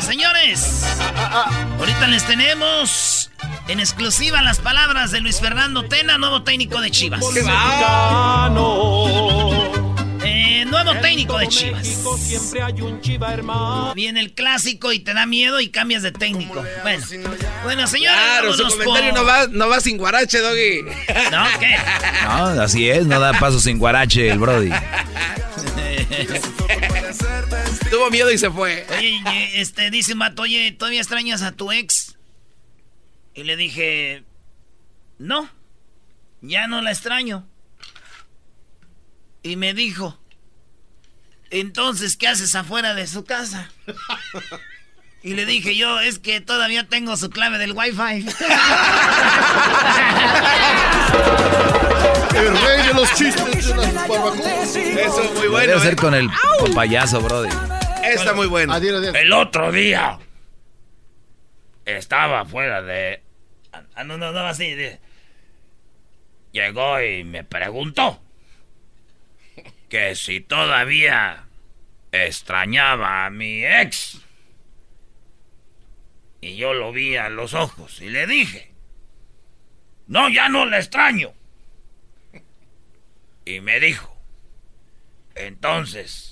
Señores. Ahorita les tenemos en exclusiva las palabras de Luis Fernando Tena, nuevo técnico de Chivas. Eh, nuevo técnico de Chivas. Viene el clásico y te da miedo y cambias de técnico. Bueno, bueno señores. Claro, su comentario por- no va, no va sin guarache, Doggy. ¿No? ¿Qué? No, así es, no da paso sin guarache el Brody. Tuvo miedo y se fue. Oye, y, este, dice un vato, oye, ¿todavía extrañas a tu ex? Y le dije, no, ya no la extraño. Y me dijo, entonces, ¿qué haces afuera de su casa? Y le dije yo, es que todavía tengo su clave del wifi. El rey de los chistes de las barbacoas. Eso es muy bueno. Debe ser ¿eh? con el con payaso, Brody. Está muy bueno. Adiós, adiós. El otro día estaba fuera de. Ah, no, no, no, así. de- Llegó y me preguntó que si todavía extrañaba a mi ex. Y yo lo vi a los ojos y le dije: No, ya no la extraño. Y me dijo: Entonces.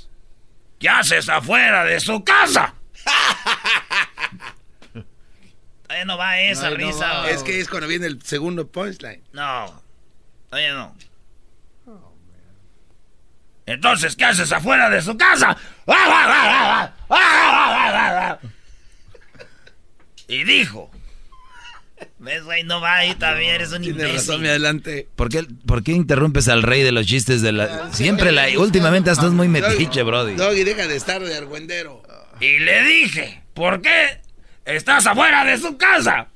¿Qué haces afuera de su casa? Todavía no va esa Ay, no risa. va. Es que es cuando viene el segundo punchline. No, todavía no. Entonces, ¿qué haces afuera de su casa? Y dijo. ¿Ves, güey? No va ahí también, eres un Tiene razón, imbécil. mi adelante. ¿Por qué, ¿Por qué interrumpes al rey de los chistes de la... Siempre la... Últimamente estás muy metiche, Brody. Doggy, deja de estar de argüendero. Y le dije, ¿por qué estás afuera de su casa?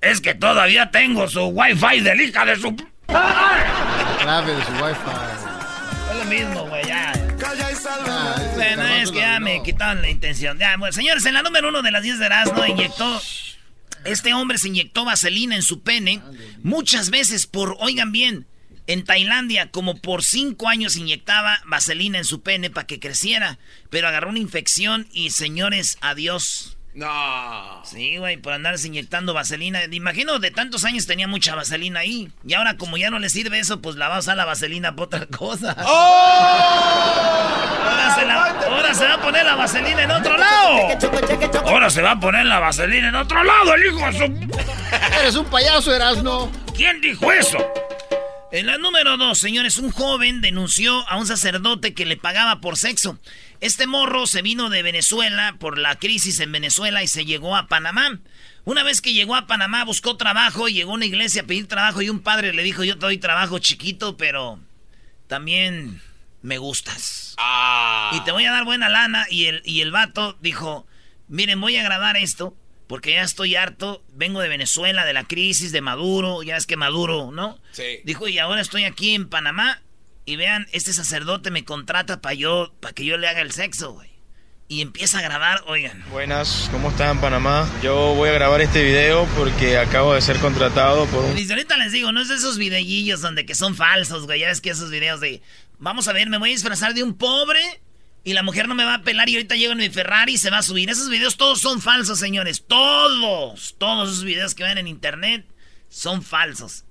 Es que todavía tengo su wifi del hija de su... Clave de su wifi. Es lo mismo, güey, ya. Ah, Bueno, Carlos es que ya me quitaron la intención. Ya, bueno, señores, en la número uno de las 10 de Erasmo inyectó... Este hombre se inyectó vaselina en su pene muchas veces por, oigan bien, en Tailandia como por cinco años inyectaba vaselina en su pene para que creciera, pero agarró una infección y señores, adiós. No. Sí, güey, por andarse inyectando vaselina. Imagino de tantos años tenía mucha vaselina ahí. Y ahora como ya no le sirve eso, pues la va a usar la vaselina para otra cosa. La- ahora se va a poner la vaselina en otro lado. Ahora se va a poner la vaselina en otro lado, el hijo de su... Eres un payaso, Erasno. ¿Quién dijo eso? En la número dos, señores, un joven denunció a un sacerdote que le pagaba por sexo. Este morro se vino de Venezuela por la crisis en Venezuela y se llegó a Panamá. Una vez que llegó a Panamá buscó trabajo, llegó a una iglesia a pedir trabajo y un padre le dijo, yo te doy trabajo chiquito, pero también me gustas. Y te voy a dar buena lana. Y el, y el vato dijo, miren, voy a grabar esto porque ya estoy harto. Vengo de Venezuela, de la crisis, de Maduro. Ya es que Maduro, ¿no? Sí. Dijo, y ahora estoy aquí en Panamá. Y vean, este sacerdote me contrata para yo, para que yo le haga el sexo, güey. y empieza a grabar, oigan. Buenas, ¿cómo están Panamá? Yo voy a grabar este video porque acabo de ser contratado por un... Y ahorita les digo, no es de esos videillos donde que son falsos, güey. Ya ves que esos videos de, vamos a ver, me voy a disfrazar de un pobre y la mujer no me va a pelar y ahorita llego en mi Ferrari y se va a subir. Esos videos todos son falsos, señores. Todos, todos esos videos que ven en internet son falsos.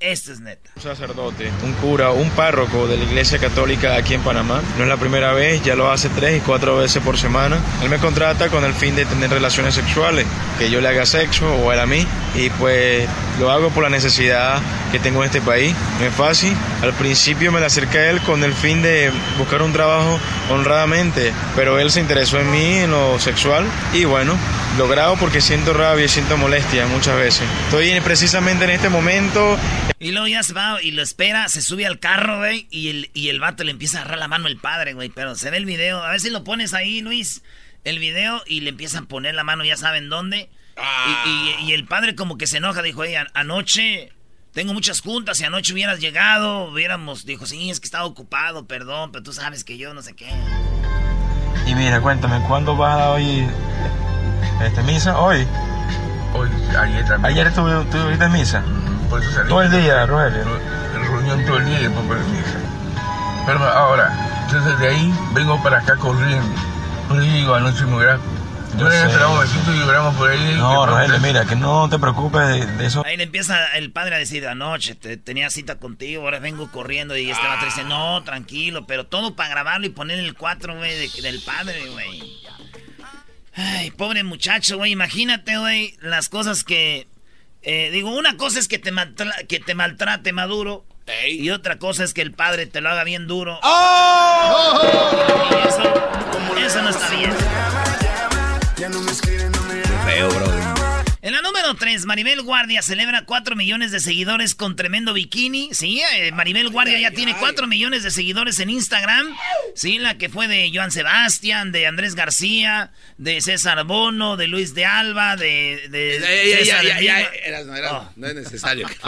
Este es neta. Un sacerdote, un cura, un párroco de la iglesia católica aquí en Panamá. No es la primera vez, ya lo hace tres y cuatro veces por semana. Él me contrata con el fin de tener relaciones sexuales, que yo le haga sexo o él a mí. Y pues lo hago por la necesidad que tengo en este país. No es fácil. Al principio me le acerqué a él con el fin de buscar un trabajo honradamente, pero él se interesó en mí, en lo sexual. Y bueno, lo grabo porque siento rabia y siento molestia muchas veces. Estoy precisamente en este momento y luego ya se va y lo espera, se sube al carro, güey, y el, y el vato le empieza a agarrar la mano al padre, güey. Pero se ve el video, a ver si lo pones ahí, Luis, el video, y le empiezan a poner la mano, ya saben dónde. Y, el padre como que se enoja, dijo, oye, anoche tengo muchas juntas, si anoche hubieras llegado, hubiéramos, dijo, sí, es que estaba ocupado, perdón, pero tú sabes que yo no sé qué. Y mira, cuéntame, ¿cuándo vas a oír este, misa? Hoy. Hoy, ayer también. Ayer estuve, estuve en misa. Por eso salí. Todo el día, Rogelio. En reunión todo el día y después para misa. Pero ahora, entonces de ahí vengo para acá corriendo. No digo, anoche me hubiera yo le esperaba un besito y lloramos por ahí. No, Rogelio, mira, que no te preocupes de, eso. Ahí le empieza el padre a decir, anoche tenía cita contigo, ahora vengo corriendo y este vato dice, no, tranquilo, pero todo para grabarlo y poner el 4, güey, del padre, güey. Ay, pobre muchacho, güey, imagínate, güey, las cosas que eh, digo, una cosa es que te, que te maltrate Maduro. Y otra cosa es que el padre te lo haga bien duro. ¡Oh! Y eso, eso no está bien. Feo, bro. En la número 3, Maribel Guardia celebra 4 millones de seguidores con tremendo bikini. Sí, eh, Maribel Guardia ya tiene 4 millones de seguidores en Instagram. Sí, la que fue de Joan Sebastián, de Andrés García, de César Bono, de Luis de Alba, de, de César ya, no, oh. no es necesario.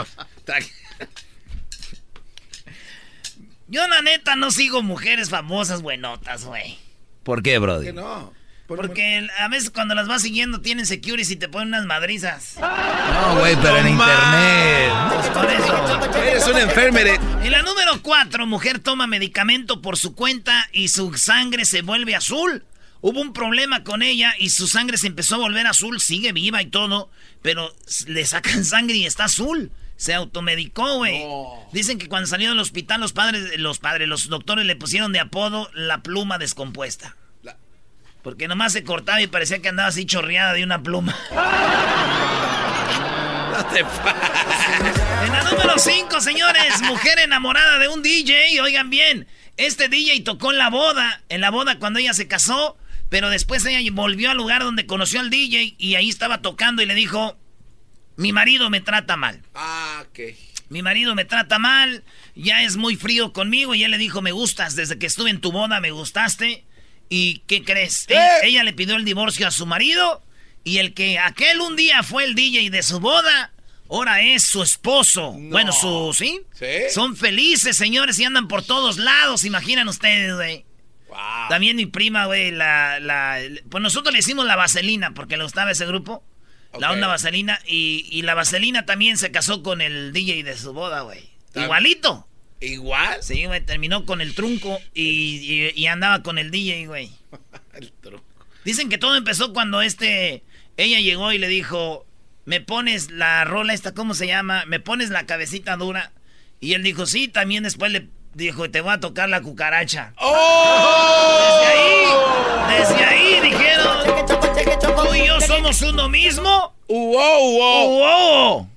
Yo la neta no sigo mujeres famosas buenotas, güey. ¿Por qué, brother? ¿Por qué no? Porque a veces cuando las vas siguiendo tienen securities y te ponen unas madrizas. No, güey, pero en internet. Pues por eso. Eres un enfermero. En la número 4, mujer toma medicamento por su cuenta y su sangre se vuelve azul. Hubo un problema con ella y su sangre se empezó a volver azul, sigue viva y todo, pero le sacan sangre y está azul. Se automedicó, güey. Dicen que cuando salió del hospital los padres, los padres, los doctores le pusieron de apodo la pluma descompuesta. Porque nomás se cortaba y parecía que andaba así chorreada de una pluma. No te En la número 5, señores, mujer enamorada de un DJ. Oigan bien, este DJ tocó en la boda. En la boda cuando ella se casó. Pero después ella volvió al lugar donde conoció al DJ y ahí estaba tocando y le dijo, mi marido me trata mal. Ah, ¿qué? Mi marido me trata mal, ya es muy frío conmigo y él le dijo, me gustas, desde que estuve en tu boda me gustaste. ¿Y qué crees? Ella, le pidió el divorcio a su marido y el que aquel un día fue el DJ de su boda, ahora es su esposo. Bueno, su, ¿sí? Son felices, señores, y andan por todos lados, imaginan ustedes, güey. También mi prima, güey, la, la, Pues nosotros le hicimos la vaselina porque le gustaba ese grupo. La onda vaselina. Y, y, la vaselina también se casó con el DJ de su boda, güey. Igualito. ¿Igual? Sí, güey, terminó con el trunco y, andaba con el DJ, güey. el trunco. Dicen que todo empezó cuando este, ella llegó y le dijo, me pones la rola esta, ¿cómo se llama? Me pones la cabecita dura. Y él dijo, sí, también después le dijo, te voy a tocar la cucaracha. ¡Oh! Desde ahí, desde ahí dijeron, tú y yo somos uno mismo. ¡Wow, wow! ¡Wow!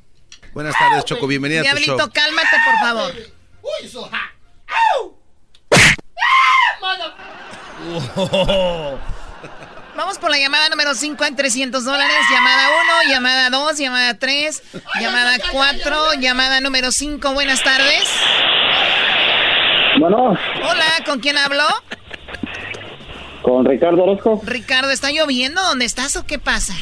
Buenas tardes, Choco, bienvenida a tu show. cálmate, por favor. Vamos por la llamada número 5 en 300 dólares. Llamada 1, llamada 2, llamada 3, llamada 4, llamada número 5. Buenas tardes. Bueno. Hola, ¿con quién hablo? Con Ricardo Orozco. Ricardo, ¿está lloviendo? ¿Dónde estás o qué pasa?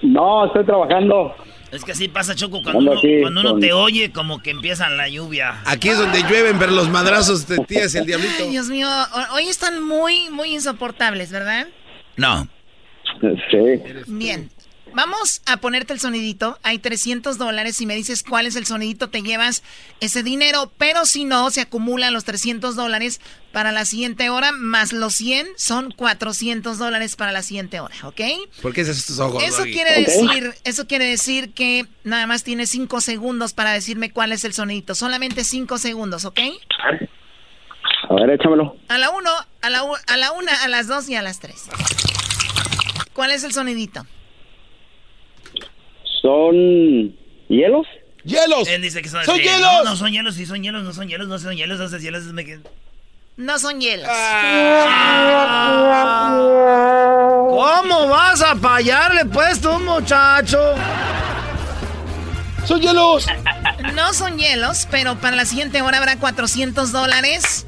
No, estoy trabajando. Es que así pasa, Choco, cuando, Ando uno, aquí cuando uno con- te oye, como que empieza la lluvia. Aquí es donde llueven, pero los madrazos de tías y el diablito. Ay, Dios mío, ho- hoy están muy, muy insoportables, ¿verdad? No. Sí. Bien. Vamos a ponerte el sonidito. Hay 300 dólares. Si me dices cuál es el sonidito, te llevas ese dinero. Pero si no, se acumulan los 300 dólares para la siguiente hora, más los 100 son 400 dólares para la siguiente hora, ¿ok? ¿Por qué haces estos ojos? Eso Doggy? quiere decir, eso quiere decir que nada más tienes 5 segundos para decirme cuál es el sonidito. Solamente 5 segundos, ¿ok? A ver, échamelo. A la 1, a la 1, a la 1, a las 2 y a las 3. ¿Cuál es el sonidito? ¿Son hielos? ¡Hielos! Él dice que son, ¡Son sí, hielos! No, no son hielos, sí son hielos, no son hielos, no son hielos, no son hielos. No son hielos. ¿Cómo vas a fallarle, pues, tú, muchacho? ¡Son hielos! No son hielos, pero para la siguiente hora habrá 400 dólares.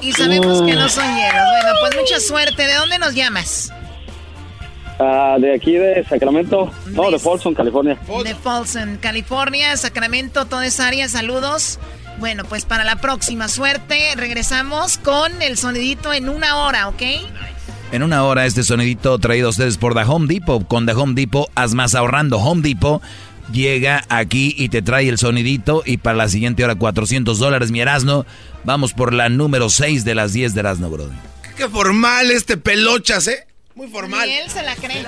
Y sabemos que no son hielos. Bueno, pues mucha suerte. ¿De dónde nos llamas? Ah, de aquí de Sacramento. No, de Folsom, California. De Folsom, California, Sacramento, toda esa área. Saludos. Bueno, pues para la próxima suerte regresamos con el sonidito en una hora, ¿ok? En una hora este sonidito traído a ustedes por The Home Depot. Con The Home Depot, haz más ahorrando. Home Depot llega aquí y te trae el sonidito. Y para la siguiente hora, 400 dólares, mi Erasno. Vamos por la número 6 de las 10 de Erasno, brother. Qué formal este pelochas, ¿eh? Muy formal. Y él se la cree.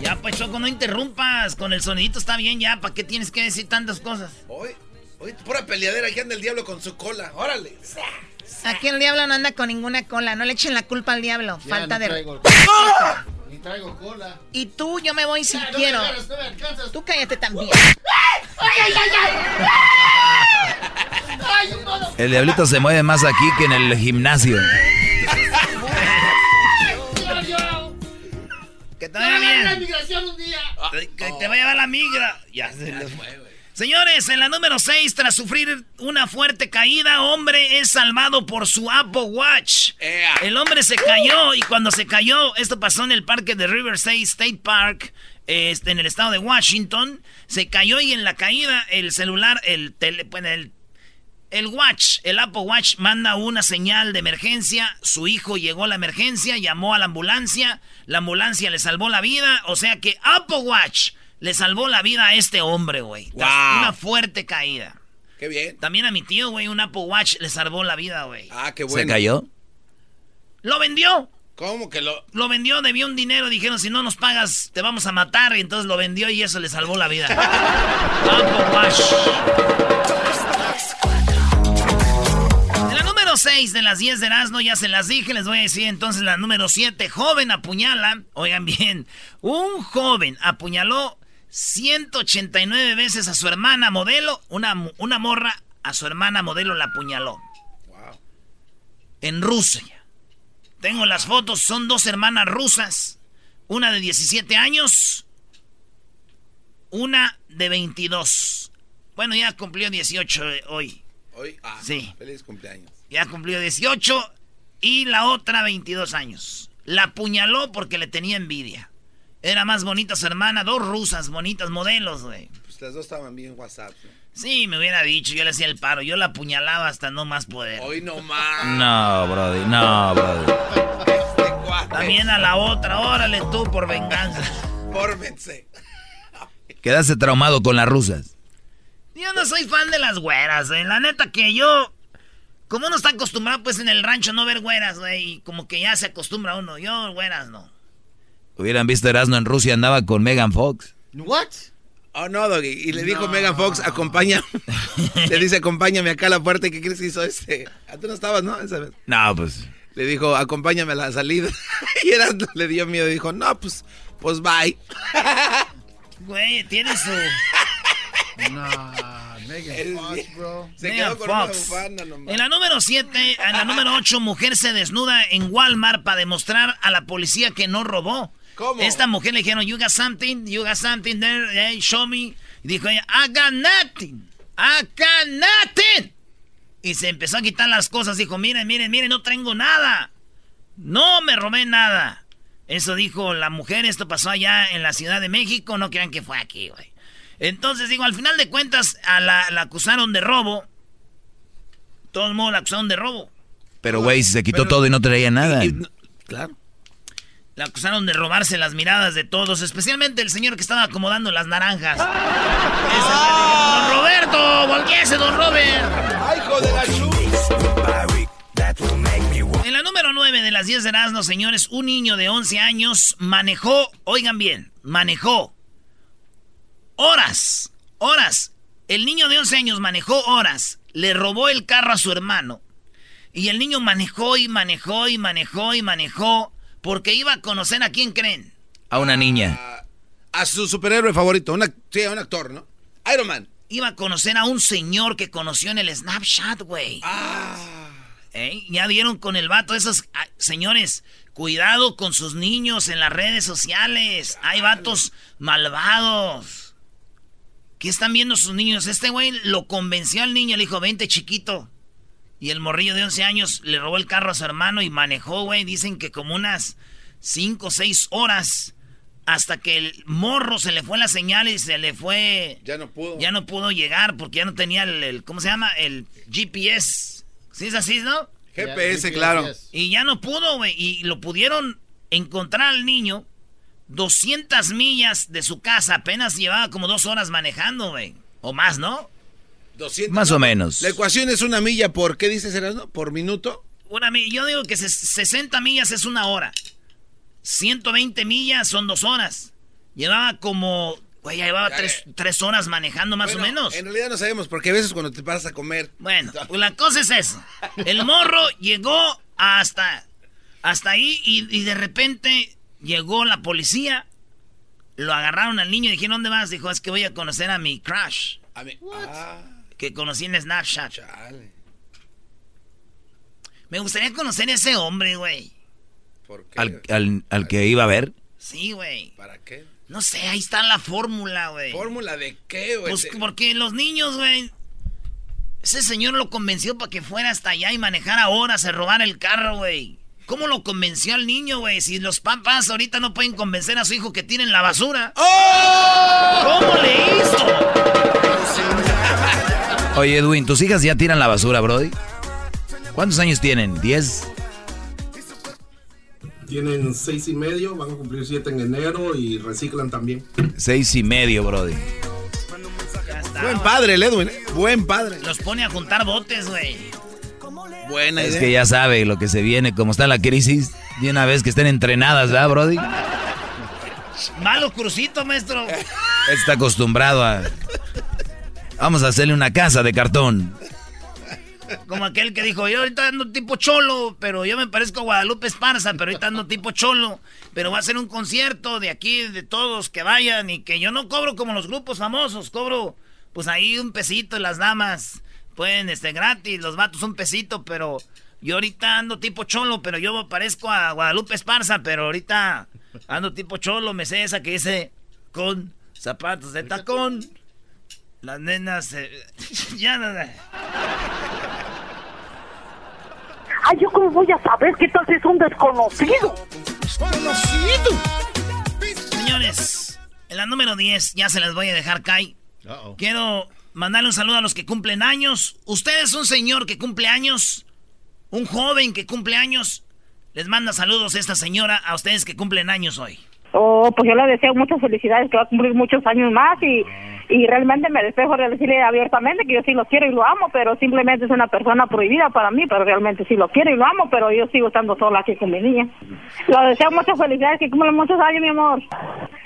Ya, pues, Choco, no interrumpas. Con el sonidito está bien ya. ¿Para qué tienes que decir tantas cosas? Hoy, hoy, pura peleadera. Aquí anda el diablo con su cola. Órale. Aquí el diablo no anda con ninguna cola. No le echen la culpa al diablo. Ya, Falta no de... traigo- Ni traigo cola. Y tú, yo me voy si Ya, no me quiero. agarras, no me alcanzas. Tú cállate también. El diablito se mueve más aquí que en el gimnasio. Que te vaya bien. la migración un día. Que que te va a llevar la migra. Ya se les fue, Señores, en la número 6, tras sufrir una fuerte caída, hombre es salvado por su Apple Watch. El hombre se cayó y cuando se cayó, esto pasó en el parque de Riverside State Park, este, en el estado de Washington, se cayó y en la caída el celular, el tele, bueno, el el Watch, el Apple Watch manda una señal de emergencia. Su hijo llegó a la emergencia, llamó a la ambulancia. La ambulancia le salvó la vida. O sea que Apple Watch le salvó la vida a este hombre, güey. Wow. Una fuerte caída. Qué bien. También a mi tío, güey, un Apple Watch le salvó la vida, güey. Ah, qué ¿Se bueno. cayó? Lo vendió. ¿Cómo que lo.? Lo vendió, debió un dinero. Dijeron, si no nos pagas, te vamos a matar. Y entonces lo vendió y eso le salvó la vida. Apple Watch. Número 6 de las 10 de Erasmo, ya se las dije, les voy a decir entonces la número 7. Joven apuñala, oigan bien, un joven apuñaló 189 veces a su hermana modelo, una, una morra a su hermana modelo la apuñaló. En Rusia. Tengo las fotos, son dos hermanas rusas, una de 17 años, una de 22. Bueno, ya cumplió 18 hoy. Hoy. Ah, Sí. Feliz cumpleaños. Ya cumplió 18 y la otra 22 años. La apuñaló porque le tenía envidia. Era más bonita su hermana, dos rusas bonitas modelos, güey. Pues las dos estaban bien WhatsApp. ¿no? Sí, me hubiera dicho, yo le hacía el paro, yo la apuñalaba hasta no más poder. Hoy no más. No, brody, no, brody. También a la otra, órale tú por venganza. Fórmense. Quedaste traumado con las rusas. Yo no soy fan de las güeras, eh. La neta que yo... Como uno está acostumbrado pues en el rancho no ver güeras, güey. Y como que ya se acostumbra uno. Yo güeras no. Hubieran visto Erasmo en Rusia, andaba con Megan Fox. What? Oh, no, Doggy. Y le dijo Megan Fox, acompaña. le dice, acompáñame acá a la puerta. ¿Y qué crees que hizo este? Ah, Tú no estabas, ¿no? Esa vez. No, pues. Le dijo, acompáñame a la salida. y era, le dio miedo y dijo, no, pues, pues bye. Güey, tiene su... Nah, Megan Fox, bro. Se Megan quedó con una Fox. bufanda nomás. En la número 7, en la número 8, mujer se desnuda en Walmart para demostrar a la policía que no robó. ¿Cómo? Esta mujer le dijeron, you got something, you got something there, hey, show me. Y dijo ella, I got nothing, I got nothing. Y se empezó a quitar las cosas, dijo, miren, miren, miren, no tengo nada. No me robé nada. Eso dijo la mujer, esto pasó allá en la Ciudad de México, no crean que fue aquí, güey. Entonces, digo, al final de cuentas, a la, la acusaron de robo. Todos modos la acusaron de robo. Pero, güey, si se quitó todo y no traía nada. claro. La acusaron de robarse las miradas de todos, especialmente el señor que estaba acomodando las naranjas. ¡Ah! ¡Don Roberto! ¡Volviese, don Robert! ¡Ay, hijo de la En la número 9 de las 10 de Erasmo, señores, un niño de 11 años manejó, oigan bien, manejó horas, horas. El niño de 11 años manejó horas, le robó el carro a su hermano. Y el niño manejó y manejó y manejó y manejó porque iba a conocer a quién creen. A una niña. A, su superhéroe favorito, una, sí, a un actor, ¿no? Iron Man. Iba a conocer a un señor que conoció en el Snapchat, güey. Ah. ¿Eh? Ya vieron con el vato esos... ah, señores, cuidado con sus niños en las redes sociales. Hay vatos malvados. ¿Qué están viendo sus niños? Este güey lo convenció al niño, le dijo, vente chiquito. Y el morrillo de 11 años le robó el carro a su hermano y manejó, güey. Dicen que como unas 5 o 6 horas. Hasta que el morro se le fue la señal y se le fue... Ya no pudo. Ya no pudo llegar porque ya no tenía el, el- ¿cómo se llama? El GPS. ¿Sí es así, no? GPS, claro. Y ya no pudo, güey. Y lo pudieron encontrar al niño 200 millas de su casa. Apenas llevaba como dos horas manejando, güey. O más, ¿no? 200, Más o menos. La ecuación es una milla por, ¿qué dices, Erasmo? ¿Por minuto? Una yo digo que ses- 60 millas es una hora. 120 millas son dos horas. Llevaba como... Güey, ya llevaba tres, tres horas manejando más Bueno, o menos. En realidad no sabemos, porque a veces cuando te vas a comer... Bueno, pues la cosa es eso. El morro llegó hasta, hasta ahí y, y de repente llegó la policía. Lo agarraron al niño y dijeron, ¿dónde vas? Dijo, es que voy a conocer a mi crush. A mí... Ah, Que conocí en Snapchat. chale. Me gustaría conocer a ese hombre, güey. ¿Por qué? Al, al- al que iba a ver. Sí, güey. ¿Para qué? No sé, ahí está la fórmula, güey. ¿Fórmula de qué, güey? Pues porque los niños, güey. Ese señor lo convenció para que fuera hasta allá y manejara horas, se robara el carro, güey. ¿Cómo lo convenció al niño, güey? Si los papás ahorita no pueden convencer a su hijo que tiren la basura. ¡Oh! ¿Cómo le hizo? Oye, Edwin, ¿tus hijas ya tiran la basura, Brody? ¿Cuántos años tienen? ¿Diez? Tienen seis y medio, van a cumplir siete en enero y reciclan también. Seis y medio, Brody. Buen padre el Edwin, ¿eh? Buen padre. Los pone a juntar botes, güey. Buena Es idea. que ya sabe lo que se viene, como está la crisis. De una vez que estén entrenadas, ¿verdad, Brody? Malo crucito, maestro. Está acostumbrado a... Vamos a hacerle una casa de cartón. Como aquel que dijo, yo ahorita ando tipo cholo, pero yo me parezco a Guadalupe Esparza, pero ahorita ando tipo cholo. Pero va a ser un concierto de aquí, de todos que vayan y que yo no cobro como los grupos famosos, cobro pues ahí un pesito y las damas pueden, este, gratis, los vatos un pesito, pero yo ahorita ando tipo cholo, pero yo me parezco a Guadalupe Esparza, pero ahorita ando tipo cholo, me sé esa que dice con zapatos de tacón. Las nenas, eh, ya nada. Ay, ¿yo cómo voy a saber qué tal es un desconocido? Señores, en la número 10 ya se las voy a dejar caer. Quiero mandarle un saludo a los que cumplen años. Usted es un señor que cumple años, un joven que cumple años. Les manda saludos esta señora a ustedes que cumplen años hoy. Oh, pues yo le deseo muchas felicidades, que va a cumplir muchos años más y, y realmente me despejo de decirle abiertamente que yo sí lo quiero y lo amo, pero simplemente es una persona prohibida para mí, pero realmente sí lo quiero y lo amo, pero yo sigo estando sola aquí con mi niña. Le deseo muchas felicidades, que cumpla muchos años, mi amor.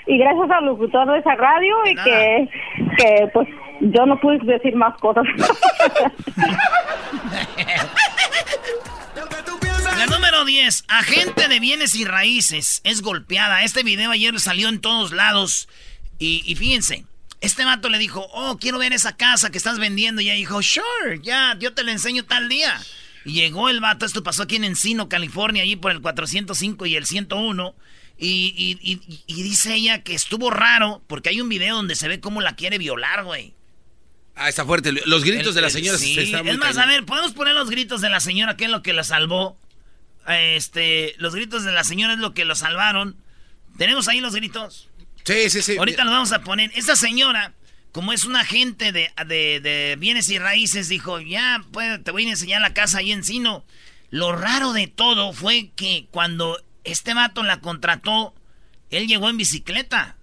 Y gracias al locutor de esa radio y que, que pues yo no pude decir más cosas. La número 10, agente de bienes y raíces, es golpeada. Este video ayer salió en todos lados. Y, y fíjense, este vato le dijo, oh, quiero ver esa casa que estás vendiendo. Y ella dijo, sure, ya, yo te la enseño tal día. Y llegó el vato, esto pasó aquí en Encino, California, allí por el 405 y el 101. Y, y- y- y dice ella que estuvo raro porque hay un video donde se ve cómo la quiere violar, güey. Ah, está fuerte. Los gritos El- de la el- señora sí, Es más, a ver, podemos poner los gritos de la señora, que es lo que la salvó. Este, los gritos de la señora es lo que lo salvaron. ¿Tenemos ahí los gritos? Sí, sí, sí. Ahorita los vamos a poner. Esta señora como es un agente de, de, de bienes y raíces, dijo, ya, pues, te voy a enseñar la casa ahí en Sino. Lo raro de todo fue que cuando este vato la contrató, él llegó en bicicleta.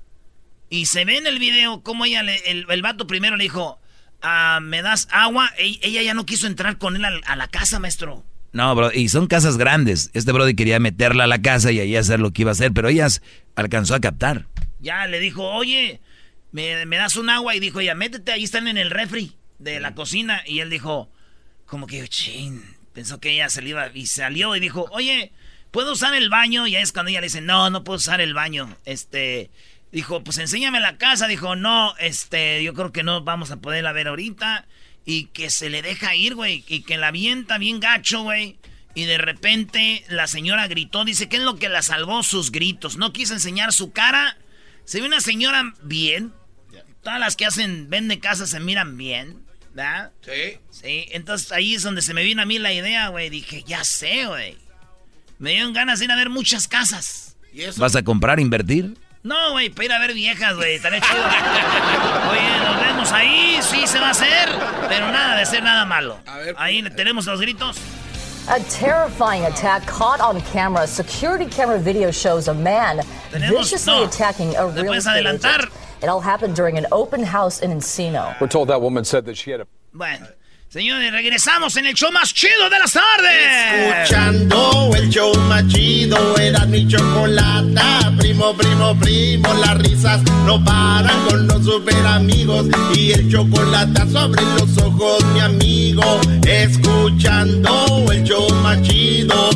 Y se ve en el video cómo ella le, el, el vato primero le dijo, ah, ¿me das agua? E- ella ya no quiso entrar con él a, a la casa, maestro. No, bro, y son casas grandes. Este brody quería meterla a la casa y ahí hacer lo que iba a hacer, pero ella alcanzó a captar. Ya le dijo, oye, ¿me, me das un agua? Y dijo ella, métete, ahí están en el refri de la cocina. Y él dijo, como que, chin, pensó que ella se le iba y salió y dijo, oye, ¿puedo usar el baño? Y ahí es cuando ella le dice, no, no puedo usar el baño. Este, dijo, pues enséñame la casa. Dijo, no, este, yo creo que no vamos a poderla ver ahorita. Y que se le deja ir, güey, y que la avienta bien gacho, güey. Y de repente la señora gritó, dice, ¿qué es lo que la salvó? Sus gritos. No quiso enseñar su cara. Se ve una señora bien. Todas las que hacen, venden casas se miran bien, ¿verdad? Sí. Sí, entonces ahí es donde se me vino a mí la idea, güey. Dije, ya sé, güey. Me dieron ganas de ir a ver muchas casas. ¿Vas a comprar, invertir? No, güey, para ir a ver viejas, güey. Estaría chido. Oye, nos vemos ahí, sí se va a hacer. Pero nada de hacer nada malo. Ahí tenemos los gritos. A terrifying attack caught on camera. Security camera video shows a man Tenemos- viciously no. attacking a real estate adelantar. agent. It all happened during an open house in Encino. We're told that woman said that she had a Bueno, señores, regresamos en el show más chido de las tardes. Escuchando el show más chido, era mi chocolata. Primo, primo, primo, las risas no paran con los super amigos. Y el chocolate sobre los ojos, mi amigo. Escuchando el show más chido.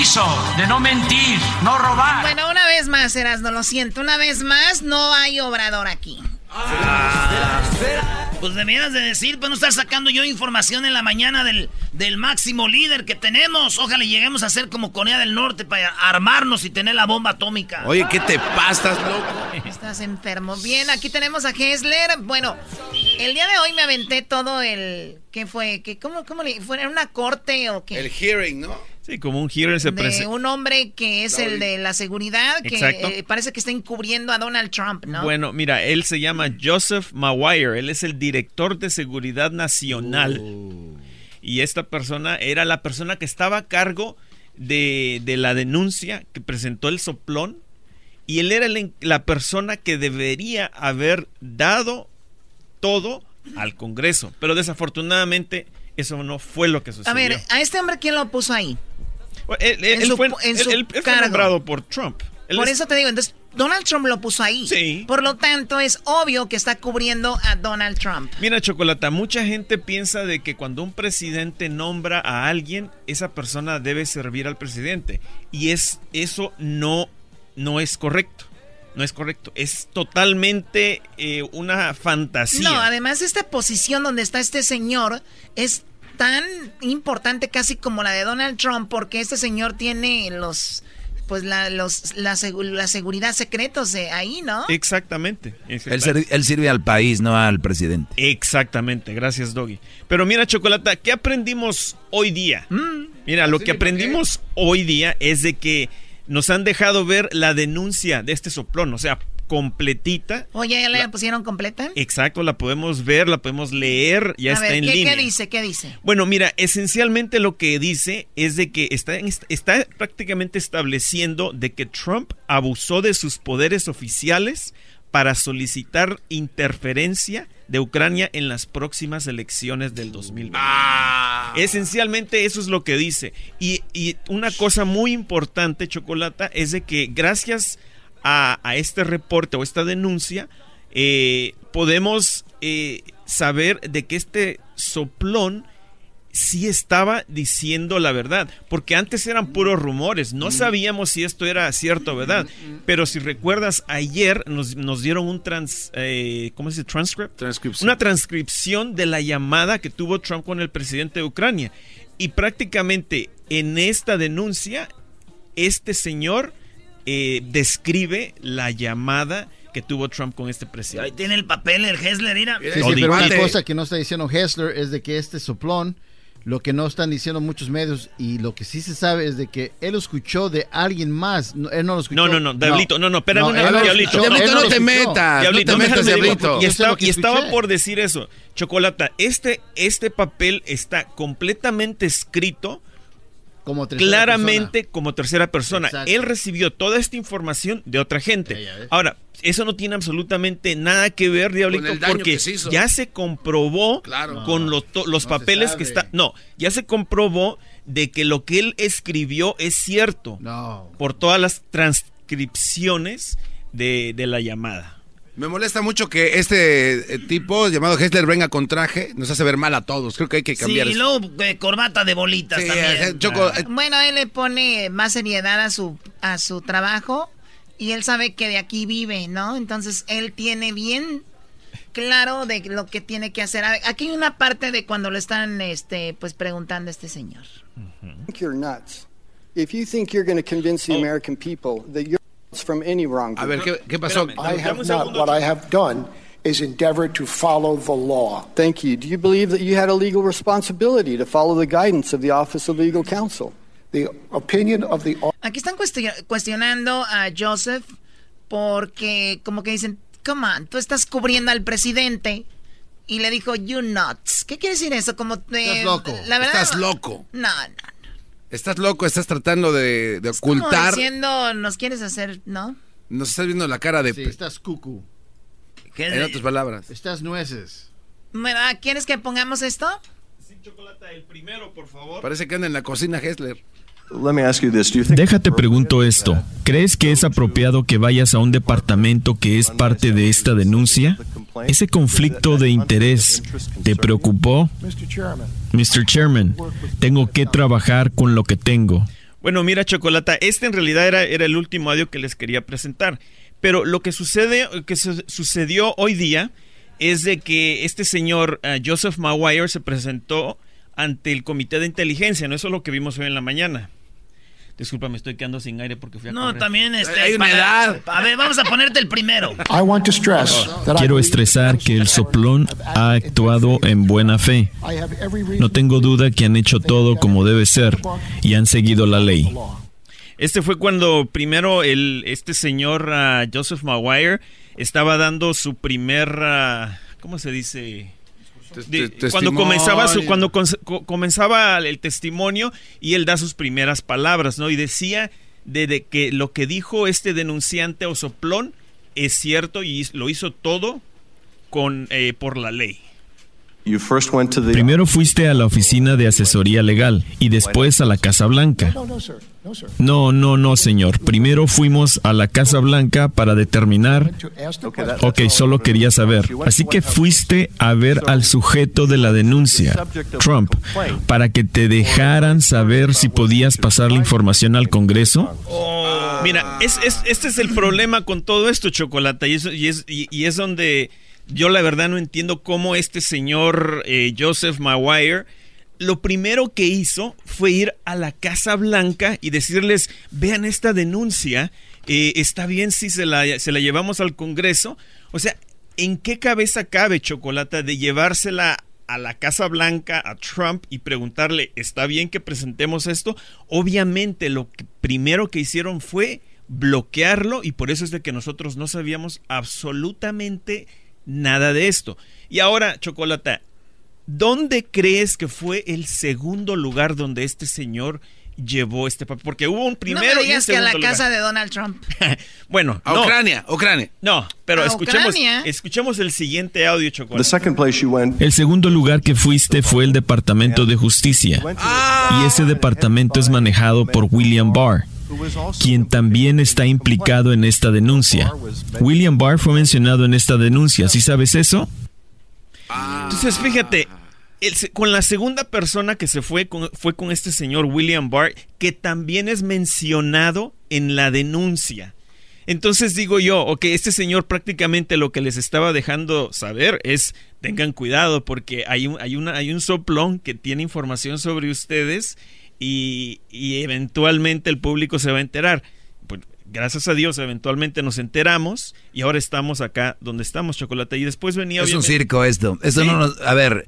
Compromiso de no mentir, no robar. Bueno, una vez más, Erasno, lo siento. Una vez más, no hay obrador aquí. Pues debieras de decir, pues no estar sacando yo información en la mañana del, del máximo líder que tenemos. Ojalá lleguemos a ser como Corea del Norte para armarnos y tener la bomba atómica. Oye, ¿qué te pasas, loco? Estás enfermo. Bien, aquí tenemos a Hessler. Bueno, el día de hoy me aventé todo el... ¿Qué fue? ¿Qué, ¿Cómo, cómo le fue? ¿Era una corte o qué? El hearing, ¿no? Sí, como un hearing se de presenta. un hombre que es el de la seguridad, que Exacto. eh, parece que está encubriendo a Donald Trump, ¿no? Bueno, mira, él se llama Joseph Maguire, él es el director de seguridad nacional. Y esta persona era la persona que estaba a cargo de, de la denuncia que presentó el soplón. Y él era el- la persona que debería haber dado todo al Congreso. Pero desafortunadamente eso no fue lo que sucedió. a ver, ¿a este hombre quién lo puso ahí? él, él- en él su- fue, él- fue nombrado por Trump. Por es- eso te digo, entonces Donald Trump lo puso ahí. Sí. Por lo tanto, es obvio que está cubriendo a Donald Trump. Mira, Chocolata, mucha gente piensa de que cuando un presidente nombra a alguien, esa persona debe servir al presidente. Y es eso no, no es correcto. No es correcto. Es totalmente eh, una fantasía. No, además esta posición donde está este señor es tan importante casi como la de Donald Trump porque este señor tiene los pues la, los, la, segu- la seguridad secretos de ahí, ¿no? Exactamente. Él, ser- él sirve al país, no al presidente. Exactamente, gracias Doggy. Pero mira, Chocolata, ¿qué aprendimos hoy día? Mm. Mira, lo Sí, que aprendimos hoy día es de que nos han dejado ver la denuncia de este soplón, o sea, completita. Oye, ¿ya la pusieron completa? Exacto, la podemos ver, la podemos leer, ya A está ver, en ¿qué, línea. ¿qué dice? ¿Qué dice? Bueno, mira, esencialmente lo que dice es de que está, en- está prácticamente estableciendo de que Trump abusó de sus poderes oficiales para solicitar interferencia de Ucrania en las próximas elecciones del 2020. Esencialmente eso es lo que dice. Y, y una cosa muy importante, Chocolata, es de que gracias a, a este reporte o esta denuncia, eh, podemos eh, saber de que este soplón sí estaba diciendo la verdad, porque antes eran puros rumores, no sabíamos si esto era cierto o verdad, pero si recuerdas, ayer nos, nos dieron un trans, eh, ¿cómo se dice? Transcript? Una transcripción de la llamada que tuvo Trump con el presidente de Ucrania, y prácticamente en esta denuncia, este señor eh, describe la llamada que tuvo Trump con este presidente. Ahí tiene el papel, el Hessler, mira. Sí, sí, pero una cosa que no está diciendo Hessler es de que este soplón Lo que no están diciendo muchos medios y lo que sí se sabe es de que él escuchó de alguien más. No, él no lo escuchó. No, no, no, Diablito, no, no, espérame una él vez, lo Diablito. Diablito, no lo te metas. Diablito, no te metas, Diablito. Y, estaba, lo y estaba por decir eso. Chocolata, este, este papel está completamente escrito Como tercera claramente como tercera persona. Exacto. Él recibió toda esta información de otra gente. Ya, ya ves. Ahora, eso no tiene absolutamente nada que ver, Diablito, Con el daño porque que se hizo. ya se comprobó Claro. con los no papeles que está. No, ya se comprobó de que lo que él escribió es cierto No. por todas las transcripciones de, de la llamada. Me molesta mucho que este eh, tipo llamado Hessler venga con traje. Nos hace ver mal a todos. Creo que hay que Sí, cambiar y eso. luego eh, corbata de bolitas Sí, también. eh, Choco, eh, Bueno, él le pone más seriedad a su, a su trabajo y él sabe que de aquí vive, ¿no? Entonces él tiene bien claro de lo que tiene que hacer. Aquí hay una parte de cuando le están este, pues preguntando a este señor. think you're nuts. If you think you're going to convince the American people that you're nuts from any wrong. a ver, ¿qué, qué pasó? I have not. What I have done is endeavor to follow the law. Thank you. Do you believe that you had a legal responsibility to follow the guidance of the Office of Legal Counsel? The opinion of the Aquí están cuestio- cuestionando a Joseph porque como que dicen, come on, tú estás cubriendo al presidente. Y le dijo, you nuts. ¿Qué quiere decir eso? Como, eh, Estás loco. La verdad, Estás loco. No, no. Estás loco, estás tratando de, de ocultar. diciendo, nos quieres hacer, ¿no? Nos estás viendo la cara de. Sí, estás cucu. En otras palabras. Estás nueces. Bueno, ¿Quieres que pongamos esto? el primero, por favor. Parece que anda en la cocina Hessler. Déjate pregunto esto. ¿Crees que es apropiado que vayas a un departamento que es parte de esta denuncia? ¿Ese conflicto de interés te preocupó? Mr. Chairman. Tengo que trabajar con lo que tengo. Bueno, mira, Chocolata, este en realidad era, era el último audio que les quería presentar. Pero lo que sucede, que su- sucedió hoy día es de que este señor eh, Joseph Maguire se presentó ante el comité de inteligencia, ¿no? Eso es lo que vimos hoy en la mañana. Disculpa, me estoy quedando sin aire porque fui a No, correr. también este. Hay una para- edad. A ver, vamos a ponerte el primero. I want to stress that I Quiero estresar que el soplón ha actuado en buena fe. I have every reason No tengo duda que han hecho todo como debe ser y han seguido la ley. Este fue cuando primero el, este señor ah, Joseph Maguire estaba dando su primer, ah, ¿cómo se dice? De- cuando comenzaba su, cuando con- co- comenzaba el testimonio y él da sus primeras palabras, ¿no? Y decía de, de que lo que dijo este denunciante o soplón es cierto y lo hizo todo con eh, por la ley. Primero fuiste a la oficina de asesoría legal y después a la Casa Blanca. No, no. No, señor. Primero fuimos a la Casa Blanca para determinar... Ok, solo quería saber. Así que fuiste a ver al sujeto de la denuncia, Trump, para que te dejaran saber si podías pasar la información al Congreso. Mira, es, es- este es el problema con todo esto, Chocolata, y, eso, y, es, y, y es donde yo la verdad no entiendo cómo este señor eh, Joseph Maguire lo primero que hizo fue ir a la Casa Blanca y decirles, vean esta denuncia, eh, está bien si se la, se la llevamos al Congreso. O sea, ¿en qué cabeza cabe Chocolata de llevársela a la Casa Blanca, a Trump, y preguntarle, ¿está bien que presentemos esto? Obviamente lo primero que hicieron fue bloquearlo y por eso es de que nosotros no sabíamos absolutamente nada de esto. Y ahora, Chocolata, ¿dónde crees que fue el segundo lugar donde este señor llevó este papel? Porque hubo un primero no me y un digas que a la lugar. casa de Donald Trump. Bueno, A no. Ucrania, Ucrania. No, pero A escuchemos, Ucrania. escuchemos el siguiente audio, Chocolate. El segundo lugar que fuiste fue el Departamento de Justicia. Y ese departamento es manejado por William Barr, quien también está implicado en esta denuncia. William Barr fue mencionado en esta denuncia. ¿Sí sabes eso? Entonces, fíjate, el con la segunda persona que se fue con, fue con este señor William Barr, que también es mencionado en la denuncia. Entonces digo yo, ok, este señor prácticamente lo que les estaba dejando saber es, tengan cuidado porque hay un, hay una, hay un soplón que tiene información sobre ustedes y, y eventualmente el público se va a enterar. Pues, gracias a Dios, eventualmente nos enteramos y ahora estamos acá donde estamos, Chocolate. Y después venía... Es un circo esto. Esto Sí. no nos- a ver,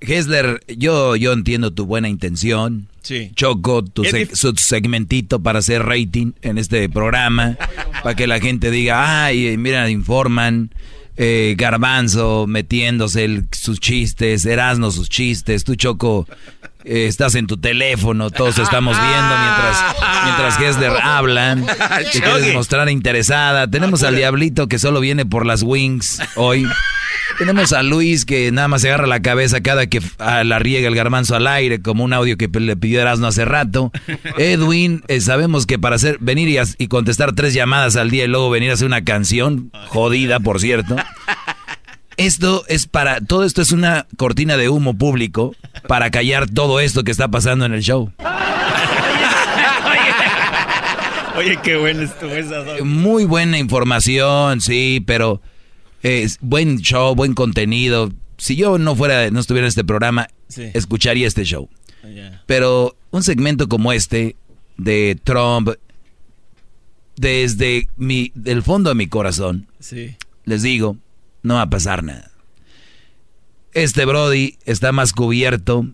Hessler, yo, yo entiendo tu buena intención. Sí. Choco, tu, seg- su segmentito para hacer rating en este programa. para que la gente diga, ay, mira, informan. eh, Garbanzo metiéndose el- sus chistes, Erasno sus chistes, tú Choco eh, estás en tu teléfono, todos estamos viendo mientras, mientras Hessler habla, te quieres mostrar interesada. Tenemos al Diablito que solo viene por las wings hoy. Tenemos a Luis que nada más se agarra la cabeza cada que la riega el garbanzo al aire, como un audio que le pidió Erasmo hace rato. Edwin, eh, sabemos que para hacer, venir y, y contestar tres llamadas al día y luego venir a hacer una canción, jodida por cierto. Esto es para, todo esto es una cortina de humo público para callar todo esto que está pasando en el show. Oye, qué bueno estuvo esa. Muy buena información, sí, pero es buen show, buen contenido. Si yo no fuera, no estuviera en este programa, Sí. escucharía este show. Ya. Pero un segmento como este de Trump, desde mi, del fondo de mi corazón, Sí. les digo, no va a pasar nada. Este Brody está más cubierto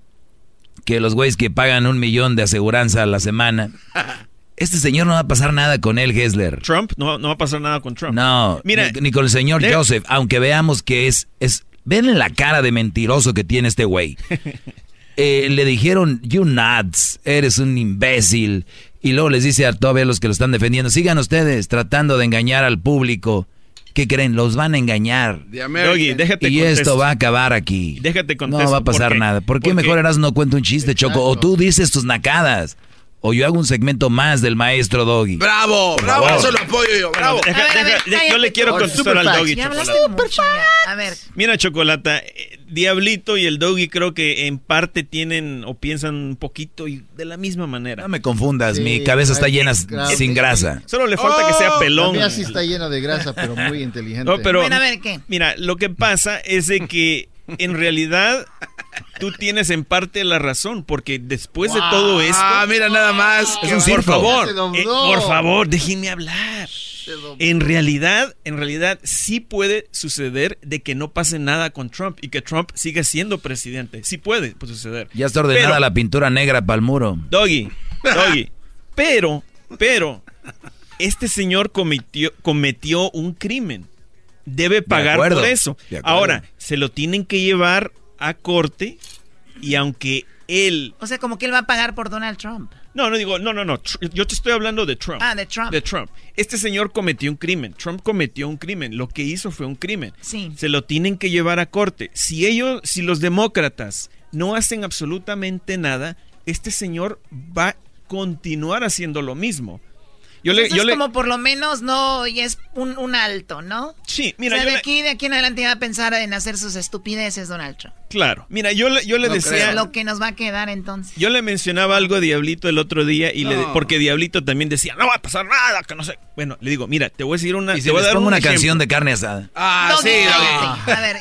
que los güeyes que pagan un millón de aseguranza a la semana. Este señor no va a pasar nada con él, Hessler. Trump, no, no va a pasar nada con Trump. No, Mira, ni, ni con el señor de- Joseph, aunque veamos que es, es, ven la cara de mentiroso que tiene este güey. Eh, le dijeron, you nuts, eres un imbécil. Y luego les dice a todavía los que lo están defendiendo, sigan ustedes tratando de engañar al público. ¿Qué creen? Los van a engañar. Doggy, déjate y contesto. esto va a acabar aquí. Déjate No contesto, va a pasar nada. ¿Por qué mejor eras no cuento un chiste, Choco? O tú dices tus nacadas. O yo hago un segmento más del maestro Doggy. Bravo, Por bravo, eso lo apoyo yo, bravo. Deja- A ver, a ver, deja- de- yo le quiero contestar al Doggy. A ver, Mira, Chocolata, eh, Diablito y el Doggy creo que en parte tienen o piensan un poquito y de la misma manera. No me confundas, Sí, mi cabeza está llena grave. sin grasa. Solo le falta que sea pelón. La mía sí está llena de grasa, pero muy inteligente. No, pero Bueno, a ver, ¿qué? mira, lo que pasa es de que en realidad tú tienes en parte la razón, porque después de todo esto, Ah, mira nada más. Es un por favor, eh, por favor, déjenme hablar. En realidad, en realidad sí puede suceder de que no pase nada con Trump y que Trump siga siendo presidente. Sí puede pues, suceder. Ya está ordenada Pero- la pintura negra para el muro. Doggy, Doggy. Pero, pero, este señor cometió, cometió un crimen. Debe pagar acuerdo, por eso. Ahora, se lo tienen que llevar a corte y aunque él... o sea, como que él va a pagar por Donald Trump. No, no digo, no, no, no. Yo te estoy hablando de Trump. Ah, de Trump. De Trump. Este señor cometió un crimen. Trump cometió un crimen. Lo que hizo fue un crimen. Sí. Se lo tienen que llevar a corte. Si ellos, si los demócratas no hacen absolutamente nada, este señor va a continuar haciendo lo mismo. Yo le, Eso yo es le- como por lo menos no, y es un, un alto, ¿no? sí, mira, o sea, yo de le- aquí, de aquí en adelante va a pensar en hacer sus estupideces, Donald Trump. claro, mira, yo le, yo le No decía, creo. Lo que nos va a quedar entonces. yo le mencionaba algo a Diablito el otro día y le, porque Diablito también decía, no va a pasar nada, que no sé. Bueno, le digo, mira, te voy a decir una, Y te si voy a dar pongo un una ejemplo. canción de carne asada. Ah, sí. A ver,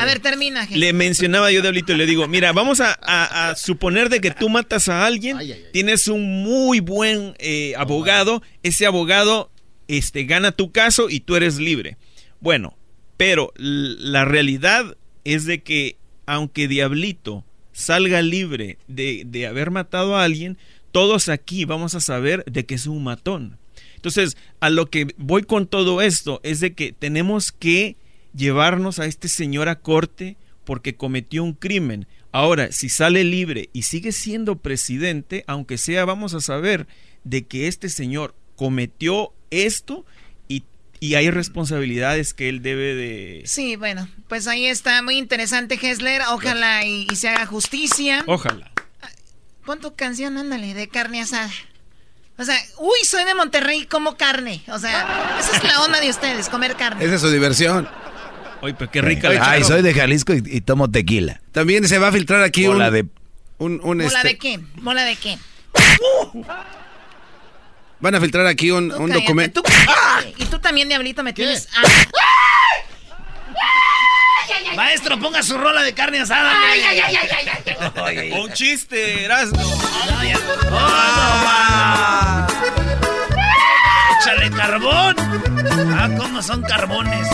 a ver, termina, gente. Le mencionaba yo, Diablito, y le digo, mira, vamos a, a- a suponer de que tú matas a alguien, Ay, ay, ay. tienes un muy buen eh, abogado, ese abogado este, gana tu caso y tú eres libre. Bueno, pero la realidad es de que aunque Diablito salga libre de, de haber matado a alguien, todos aquí vamos a saber de que es un matón. Entonces, a lo que voy con todo esto es de que tenemos que llevarnos a este señor a corte porque cometió un crimen. Ahora, si sale libre y sigue siendo presidente, aunque sea, vamos a saber de que este señor cometió esto y, y hay responsabilidades que él debe de... Sí, bueno, pues ahí está, muy interesante, Hessler. Ojalá y, y se haga justicia. Ojalá. Pon tu canción, ándale, de carne asada. O sea, uy, soy de Monterrey, como carne. O sea, esa es la onda de ustedes, comer carne. Esa es su diversión. Oye, pero qué rica la Ay, soy de Jalisco y, y tomo tequila. También se va a filtrar aquí Bola un, de... un, un, ¿Mola este, de qué? ¿Mola de qué? Van a filtrar aquí un, Tú un cállate, documento. tú cállate. Y tú también, Diablito, me tienes... Ah, Maestro, ponga su rola de carne asada. Un chiste, Erasmo. Échale carbón. Ah, ¿cómo son carbones?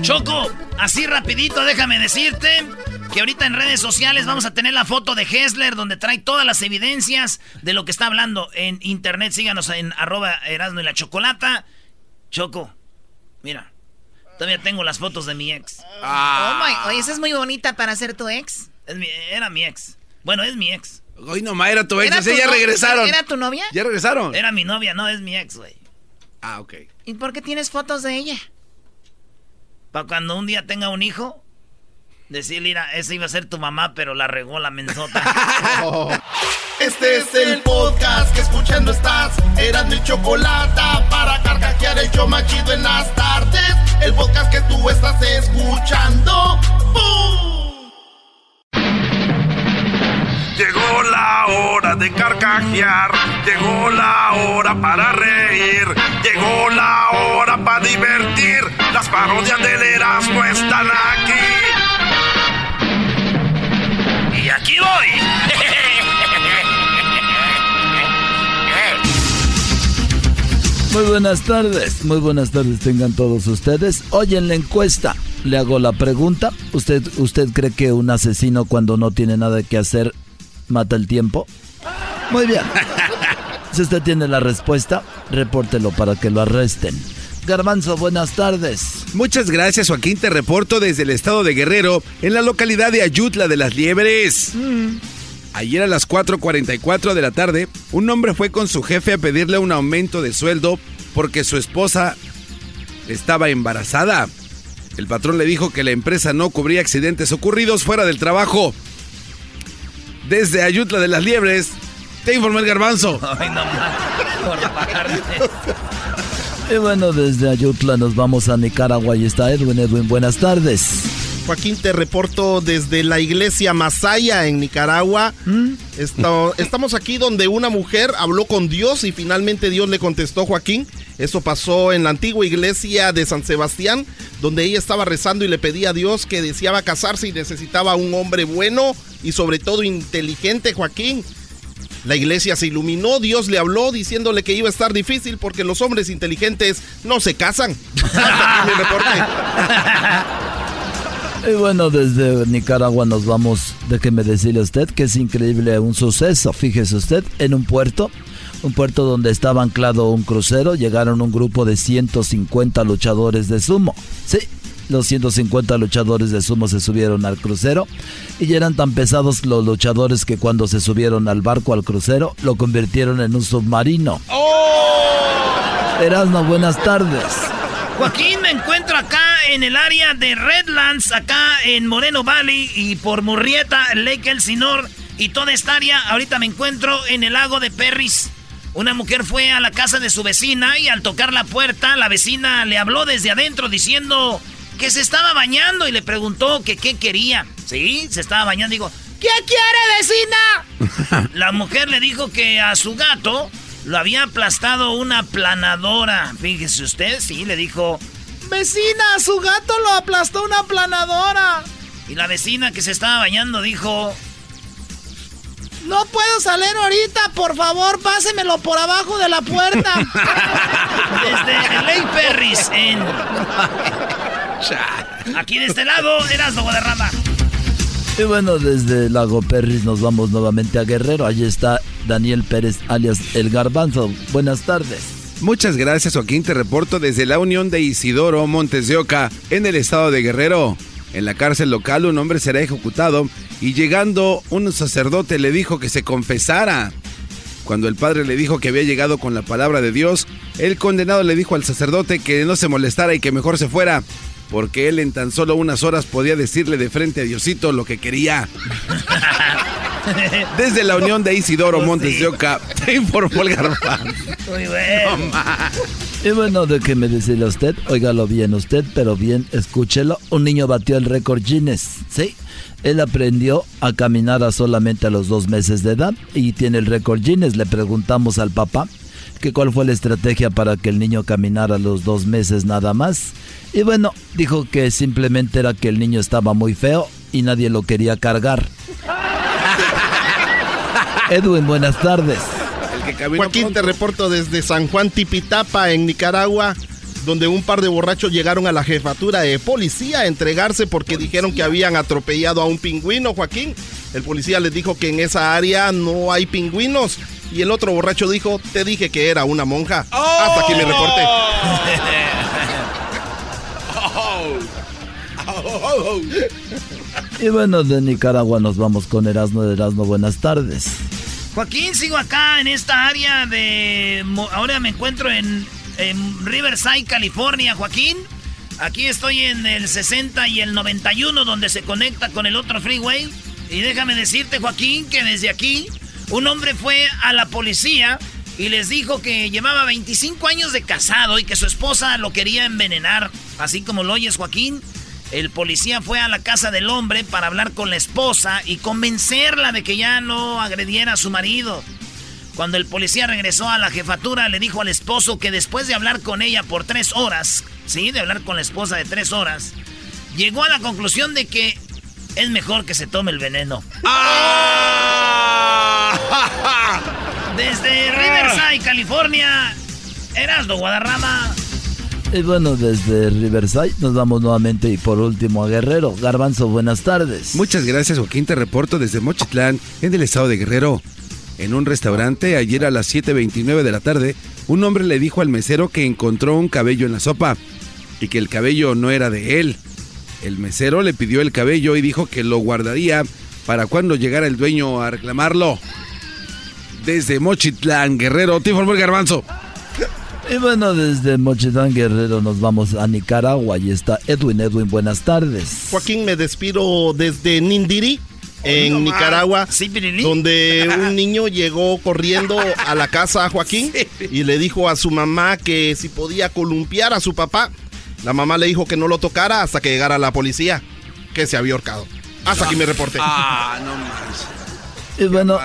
Choco, así rapidito, déjame decirte que ahorita en redes sociales vamos a tener la foto de Hessler donde trae todas las evidencias de lo que está hablando en internet. Síganos en arroba Erasmo y la Chocolata. Choco, mira, todavía tengo las fotos de mi ex. Oh my, oye, esa es muy bonita para ser tu ex. era mi ex. Bueno, es mi ex. Hoy no, era tu ex, ¿Era ya no- regresaron. ¿Era tu novia? ¿Ya regresaron? Era mi novia, no es mi ex, güey. Ah, ok. ¿Y por qué tienes fotos de ella? Para cuando un día tenga un hijo, decirle, mira, esa iba a ser tu mamá, pero la regó la menzota. Este es el podcast que escuchando estás. Eran mi chocolate para carcajear el yo machido en las tardes. El podcast que tú estás escuchando. ¡Bum! Llegó la hora de carcajear, llegó la hora para reír, llegó la hora para divertir. Las parodias del Erasmo están aquí. Y aquí voy. Muy buenas tardes, muy buenas tardes tengan todos ustedes. Hoy en la encuesta le hago la pregunta, ¿usted, ¿usted cree que un asesino cuando no tiene nada que hacer mata el tiempo? Muy bien. Si usted tiene la respuesta, repórtelo para que lo arresten. Garbanzo, buenas tardes. Muchas gracias, Joaquín. Te reporto desde el estado de Guerrero, en la localidad de Ayutla de las Liebres. Ayer a las 4.44 de la tarde, un hombre fue con su jefe a pedirle un aumento de sueldo porque su esposa estaba embarazada. El patrón le dijo que la empresa no cubría accidentes ocurridos fuera del trabajo. Desde Ayutla de las Liebres, te informó el garbanzo. Ay, no más. Por. Y bueno, desde Ayutla nos vamos a Nicaragua y está Edwin. Edwin, buenas tardes. Joaquín, te reporto desde la iglesia Masaya en Nicaragua. Esto- estamos aquí donde una mujer habló con Dios y finalmente Dios le contestó, Joaquín. Eso pasó en la antigua iglesia de San Sebastián, donde ella estaba rezando y le pedía a Dios que deseaba casarse y necesitaba un hombre bueno y sobre todo inteligente, Joaquín. La iglesia se iluminó, Dios le habló diciéndole que iba a estar difícil porque los hombres inteligentes no se casan. Y bueno, desde Nicaragua nos vamos, déjeme decirle a usted que es increíble un suceso. Fíjese usted, en un puerto, un puerto donde estaba anclado un crucero, llegaron un grupo de 150 luchadores de sumo. Sí, los 150 luchadores de sumo se subieron al crucero y eran tan pesados los luchadores que cuando se subieron al barco al crucero lo convirtieron en un submarino. Erasmo, buenas tardes. Joaquín, me encuentro acá en el área de Redlands, acá en Moreno Valley y por Murrieta, Lake Elsinore y toda esta área. Ahorita me encuentro en el lago de Perris. Una mujer fue a la casa de su vecina y al tocar la puerta, la vecina le habló desde adentro diciendo que se estaba bañando y le preguntó que qué quería. Sí, se estaba bañando. Digo, ¿qué quiere, vecina? La mujer le dijo que a su gato lo había aplastado una planadora. Fíjese usted, sí, le dijo. Vecina, su gato lo aplastó una planadora. Y la vecina que se estaba bañando dijo. No puedo salir ahorita, por favor, pásemelo por abajo de la puerta. Desde Lake Perris, en. Aquí de este lado, Erasmo Guadarrama. Y bueno, desde Lago Perris nos vamos nuevamente a Guerrero. Allí está Daniel Pérez, alias El Garbanzo. Buenas tardes. Muchas gracias, Joaquín. Te reporto desde la Unión de Isidoro Montes de Oca, en el estado de Guerrero. En la cárcel local, un hombre será ejecutado y llegando un sacerdote le dijo que se confesara. Cuando el padre le dijo que había llegado con la palabra de Dios, el condenado le dijo al sacerdote que no se molestara y que mejor se fuera, porque él en tan solo unas horas podía decirle de frente a Diosito lo que quería. Desde la Unión de Isidoro Montes de Oca, te informó el garbanzo. Muy bueno. Y bueno, de que me decirle a usted, óigalo bien usted, pero bien, escúchelo. Un niño batió el récord Guinness, ¿sí? Él aprendió a caminar a solamente a los dos meses de edad y tiene el récord Guinness. Le preguntamos al papá que cuál fue la estrategia para que el niño caminara los dos meses nada más. Y bueno, dijo que simplemente era que el niño estaba muy feo y nadie lo quería cargar. Edwin, buenas tardes. Joaquín, te reporto desde San Juan Tipitapa, en Nicaragua. donde un par de borrachos llegaron a la jefatura de policía a entregarse porque dijeron que habían atropellado a un pingüino, Joaquín. El policía les dijo que en esa área no hay pingüinos. Y el otro borracho dijo, te dije que era una monja. Hasta aquí mi reporte. Y bueno, de Nicaragua nos vamos con Erasmo de Erasmo. Buenas tardes. Joaquín, sigo acá en esta área de... Ahora me encuentro en, en Riverside, California, Joaquín. Aquí estoy en el 60 y el 91 donde se conecta con el otro freeway. Y déjame decirte, Joaquín, que desde aquí un hombre fue a la policía y les dijo que llevaba 25 años de casado y que su esposa lo quería envenenar. Así como lo oyes, Joaquín. El policía fue a la casa del hombre para hablar con la esposa y convencerla de que ya no agrediera a su marido. Cuando el policía regresó a la jefatura, le dijo al esposo que después de hablar con ella por tres horas, sí, de hablar con la esposa de tres horas, llegó a la conclusión de que es mejor que se tome el veneno. Desde Riverside, California, Erasdo Guadarrama. Y bueno, desde Riverside nos vamos nuevamente y por último a Guerrero. Garbanzo, buenas tardes. Muchas gracias, Joaquín. Te reporto desde Mochitlán, en el estado de Guerrero. En un restaurante, ayer a las 7.29 de la tarde, un hombre le dijo al mesero que encontró un cabello en la sopa y que el cabello no era de él. El mesero le pidió el cabello y dijo que lo guardaría para cuando llegara el dueño a reclamarlo. Desde Mochitlán, Guerrero, te informó el garbanzo. Y bueno, desde Mochitlán Guerrero nos vamos a Nicaragua y está Edwin. Edwin, buenas tardes. Joaquín, me despido desde Nindiri, en Nicaragua, donde un niño llegó corriendo a la casa a Joaquín y le dijo a su mamá que si podía columpiar a su papá. La mamá le dijo que no lo tocara hasta que llegara la policía, que se había ahorcado. Hasta aquí me reporte. Ah, no Y bueno,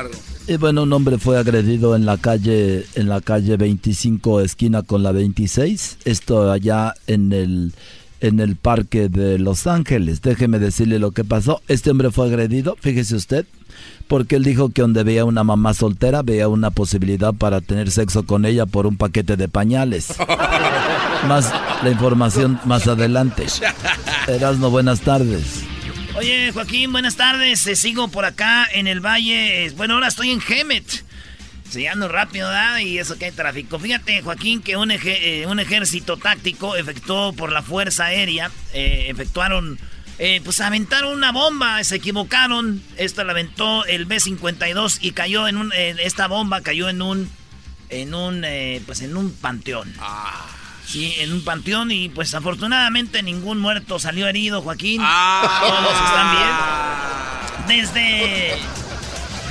y bueno, un hombre fue agredido en la calle, en la calle 25, esquina con la 26. Esto allá en el, en el parque de Los Ángeles. Déjeme decirle lo que pasó. Este hombre fue agredido, fíjese usted, porque él dijo que donde veía una mamá soltera, veía una posibilidad para tener sexo con ella por un paquete de pañales. más la información más adelante. Erasmo, buenas tardes. Oye, Joaquín, buenas tardes. Eh, sigo por acá en el valle. Bueno, ahora estoy en Gemet. Se ando rápido, ¿verdad? Y eso que hay tráfico. Fíjate, Joaquín, que un, eh, un ejército táctico efectuó por la Fuerza Aérea, eh, efectuaron, pues aventaron una bomba, se equivocaron. Esta la aventó el B-52 y cayó en un, esta bomba cayó en un, en un, pues en un panteón. Ah. Sí, en un panteón y pues afortunadamente ningún muerto salió herido, Joaquín. Ah. Todos están bien. Desde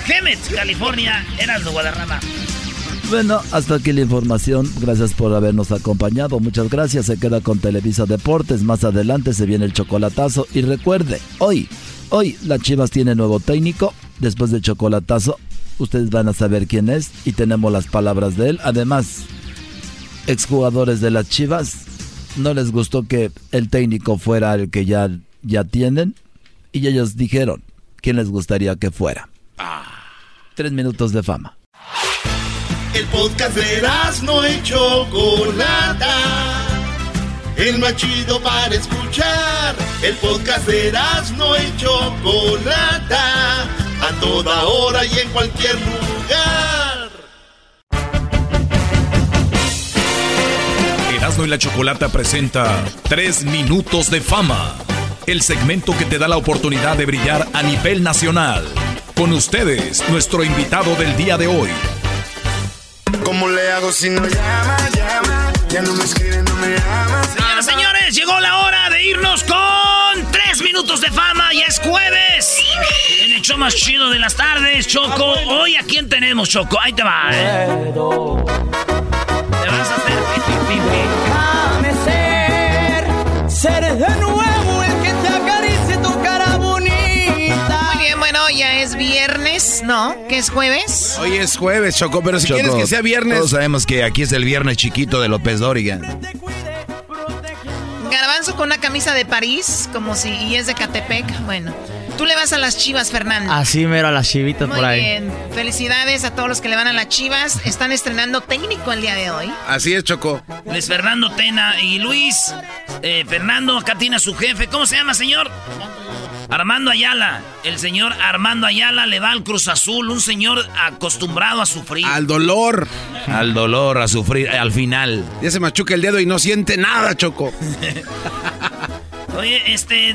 Gemet, California, Heraldo Guadarrama. Bueno, hasta aquí la información. Gracias por habernos acompañado. Muchas gracias. Se queda con Televisa Deportes. Más adelante se viene el chocolatazo. Y recuerde, hoy, hoy las Chivas tiene nuevo técnico. Después del chocolatazo, ustedes van a saber quién es y tenemos las palabras de él. Además, exjugadores de las Chivas no les gustó que el técnico fuera el que ya, ya tienen y ellos dijeron quién les gustaría que fuera. Tres minutos de fama. El podcast de no hecho Chocolata. El más chido para escuchar. El podcast de no hecho Chocolata. A toda hora y en cualquier lugar. Erasmo y la Chocolata presenta Tres Minutos de Fama, el segmento que te da la oportunidad de brillar a nivel nacional. Con ustedes, nuestro invitado del día de hoy. ¿Cómo le hago si no llama, llama? Ya no me escribe, no me llama. Señoras, señores, llegó la hora de irnos con tres minutos de fama y es jueves. En el show más chido de las tardes, Choco. Hoy a quién tenemos, Choco. Ahí te va. ¿eh? Ser, de nuevo el que te acaricie tu cara bonita. Muy bien, bueno, ya es viernes, ¿no? ¿Que es jueves? Hoy es jueves, Choco, pero si Choco, quieres que sea viernes. Todos sabemos que aquí es el viernes chiquito de López Dóriga. Garbanzo con una camisa de París, como si y es de Catepec. Bueno, Tú le vas a las chivas, Fernando. Así mero a las chivitas Muy por ahí. bien. Felicidades a todos los que le van a las chivas. Están estrenando técnico el día de hoy. Así es, Choco. Luis Fernando Tena y Luis. eh, Fernando, acá tiene a su jefe. ¿Cómo se llama, señor? Armando Ayala. El señor Armando Ayala le va al Cruz Azul, un señor acostumbrado a sufrir. Al dolor. Al dolor, a sufrir, al final. Ya se machuca el dedo y no siente nada, Choco. Oye, este.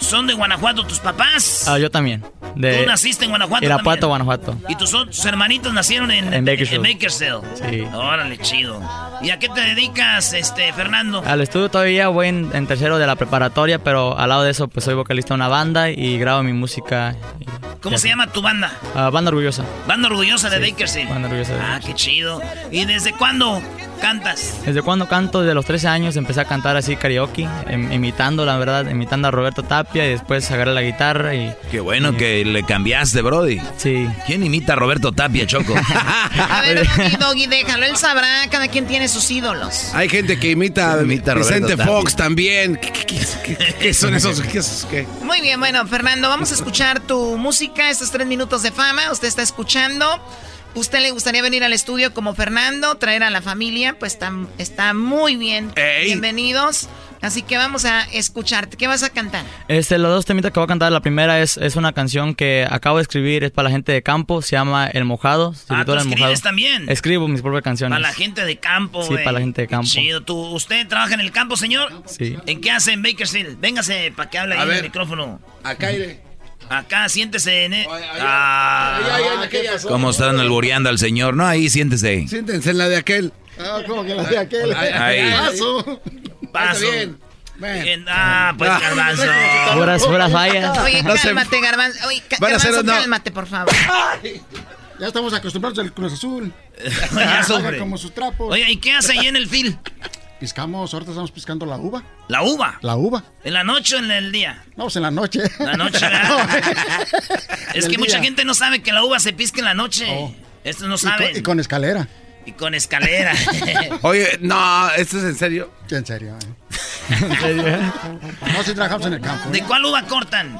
¿Son de Guanajuato tus papás? Ah, yo también. De ¿Tú naciste en Guanajuato Irapuato, también? Baguanajuato. ¿Y tus, hermanitos nacieron en, En Bakersfield. en Bakersfield? Sí. Órale, chido. ¿Y a qué te dedicas, este, Fernando? Al estudio todavía voy en, en tercero de la preparatoria, pero al lado de eso pues soy vocalista de una banda y grabo mi música. y- ¿Cómo se llama tu banda? Ah, banda Orgullosa. Banda Orgullosa de Sí, Bakersfield. Banda Orgullosa de Ah, qué chido. ¿Y desde cuándo cantas? Desde cuando canto, desde los 13 años empecé a cantar así karaoke, im- imitando, la verdad, imitando a Roberto Tapia y después agarré la guitarra y... Qué bueno que le cambiaste, Brody. Sí. ¿Quién imita a Roberto Tapia, Choco? A ver, Doggy, Doggy, déjalo. Él sabrá. Cada quien tiene sus ídolos. Hay gente que imita a Imita a Vicente Roberto Fox también. ¿Qué, qué- qué- qué- qué son esos? ¿Qué, esos qué? Muy bien, bueno, Fernando, vamos a escuchar tu música, estos tres minutos de fama. Usted está escuchando. ¿Usted le gustaría venir al estudio como Fernando, traer a la familia? Pues está, está muy bien. Ey. Bienvenidos. Así que vamos a escucharte. ¿Qué vas a cantar? Este, los dos temitas que voy a cantar, la primera es, es una canción que acabo de escribir, es para la gente de campo, se llama El Mojado. se Ah, ¿tú El escribes Mojado. también? Escribo mis propias canciones. Para la gente de campo, Sí, güey. para la gente de campo. Chido. ¿Tú, ¿Usted trabaja en el campo, señor? Sí. ¿En qué hace en Bakersfield? Véngase para que hable ahí A en el micrófono. Acá iré. Acá, siéntese en... el- Ah. Ay, ay, ay, aquella. ¿Cómo están alboreando al señor? No, ahí siéntese. Siéntense en la de aquel. Ah, ¿cómo que la de aquel? Ay, Ahí. Paso. Paso. Está bien. Ah, pues Ah. garbanzo. Puras, puras fallas. Oye, cálmate, Garbanzo. Oye, ca- Van a hacer Garbanzo, cálmate, por favor. Ya estamos acostumbrados al Cruz Azul. Ya como sus trapos. Oye, ¿y qué hace ahí en el fil? Piscamos, ahorita estamos piscando la uva. ¿La uva? La uva. ¿En la noche o en el día? No, pues en la noche. La noche, ¿verdad? Es En que mucha gente no sabe que la uva se pisca en la noche. Oh. Estos no Y saben. con, y con escalera. Y con escalera. Oye, no, ¿esto es en serio? En serio. eh. no, si trabajamos en el campo. ¿De ¿eh? cuál uva cortan?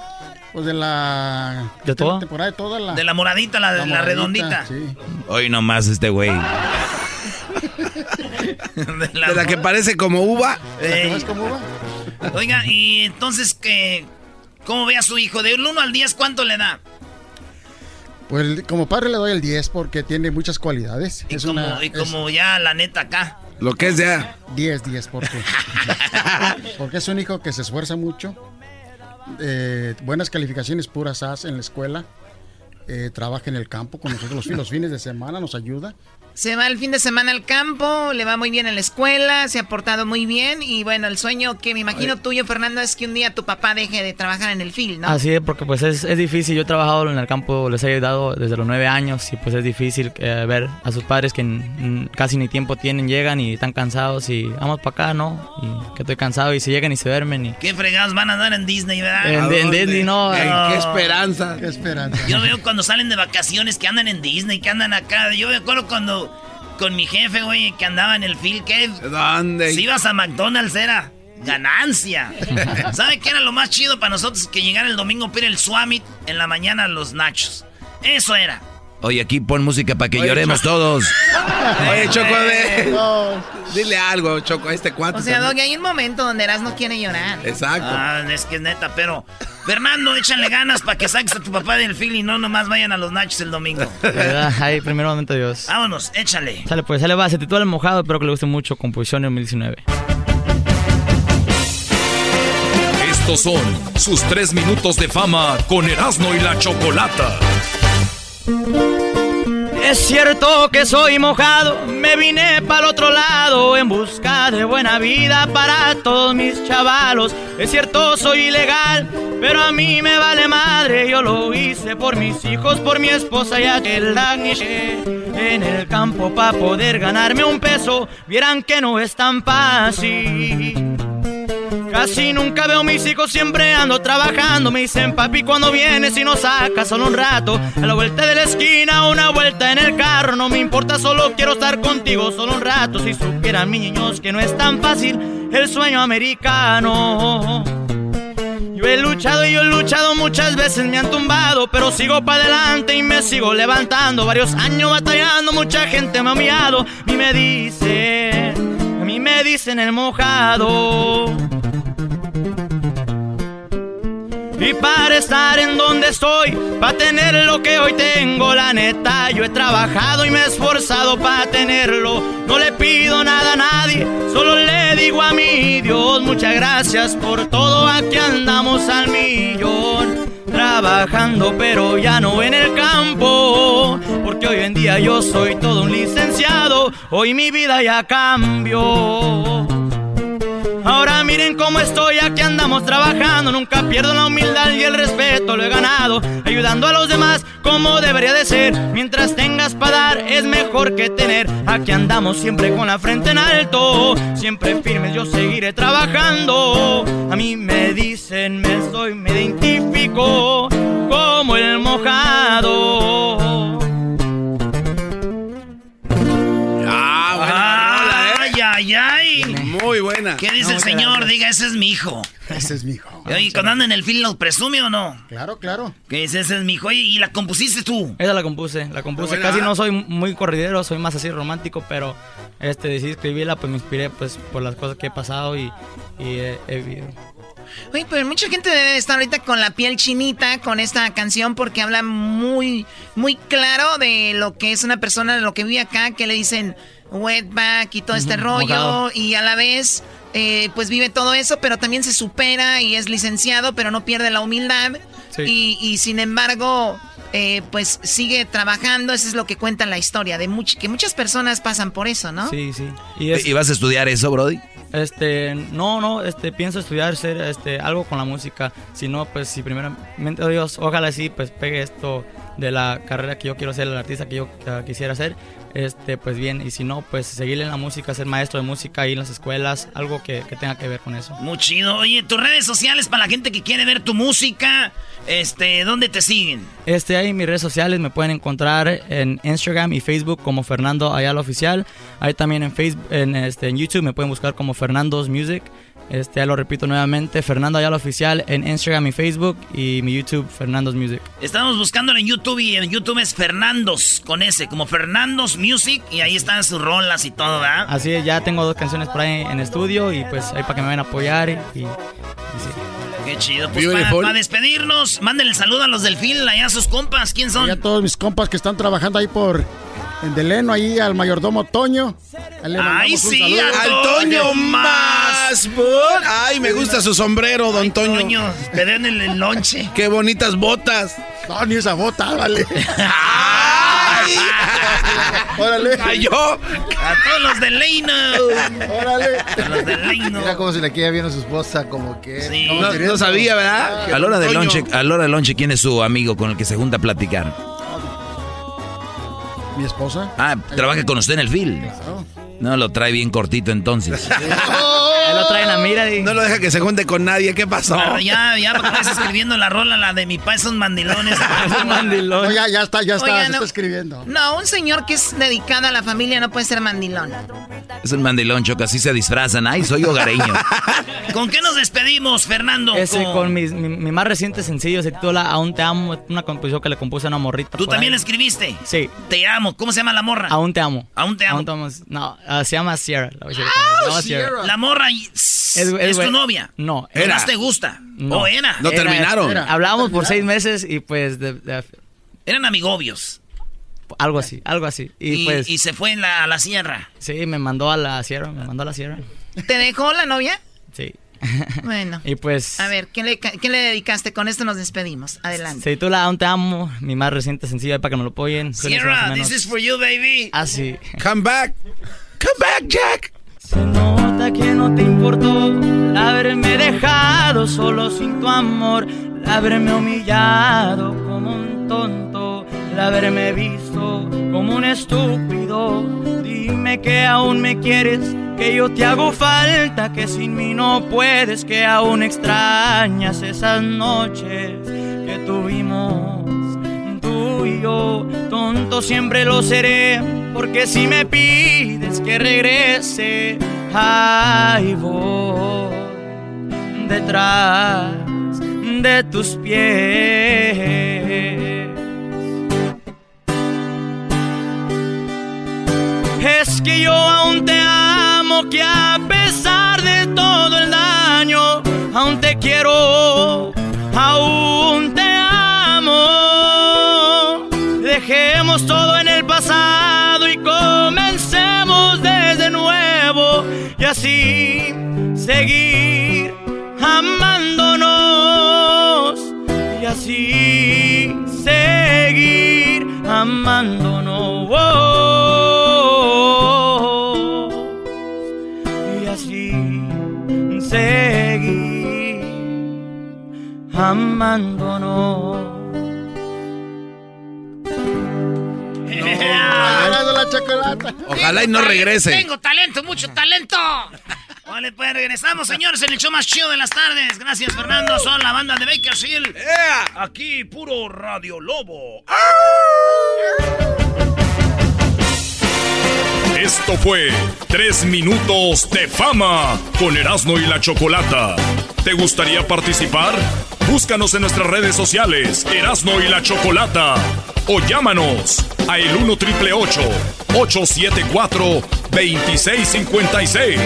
Pues de la... ¿De toda? temporada de toda la... De la moradita, la, la, moradita, redondita. Sí. Hoy nomás este güey. De la- De la que parece como uva. ¿De la que Ey. ves como uva? Oiga, y entonces, que ¿cómo ve a su hijo? De 1 al 10, ¿cuánto le da? Pues como padre le doy el 10 porque tiene muchas cualidades. Y es como, una... y como ya la neta acá. Lo que es ya. 10, 10, porque porque es un hijo que se esfuerza mucho, eh, buenas calificaciones puras hace en la escuela, eh, trabaja en el campo con nosotros los fines de semana, nos ayuda. Se va el fin de semana al campo, le va muy bien en la escuela, se ha portado muy bien y bueno, el sueño que me imagino tuyo, Fernando, es que un día tu papá deje de trabajar en el field, ¿no? Así es, porque pues es, es difícil. Yo he trabajado en el campo, les he ayudado desde los nueve años y pues es difícil eh, ver a sus padres que mm, casi ni tiempo tienen, llegan y están cansados y vamos para acá, ¿no? Y que estoy cansado y se llegan y se duermen y... ¿Qué fregados van a dar en Disney, verdad? En, en? Disney, no. Ay, No. qué esperanza. Qué esperanza. Yo veo cuando salen de vacaciones que andan en Disney, que andan acá. Yo me acuerdo cuando con mi jefe, güey, que andaba en el que ¿Dónde? si ibas a McDonald's era ganancia. ¿Sabe qué era lo más chido para nosotros? Que llegara el domingo pide el Swamit en la mañana los nachos. Eso era. Oye, aquí pon música para que Oye, lloremos Choco. todos. Oye, Choco, de... dile algo, Choco, a este cuate. O sea. Doggy, hay un momento donde Eras no quiere llorar. Exacto. Ah, es que es neta, pero Fernando, échale ganas para que saques a tu papá del field y no nomás vayan a los nachos el domingo. ¿verdad? Ay, primero momento Dios. Vámonos, échale. Sale pues, sale va, se titula El Mojado, espero que le guste mucho, composición en 2019. Estos son sus tres minutos de fama con Erasmo y la Chocolata. Es cierto que soy mojado, me vine para otro lado en busca de buena vida para todos mis chavalos. Es cierto, soy ilegal, pero a mí me vale madre. Yo lo hice por mis hijos, por mi esposa y aquel dagniché en el campo para poder ganarme un peso. Vieran que no es tan fácil. Casi nunca veo a mis hijos, siempre ando trabajando. Me dicen, papi, cuando vienes y nos sacas solo un rato. A la vuelta de la esquina, una vuelta en el carro. No me importa, solo quiero estar contigo solo un rato. Si supieran mis niños que no es tan fácil el sueño americano. Yo he luchado y yo he luchado muchas veces, me han tumbado, pero sigo para adelante y me sigo levantando. Varios años batallando, mucha gente me ha humillado. A mí me dicen, a mí me dicen el mojado. Y para estar en donde estoy, para tener lo que hoy tengo, la neta, yo he trabajado y me he esforzado para tenerlo. No le pido nada a nadie, solo le digo a mi Dios, muchas gracias por todo, aquí andamos al millón. Trabajando pero ya no en el campo, porque hoy en día yo soy todo un licenciado, hoy mi vida ya cambió. Ahora miren cómo estoy, aquí andamos trabajando. Nunca pierdo la humildad y el respeto, lo he ganado. Ayudando a los demás como debería de ser. Mientras tengas para dar, es mejor que tener. Aquí andamos siempre con la frente en alto. Siempre firmes, yo seguiré trabajando. A mí me dicen, me soy, me identifico como el mojado. Muy buena. ¿Qué dice el señor? Diga, ese es mi hijo. Ese es mi hijo. Oye, cuando anda en el film, ¿lo presume o no? Claro, claro. ¿Qué dice? Ese es mi hijo. Oye, ¿Y la compusiste tú? Esa la compuse, la compuse. Buena. Casi no soy muy corridero, soy más así romántico, pero este decidí escribirla, pues me inspiré pues por las cosas que he pasado y, y he, he vivido. Oye, pero mucha gente debe estar ahorita con la piel chinita con esta canción porque habla muy, muy claro de lo que es una persona, de lo que vive acá, que le dicen wetback y todo este rollo, mojado. y a la vez, eh, pues vive todo eso, pero también se supera y es licenciado, pero no pierde la humildad. Sí. Y, y sin embargo, eh, pues sigue trabajando, eso es lo que cuenta la historia, de much- que muchas personas pasan por eso, ¿no? Sí, sí. ¿Y vas a estudiar eso, Brody? Este, no, no, este, pienso estudiar, ser, este, algo con la música. Si no, pues, si primeramente, oh Dios, ojalá sí, pues, pegue esto de la carrera que yo quiero ser, el artista que yo eh, quisiera ser, este, pues bien. Y si no, pues, seguir en la música, ser maestro de música ahí en las escuelas, algo que, que tenga que ver con eso. Muy chido. Oye, tus redes sociales para la gente que quiere ver tu música, este, ¿dónde te siguen? Este, ahí en mis redes sociales me pueden encontrar en Instagram y Facebook como Fernando Ayala Oficial. Ahí también en Facebook, en, este, en YouTube me pueden buscar como Fernando's Music. Este, ya lo repito nuevamente, Fernando Ayala Oficial en Instagram y Facebook y mi YouTube, Fernando's Music. Estamos buscándolo en YouTube y en YouTube es Fernandos con ese, como Fernandos Music y ahí están sus rolas y todo, ¿verdad? Así es, ya tengo dos canciones por ahí en estudio y pues ahí para que me vayan a apoyar y, y- y sí. Qué chido. Pues para, despedirnos, mándenle saludo a los del film, allá a sus compas. ¿Quién son? Y a todos mis compas que están trabajando ahí por en Deleno, ahí al mayordomo Toño. Ahí Ay, sí, Al Toño más. Ay, me gusta su sombrero, don Toño. Toño, te den el, el lonche. Qué bonitas botas. No, ni esa bota, vale. ¡Ay! Órale. Ay, yo. A todos los de Leino. Órale. A los de Leino. Mira cómo se le queda viendo a su esposa, como que. Sí. como No, sabía, ¿verdad? A la hora del Toño. lonche, a la hora del lonche, ¿quién es su amigo con el que se junta a platicar? Mi esposa. Ah, trabaja con usted en el film. Claro. No, lo trae bien cortito entonces. Lo trae mira y... No lo deja que se junte con nadie. ¿Qué pasó? Ah, ya, ya, porque estás escribiendo la rola, la de mi pa, son mandilones. No, ya, ya está, ya está, Oigan, se no. está escribiendo. No, un señor que es dedicado a la familia no puede ser mandilón. Es el mandilón, Choco, así se disfrazan. Ay, soy hogareño. ¿Con qué nos despedimos, Fernando? Ese Con- con mis- mi, mi más reciente sencillo se titula Aún te amo, una composición que le compuse a una morrita. ¿Tú también ahí. escribiste? Sí. Te amo. ¿Cómo se llama la morra? Aún te amo. Aún te amo. No, ah, se llama Sierra. la voy a decir otra vez, se llama Sierra. La morra y- es, es tu novia. No, ¿Era? era. te gusta? No. ¿O era? No Era- terminaron. era. Hablábamos por seis meses y pues de- de- Eran amigobios. algo así, algo así. Y, Y, pues y se fue en la, a la sierra. sí, me mandó a la Sierra, me mandó a la Sierra. ¿Te dejó la novia? Sí. Bueno. Y pues A ver, ¿qué le, qué le dedicaste? Con esto nos despedimos. Adelante. se titula Aún te amo, mi más reciente sencillo para que me lo apoyen. Más Sierra, this is for you, baby. Así. Come back. Come back, Jack. Se nota que no te importó haberme dejado solo sin tu amor, haberme humillado como un tonto, haberme visto como un estúpido. Dime que aún me quieres, que yo te hago falta, que sin mí no puedes, que aún extrañas esas noches que tuvimos yo, tonto siempre lo seré, porque si me pides que regrese, ahí voy detrás de tus pies. Es que yo aún te amo, que a pesar de todo el daño, aún te quiero, aún te Todo en el pasado y comencemos desde nuevo y así seguir amándonos y así seguir amándonos. seguir amándonos. Ojalá y no regrese. Tengo talento, mucho talento. Vale, pues regresamos, señores, en el show más chido de las tardes. Gracias, Fernando. Son la banda de Bakersfield. Aquí, puro Radio Lobo. Esto fue Tres Minutos de Fama con Erasmo y la Chocolata. ¿Te gustaría participar? Búscanos en nuestras redes sociales, Erasmo y la Chocolata. O llámanos a el 1 triple 874 2656.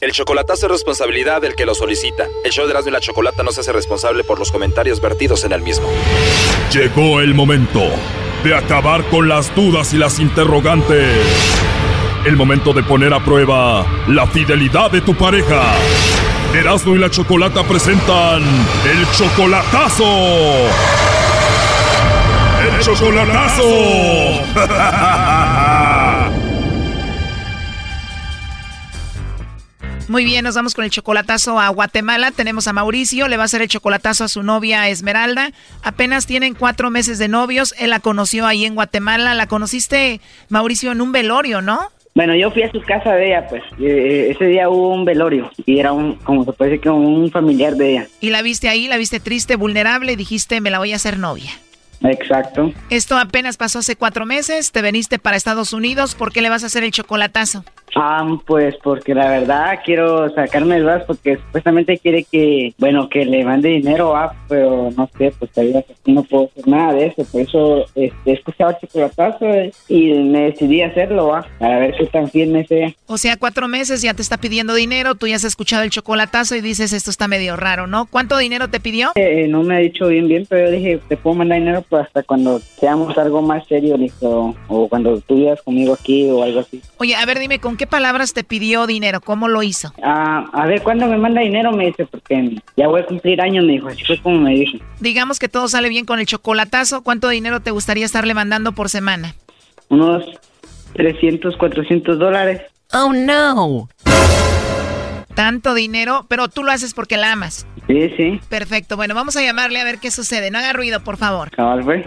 El chocolatazo es responsabilidad del que lo solicita. El show de Erasmo y la Chocolata no se hace responsable por los comentarios vertidos en el mismo. Llegó el momento de acabar con las dudas y las interrogantes. El momento de poner a prueba la fidelidad de tu pareja. Erasmo y la Chocolata presentan el chocolatazo. El chocolatazo. Muy bien, nos vamos con el chocolatazo a Guatemala. Tenemos a Mauricio, le va a hacer el chocolatazo a su novia Esmeralda. Apenas tienen cuatro meses de novios. Él la conoció ahí en Guatemala. La conociste, Mauricio, en un velorio, ¿no? Bueno, yo fui a su casa de ella, pues. Eh, ese día hubo un velorio y era un, como se puede decir, como un familiar de ella. Y la viste ahí, la viste triste, vulnerable y dijiste, me la voy a hacer novia. Exacto. Esto apenas pasó hace cuatro meses, te veniste para Estados Unidos, ¿por qué le vas a hacer el chocolatazo? Ah, pues porque la verdad quiero sacarme el brazo porque supuestamente quiere que, bueno, que le mande dinero, ah, pero no sé, pues todavía no puedo hacer nada de eso, por eso este, escuchaba chocolatazo y me decidí a hacerlo, ah, para ver qué tan firme sea. O sea, cuatro meses ya te está pidiendo dinero, tú ya has escuchado el chocolatazo y dices esto está medio raro, ¿no? ¿Cuánto dinero te pidió? Eh, no me ha dicho bien, bien, pero yo dije, te puedo mandar dinero pues hasta cuando seamos algo más serio, listo, o cuando tú vivas conmigo aquí o algo así. Oye, a ver, dime, ¿con qué palabras te pidió dinero? ¿Cómo lo hizo? Ah, a ver, ¿cuándo me manda dinero? Me dice, porque ya voy a cumplir años, me dijo, así fue como me dijo. Digamos que todo sale bien con el chocolatazo, ¿cuánto dinero te gustaría estarle mandando por semana? Unos 300, 400 dólares. Oh, no. Tanto dinero, pero tú lo haces porque la amas. Sí, sí. Perfecto, bueno, vamos a llamarle a ver qué sucede. No haga ruido, por favor. Cabal, pues.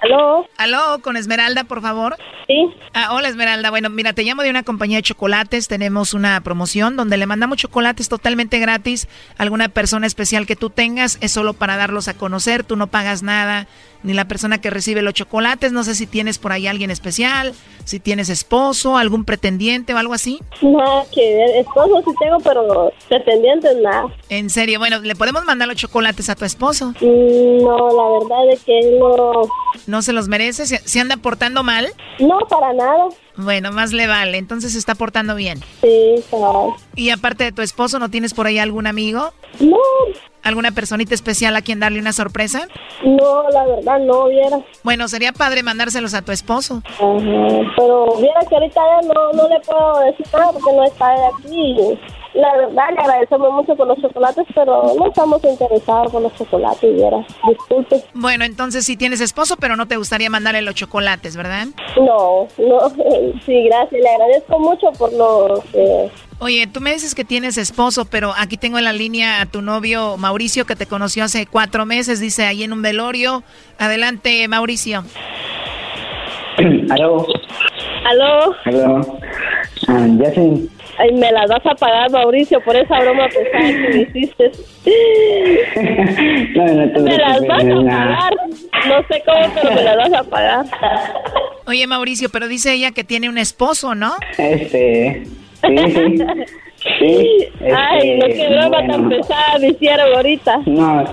¿Aló? ¿Aló? ¿Con Esmeralda, por favor? Sí. Ah, hola, Esmeralda. Bueno, mira, te llamo de una compañía de chocolates. Tenemos una promoción donde le mandamos chocolates totalmente gratis a alguna persona especial que tú tengas. Es solo para darlos a conocer. Tú no pagas nada ni la persona que recibe los chocolates. No sé si tienes por ahí alguien especial, si tienes esposo, algún pretendiente o algo así. Nada que. Esposo sí tengo, pero pretendientes nada. En serio, bueno, ¿le podemos mandar los chocolates a tu esposo? Mm, no, la verdad es que no. ¿No se los merece? ¿Se, se anda portando mal? No, para nada. Bueno, más le vale. Entonces se está portando bien. Sí, claro. ¿Y aparte de tu esposo, no tienes por ahí algún amigo? No. ¿Alguna personita especial a quien darle una sorpresa? No, la verdad no, viera. Bueno, sería padre mandárselos a tu esposo. Ajá, pero viera que ahorita ya no, no le puedo decir nada porque no está de aquí. La verdad, le agradecemos mucho por los chocolates, pero no estamos interesados por los chocolates, viera. Disculpe. Bueno, entonces sí tienes esposo, pero no te gustaría mandarle los chocolates, ¿verdad? No, no, sí, gracias. Le agradezco mucho por los... Eh, Oye, tú me dices que tienes esposo, pero aquí tengo en la línea a tu novio Mauricio que te conoció hace cuatro meses, dice ahí en un velorio. Adelante, Mauricio. Aló. ¿Aló? Aló. Ah, ya sé. Ay, me las vas a pagar, Mauricio, por esa broma pesada que me hiciste. No, no te me las vas a pagar. No sé cómo, pero me las vas a pagar. Oye, Mauricio, pero dice ella que tiene un esposo, ¿no? Este. Sí, sí. Sí. Ay, no, este, qué broma bueno. tan pesada me hicieron ahorita. No,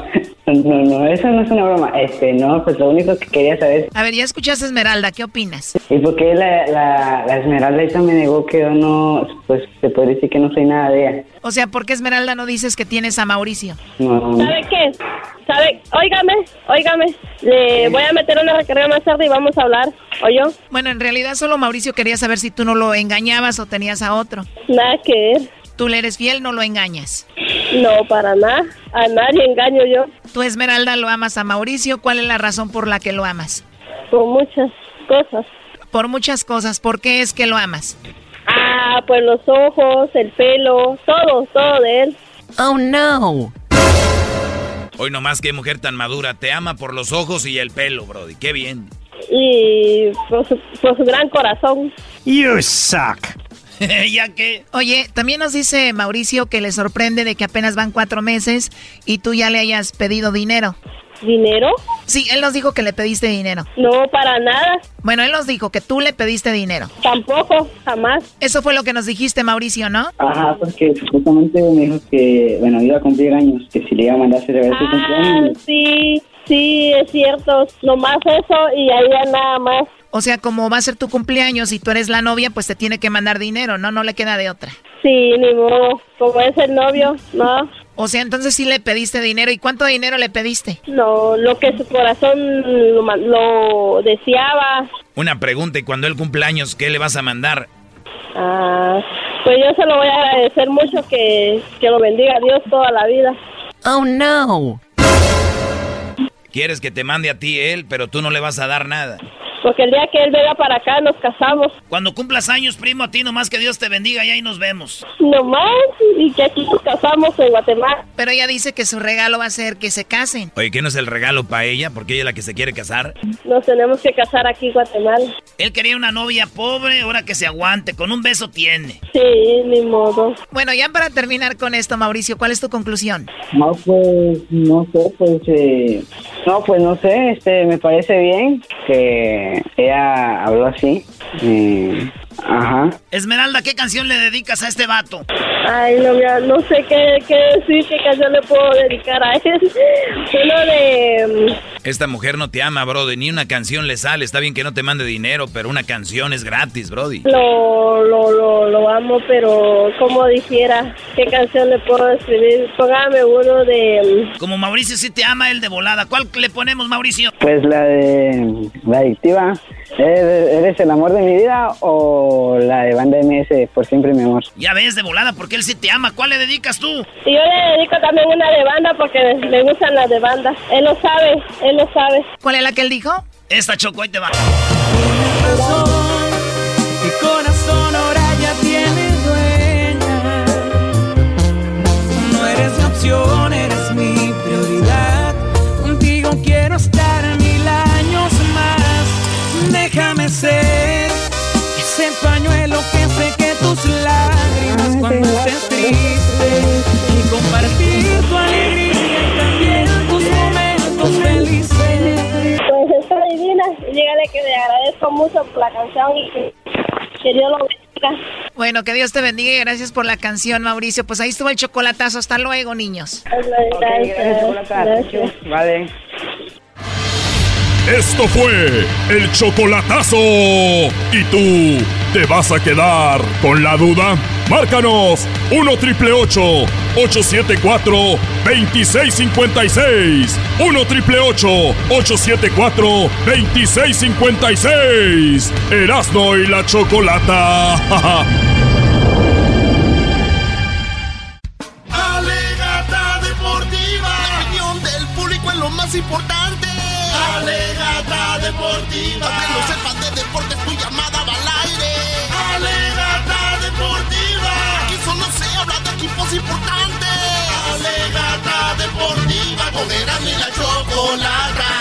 no, no, eso no es una broma. Este, no, pues lo único que quería saber A ver, ya escuchaste Esmeralda, ¿qué opinas? ¿Y por qué la, la, la Esmeralda esa me negó que yo no, pues se puede decir que no soy nada de ella? O sea, ¿por qué Esmeralda no dices que tienes a Mauricio? No. ¿Sabe qué? ¿Sabe? Óigame, óigame. Le voy a meter una recarga más tarde y vamos a hablar. ¿O yo? Bueno, en realidad solo Mauricio quería saber si tú no lo engañabas o tenías a otro. Nada que ver. Tú le eres fiel, no lo engañas. No, para nada. A nadie engaño yo. Tú, Esmeralda, lo amas a Mauricio. ¿Cuál es la razón por la que lo amas? Por muchas cosas. Por muchas cosas. ¿Por qué es que lo amas? Ah, pues los ojos, el pelo, todo, todo de él. Oh, no. Hoy nomás qué mujer tan madura. Te ama por los ojos y el pelo, Brody. Qué bien. Y por su, por su gran corazón. You suck. ya que. Oye, también nos dice Mauricio que le sorprende de que apenas van cuatro meses y tú ya le hayas pedido dinero. ¿Dinero? Sí, él nos dijo que le pediste dinero. No, para nada. Bueno, él nos dijo que tú le pediste dinero. Tampoco, jamás. Eso fue lo que nos dijiste, Mauricio, ¿no? Ajá, porque supuestamente me dijo que, bueno, iba a cumplir años, que si le iba a mandar celebrar su Ah, cumpleaños. sí, sí, es cierto. Nomás eso y ahí ya nada más. O sea, como va a ser tu cumpleaños y tú eres la novia, pues te tiene que mandar dinero, ¿no? No le queda de otra. Sí, ni modo. Como es el novio, no. O sea, entonces sí le pediste dinero. ¿Y cuánto dinero le pediste? No, lo que su corazón lo, lo deseaba. Una pregunta, y cuando él cumpleaños, ¿qué le vas a mandar? Ah, pues yo se lo voy a agradecer mucho que, que lo bendiga Dios toda la vida. Oh, no. Quieres que te mande a ti él, pero tú no le vas a dar nada. Porque el día que él venga para acá nos casamos. Cuando cumplas años, primo, a ti nomás que Dios te bendiga y ahí nos vemos. Nomás, y que aquí nos casamos en Guatemala. Pero ella dice que su regalo va a ser que se casen. Oye, ¿qué no es el regalo para ella? Porque ella es la que se quiere casar. Nos tenemos que casar aquí en Guatemala. Él quería una novia pobre, ahora que se aguante, con un beso tiene. Sí, ni modo. Bueno, ya para terminar con esto, Mauricio, ¿cuál es tu conclusión? No, pues, no sé, pues, eh, no, pues, no sé, este, me parece bien que ella habló así. eh, ajá. Esmeralda, ¿qué canción le dedicas a este vato? Ay, no, mira, no sé qué, qué decir, qué canción le puedo dedicar a él. Uno de... mm, Esta mujer no te ama, Brody. Ni una canción le sale. Está bien que no te mande dinero, pero una canción es gratis, Brody. Lo, lo, lo, lo amo, pero como dijera, ¿qué canción le puedo escribir? Póngame uno de... mm, Como Mauricio sí te ama, él de volada. ¿Cuál le ponemos, Mauricio? Pues la de la adictiva. ¿Eres, eres el amor de mi vida o la de banda MS por siempre mi amor? Ya ves, de volada, porque él sí te ama. ¿Cuál le dedicas tú? Y yo le dedico también una de banda porque le gustan las de banda. Él lo sabe, él lo sabe. ¿Cuál es la que él dijo? Esta Choco, ahí te va. Mi corazón ahora ya tiene dueña. No eres mi opción, compartir tu alegría y también tus momentos felices. Pues está divina. Dígale que le agradezco mucho por la canción y que, que Dios lo bendiga. Bueno, que Dios te bendiga y gracias por la canción, Mauricio. Pues ahí estuvo el chocolatazo. Hasta luego, niños. Gracias. Vale. Esto fue el chocolatazo. ¿Y tú te vas a quedar con la duda? Márcanos 1 triple 874 2656. 1 triple 874 2656. Erasno y la chocolata. Alegata deportiva. La opinión del público es lo más importante. Alegata deportiva. Que no sepas de deportes, tu llamada va al aire. Alegata deportiva. Aquí solo se habla de equipos importantes. Alegata deportiva. Con Erasmo y la chocolata.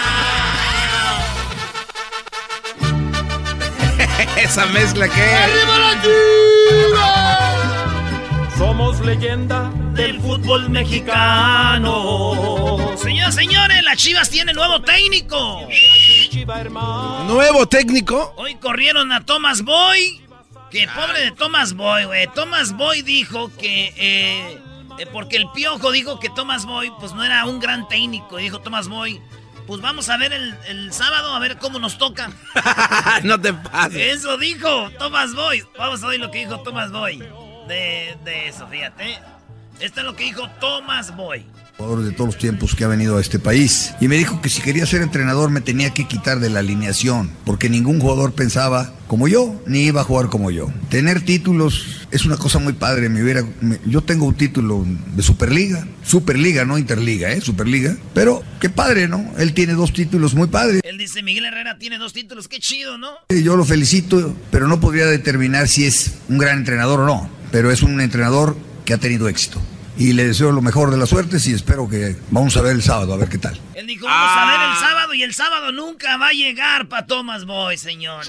Esa mezcla que ¡Arriba la chiva! Somos leyenda del fútbol mexicano. Señoras, señores, las chivas tienen nuevo técnico. ¿Nuevo técnico? Hoy corrieron a Thomas Boy Que pobre de Thomas Boy, güey. Thomas Boy dijo que... Eh, eh, porque el piojo dijo que Thomas Boy pues no era un gran técnico. Dijo Thomas Boy, pues vamos a ver el, sábado a ver cómo nos toca. no te pases. Eso dijo Thomas Boy. Vamos a oír lo que dijo Thomas Boy. De, de eso, fíjate. Esto es lo que dijo Thomas Boy jugador de todos los tiempos que ha venido a este país. Y me dijo que si quería ser entrenador me tenía que quitar de la alineación, porque ningún jugador pensaba como yo, ni iba a jugar como yo. Tener títulos es una cosa muy padre. Me hubiera, yo tengo un título de Superliga, Superliga, no Interliga, ¿eh? Superliga. Pero qué padre, ¿no? Él tiene dos títulos muy padres. Él dice, Miguel Herrera tiene dos títulos, qué chido, ¿no? Yo lo felicito, pero no podría determinar si es un gran entrenador o no. Pero es un entrenador que ha tenido éxito y le deseo lo mejor de las suertes y espero que vamos a ver el sábado, a ver qué tal. Él dijo, vamos a ver el ah. sábado y el sábado nunca va a llegar para Thomas Boy, señores.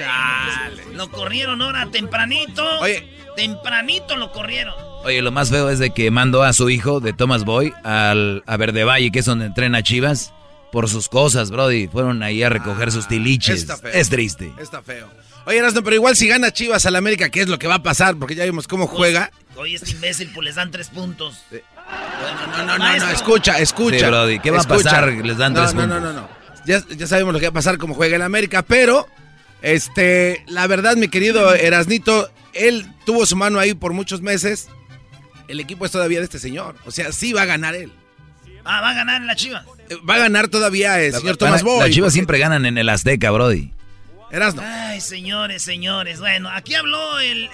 Lo corrieron ahora tempranito. Oye. Tempranito lo corrieron. Oye, lo más feo es de que mandó a su hijo de Thomas Boy al, a Verde Valle, que es donde entrena Chivas, por sus cosas, Brody. Fueron ahí a recoger sus ah, tiliches. Es triste. Está feo. Oye, Erasmo, pero igual si gana Chivas al América, ¿qué es lo que va a pasar? Porque ya vimos cómo pues, juega. Oye, este imbécil, pues les dan tres puntos. no, no, no, no, escucha, escucha. Brody, ¿qué va a pasar? Les dan tres puntos. No, no, no, no. Ya, ya sabemos lo que va a pasar como juega el América, pero, este, la verdad, mi querido Erasnito, él tuvo su mano ahí por muchos meses. El equipo es todavía de este señor. O sea, sí va a ganar él. Ah, va a ganar en la Chivas. Eh, va a ganar todavía el señor Tomás Boy. Las Chivas siempre ganan en el Azteca, Brody. Erasno. Ay, señores, señores. Bueno, aquí habló el,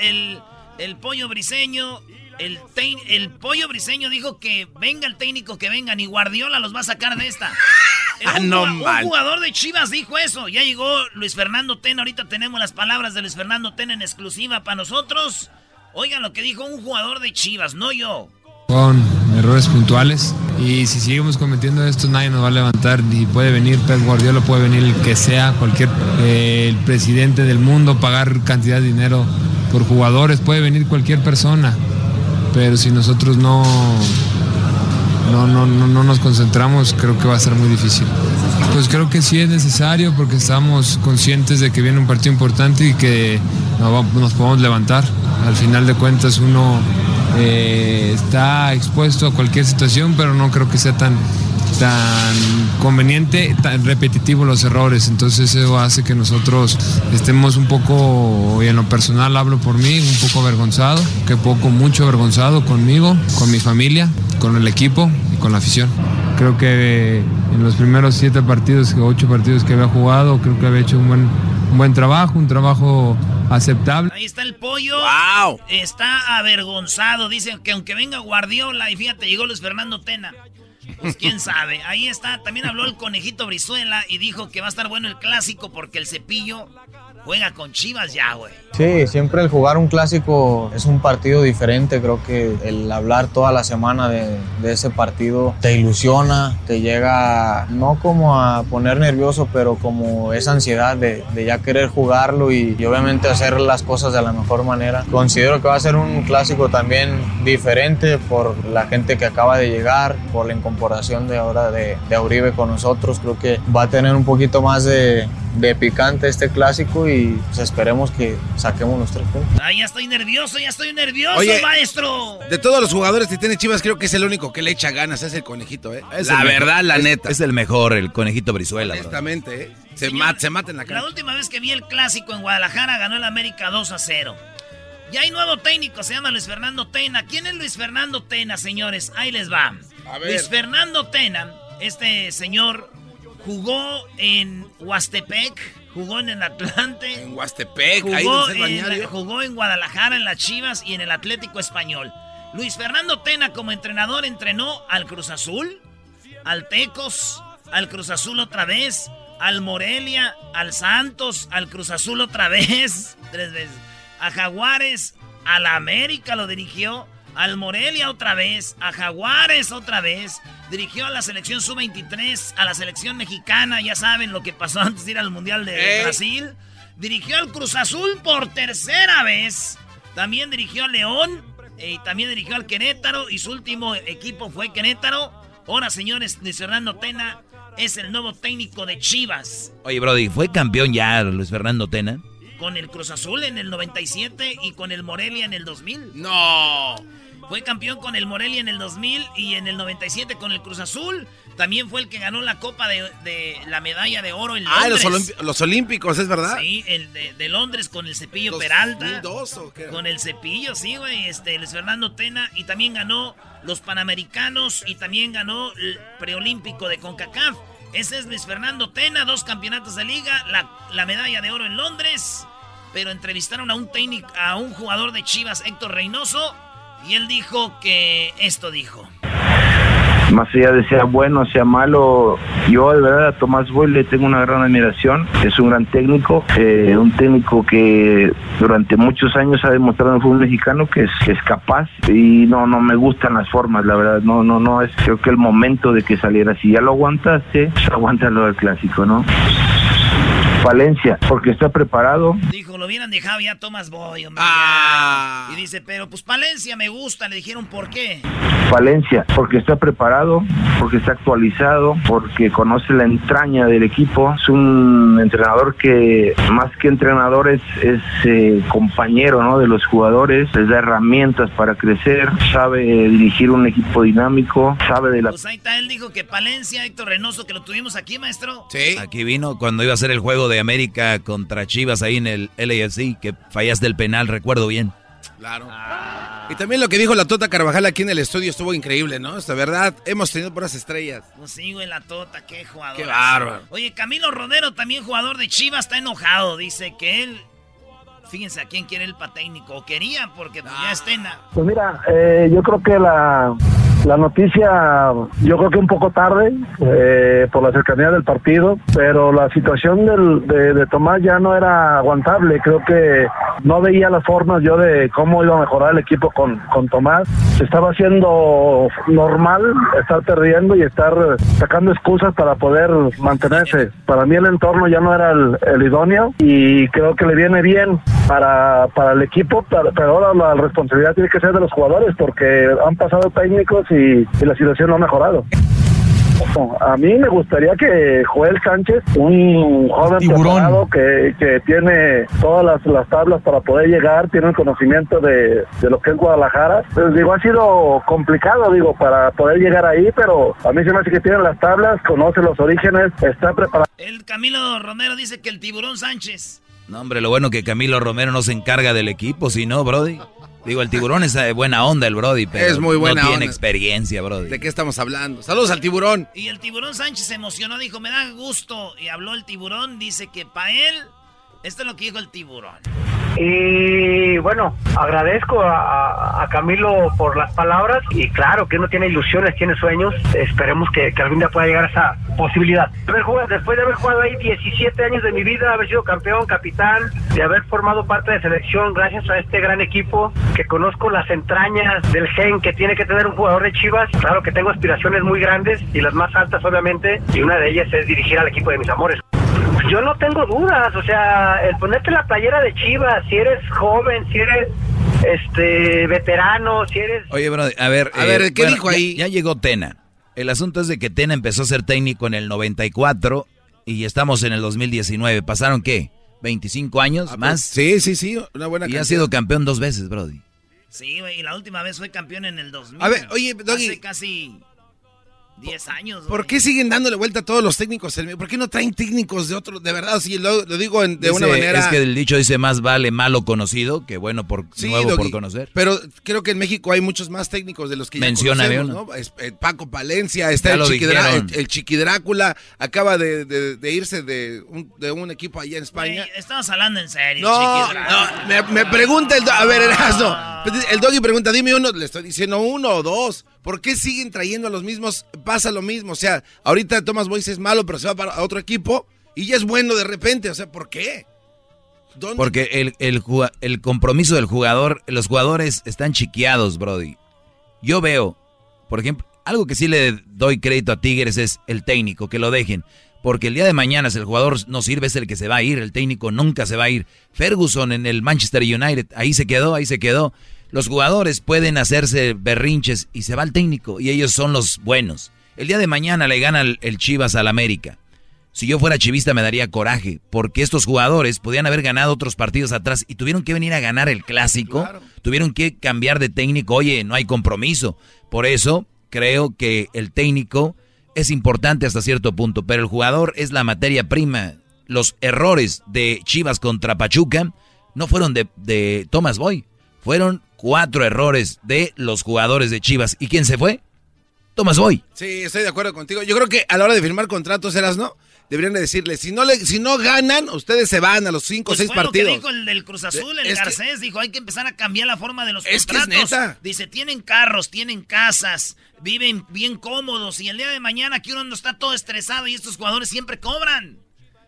el, pollo briseño. El, el pollo briseño dijo que venga el técnico que venga, ni Guardiola los va a sacar de esta. ah, no, un, jugador de Chivas dijo eso. Ya llegó Luis Fernando Tena. Ahorita tenemos las palabras de Luis Fernando Tena en exclusiva para nosotros. Oigan lo que dijo un jugador de Chivas, no yo. Con errores puntuales y si seguimos cometiendo esto nadie nos va a levantar y puede venir Pep Guardiola, puede venir el que sea, cualquier eh, el presidente del mundo, pagar cantidad de dinero por jugadores, puede venir cualquier persona, pero si nosotros no, no, no, no, nos concentramos creo que va a ser muy difícil. Pues creo que sí es necesario porque estamos conscientes de que viene un partido importante y que nos podemos levantar. Al final de cuentas uno eh, está expuesto a cualquier situación, pero no creo que sea tan, tan conveniente, tan repetitivo los errores. Entonces eso hace que nosotros estemos un poco, y en lo personal hablo por mí, un poco avergonzado, que poco, mucho avergonzado conmigo, con mi familia, con el equipo y con la afición. Creo que en los primeros siete partidos, ocho partidos que había jugado, creo que había hecho un buen, un buen trabajo, un trabajo aceptable. Ahí está el pollo. Está avergonzado. Dicen que aunque venga Guardiola, y fíjate, llegó Luis Fernando Tena. Pues quién sabe. Ahí está. También habló el conejito Brizuela y dijo que va a estar bueno el clásico porque el cepillo juega con Chivas ya, güey. Sí, siempre el jugar un clásico es un partido diferente. Creo que el hablar toda la semana de, ese partido te ilusiona, te llega no como a poner nervioso, pero como esa ansiedad de, ya querer jugarlo y, obviamente hacer las cosas de la mejor manera. Considero que va a ser un clásico también diferente por la gente que acaba de llegar, por la incorporación de ahora de, de Auribe con nosotros. Creo que va a tener un poquito más de, de picante este clásico y pues, esperemos que saquemos los tres puntos. Ay, ya estoy nervioso, ya estoy nervioso, maestro. De todos los jugadores que tiene Chivas, creo que es el único que le echa ganas, es el conejito, ¿eh? la verdad, la neta. Es el mejor, el conejito Brizuela. Honestamente, ¿eh? Se, mata, se mata en la cara. La última vez que vi el clásico en Guadalajara ganó el América 2 a 0. Y hay nuevo técnico, se llama Luis Fernando Tena. ¿Quién es Luis Fernando Tena, señores? Ahí les va. Luis Fernando Tena, este señor jugó en Huastepec, jugó en el Atlante. En Huastepec, jugó ahí en, Jugó en Guadalajara, en las Chivas y en el Atlético Español. Luis Fernando Tena como entrenador entrenó al Cruz Azul, al Tecos, al Cruz Azul otra vez, al Morelia, al Santos, al Cruz Azul otra vez, tres veces, a Jaguares, a la América lo dirigió, al Morelia otra vez, a Jaguares otra vez, dirigió a la selección sub-23, a la selección mexicana, ya saben lo que pasó antes de ir al Mundial de Brasil. Dirigió al Cruz Azul por tercera vez. También dirigió a León y también dirigió al Querétaro y su último equipo fue Querétaro. Ahora, señores, Luis Fernando Tena es el nuevo técnico de Chivas. Oye, Brody, ¿fue campeón ya Luis Fernando Tena? con el Cruz Azul en el 97 y con el Morelia en el 2000. No. Fue campeón con el Morelia en el 2000 y en el 97 con el Cruz Azul. También fue el que ganó la Copa de, la medalla de oro en Londres. Ah, los, Olímpicos, ¿es verdad? Sí, el de, Londres con el Cepillo Peralta. Con el Cepillo, sí, güey. Este, Luis Fernando Tena. Y también ganó los Panamericanos y también ganó el preolímpico de CONCACAF. Ese es Luis Fernando Tena, dos campeonatos de liga, la, la medalla de oro en Londres. Pero entrevistaron a un técnico, a un jugador de Chivas, Héctor Reynoso, y él dijo que esto dijo. Más allá de sea bueno sea malo, yo de verdad a Tomás Boy le tengo una gran admiración. Es un gran técnico, eh, un técnico que durante muchos años ha demostrado en el fútbol mexicano que es, capaz y no no me gustan las formas, la verdad. No no no es creo que el momento de que saliera. Si ya lo aguantaste, pues aguántalo del clásico, ¿no? Valencia, porque está preparado. Dijo, lo hubieran dejado ya Tomás Boy, ah. Y dice, pero pues Palencia me gusta. Le dijeron, ¿por qué? Valencia, porque está preparado, porque está actualizado, porque conoce la entraña del equipo. Es un entrenador que, más que entrenador, es, eh, compañero ¿no? de los jugadores, les da herramientas para crecer, sabe dirigir un equipo dinámico, sabe de la... Pues ahí está, él dijo que Palencia, Héctor Reynoso, que lo tuvimos aquí, maestro. Sí. Aquí vino cuando iba a ser el juego de de América contra Chivas ahí en el LAFC, que fallaste el penal, recuerdo bien. Claro. Y también lo que dijo la Tota Carvajal aquí en el estudio estuvo increíble, ¿no? De verdad, hemos tenido puras estrellas. Pues sí, güey, la Tota, qué jugador. Qué bárbaro. Oye, Camilo Rodero, también jugador de Chivas, está enojado. Dice que él fíjense a quién quiere el patécnico, o quería, porque pues, ya está en Pues mira, eh, yo creo que la, la noticia, yo creo que un poco tarde, eh, por la cercanía del partido, pero la situación del, de, Tomás ya no era aguantable. Creo que no veía las formas yo de cómo iba a mejorar el equipo con, con Tomás. Se estaba haciendo normal estar perdiendo y estar sacando excusas para poder mantenerse. Para mí el entorno ya no era el, idóneo y creo que le viene bien para, para el equipo, pero ahora la responsabilidad tiene que ser de los jugadores porque han pasado técnicos y, la situación no ha mejorado. A mí me gustaría que Joel Sánchez, un joven preparado que, que tiene todas las, las, tablas para poder llegar, tiene el conocimiento de, de lo que es Guadalajara. Pues digo, ha sido complicado, digo, para poder llegar ahí, pero a mí se me hace que tiene las tablas, conoce los orígenes, está preparado. El Camilo Romero dice que el tiburón Sánchez. No, hombre, lo bueno que Camilo Romero no se encarga del equipo, si no, Brody. Digo, el tiburón es de buena onda, el Brody, pero es muy buena no tiene experiencia, Brody. ¿De qué estamos hablando? Saludos al tiburón. Y el tiburón Sánchez se emocionó, dijo, me da gusto. Y habló el tiburón, dice que para él, esto es lo que dijo el tiburón. Y bueno, agradezco a, Camilo por las palabras y claro que uno tiene ilusiones, tiene sueños. Esperemos que, algún día pueda llegar a esa posibilidad. Después de haber jugado ahí 17 años de mi vida, haber sido campeón, capitán, de haber formado parte de selección gracias a este gran equipo, que conozco las entrañas del gen que tiene que tener un jugador de Chivas. Claro que tengo aspiraciones muy grandes y las más altas obviamente, y una de ellas es dirigir al equipo de mis amores. Yo no tengo dudas, o sea, el ponerte la playera de Chivas, si eres joven, si eres este veterano, si eres... Oye, bro, a ver, a ver, ¿qué eh, dijo ahí? Ya, llegó Tena. El asunto es de que Tena empezó a ser técnico en el 94 y estamos en el 2019. ¿Pasaron qué? ¿25 años ah, más? Sí, sí, sí, una buena Y ha sido campeón dos veces, Brody. Sí, y la última vez fue campeón en el 2000. A ver, oye, Doggy. Hace casi 10 años. ¿Por qué siguen dándole vuelta a todos los técnicos? ¿Por qué no traen técnicos de otro? De verdad, sí, lo, digo de una manera. Es que el dicho dice más vale malo conocido que bueno por nuevo por conocer. Pero creo que en México hay muchos más técnicos de los que Menciona ya ¿no? Eh, Paco Palencia, está el Chiqui, Drácula, acaba de, irse de un, equipo allá en España. estamos hablando en serio, No, no me, pregunta el. A ver, Erasmo. El doggy pregunta, dime uno, le estoy diciendo uno o dos. ¿Por qué siguen trayendo a los mismos? Pasa lo mismo. O sea, ahorita Thomas Boyce es malo, pero se va para otro equipo y ya es bueno de repente. O sea, ¿por qué? Porque el, el, compromiso del jugador, los jugadores están chiqueados, Brody. Yo veo, por ejemplo, algo que sí le doy crédito a Tigres es el técnico, que lo dejen. Porque el día de mañana, si el jugador no sirve, es el que se va a ir. El técnico nunca se va a ir. Ferguson en el Manchester United, ahí se quedó, ahí se quedó. Los jugadores pueden hacerse berrinches y se va el técnico y ellos son los buenos. El día de mañana le gana el, Chivas al América. Si yo fuera chivista me daría coraje, porque estos jugadores podían haber ganado otros partidos atrás y tuvieron que venir a ganar el clásico, tuvieron que cambiar de técnico, oye, no hay compromiso. Por eso creo que el técnico es importante hasta cierto punto, pero el jugador es la materia prima. Los errores de Chivas contra Pachuca no fueron de, de Thomas Boy, fueron cuatro errores de los jugadores de Chivas. ¿Y quién se fue? Thomas Boy. Sí, estoy de acuerdo contigo. Yo creo que a la hora de firmar contratos, eras, ¿no? deberían de decirle, si no, le, si no ganan, ustedes se van a los cinco o pues seis partidos. Lo que dijo el del Cruz Azul, el Garcés, dijo, hay que empezar a cambiar la forma de los es contratos. Dice, tienen carros, tienen casas, viven bien cómodos y el día de mañana que uno no está todo estresado y estos jugadores siempre cobran.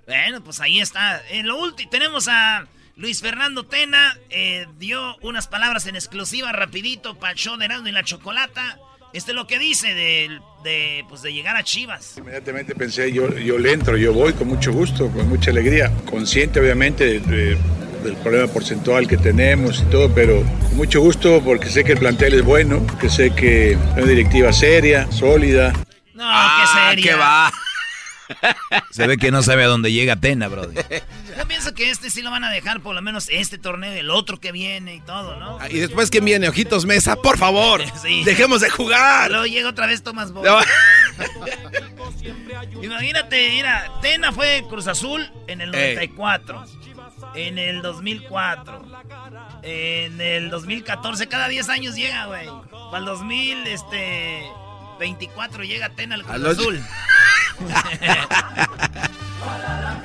Bueno, pues ahí está. En lo último, tenemos a Luis Fernando Tena, eh, dio unas palabras en exclusiva rapidito para el show de Erasmo y la Chocolata. Este es lo que dice de, de, pues de llegar a Chivas. Inmediatamente pensé, yo, yo le entro, yo voy con mucho gusto, con mucha alegría. Consciente obviamente del problema porcentual que tenemos y todo, pero con mucho gusto porque sé que el plantel es bueno, que sé que es una directiva seria, sólida. No, ah, seria. ¿Qué va? Se ve que no sabe a dónde llega Tena, brother. Yo pienso que este sí lo van a dejar por lo menos este torneo, el otro que viene y todo, ¿no? Ah, y después que viene, Ojitos Mesa, por favor, dejemos de jugar. Luego llega otra vez Tomás Boy. Imagínate, mira, Tena fue Cruz Azul en el 94, en el 2004, en el 2014, cada 10 años llega, güey. Para el 2000, este... 24 llega Tena al Cruz Azul.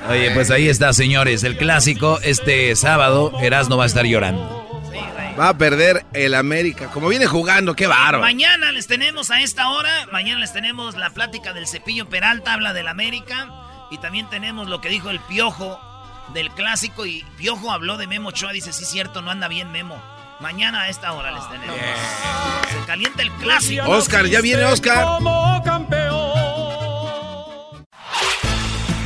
Oye, pues ahí está, señores. El clásico este sábado, Erasno va a estar llorando. Va a perder el América. Como viene jugando, qué bárbaro. Mañana les tenemos a esta hora, mañana les tenemos la plática del Cepillo Peralta, habla del América. Y también tenemos lo que dijo el Piojo del clásico. Y Piojo habló de Memo Choa, dice, sí, cierto, no anda bien Memo. Mañana a esta hora les tenemos. Se calienta el clásico. Oscar, ya viene Oscar. Como campeón.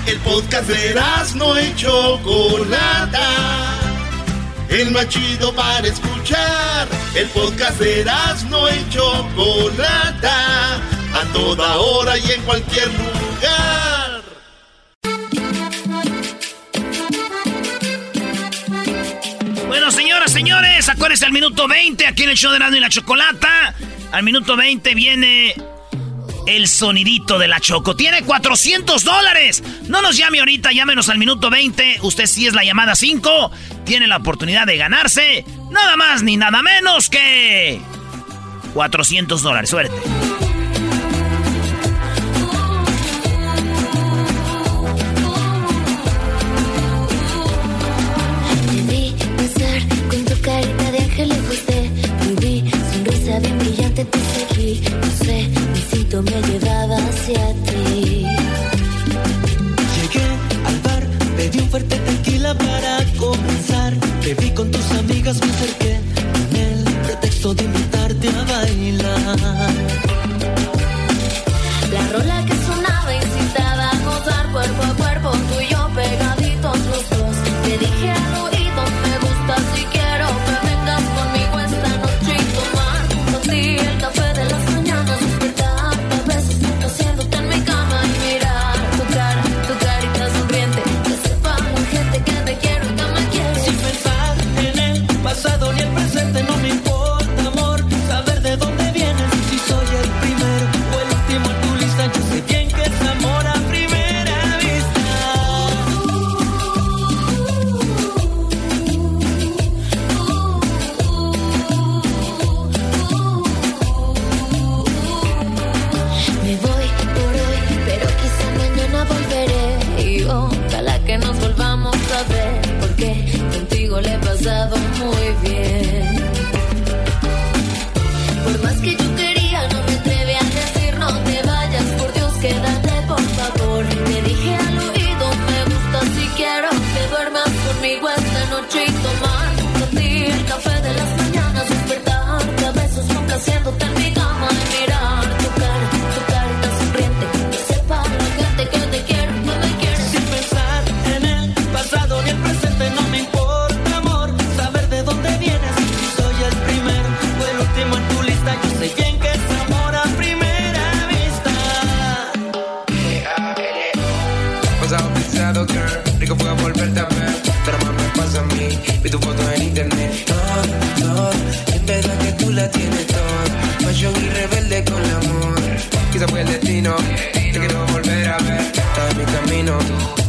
El podcast de no hecho Chocolata. El más chido para escuchar. El podcast de no hecho Chocolata. A toda hora y en cualquier lugar. Señoras, señores, acuérdense al minuto 20 aquí en el show de Erasmo y la Chocolata. Al minuto 20 viene el sonidito de la Choco. Tiene 400 dólares. No nos llame ahorita, llámenos al minuto 20. Usted sí es la llamada 5. Tiene la oportunidad de ganarse nada más ni nada menos que 400 dólares. Suerte. Te seguí, no sé me llevaba hacia ti. Llegué al bar, pedí un fuerte tranquila para comenzar. Bebí con tus amigas, me acerqué con el pretexto de invitarte a bailar. Fue el destino. Te quiero volver a ver. Todo mi camino.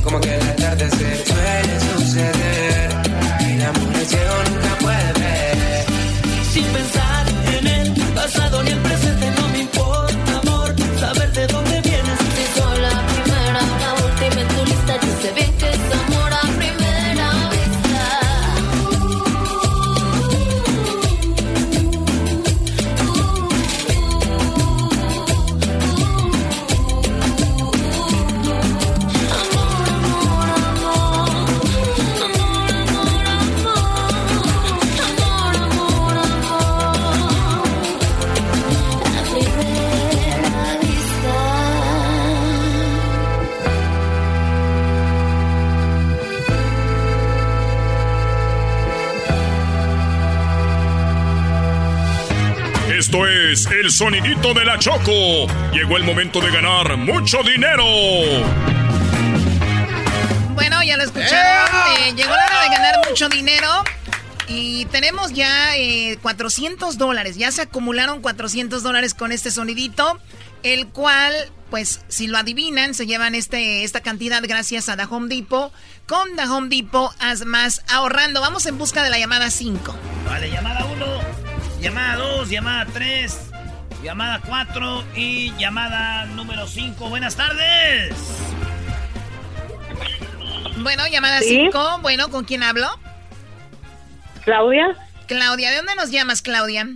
Como que el atardecer suele suceder. El amor ciego, nunca sonidito de la Choco. Llegó el momento de ganar mucho dinero. Bueno, ya lo escucharon. eh, llegó la hora de ganar mucho dinero. Y tenemos ya eh, 400 dólares. Ya se acumularon 400 dólares con este sonidito. El cual, pues, si lo adivinan, se llevan este, esta cantidad gracias a The Home Depot. Con The Home Depot, haz más ahorrando. Vamos en busca de la llamada 5. Vale, llamada 1, llamada 2, llamada 3, llamada 4 y llamada número 5. Buenas tardes. Bueno, llamada ¿Sí? 5. Bueno, ¿con quién hablo? Claudia, Claudia, ¿de dónde nos llamas, Claudia?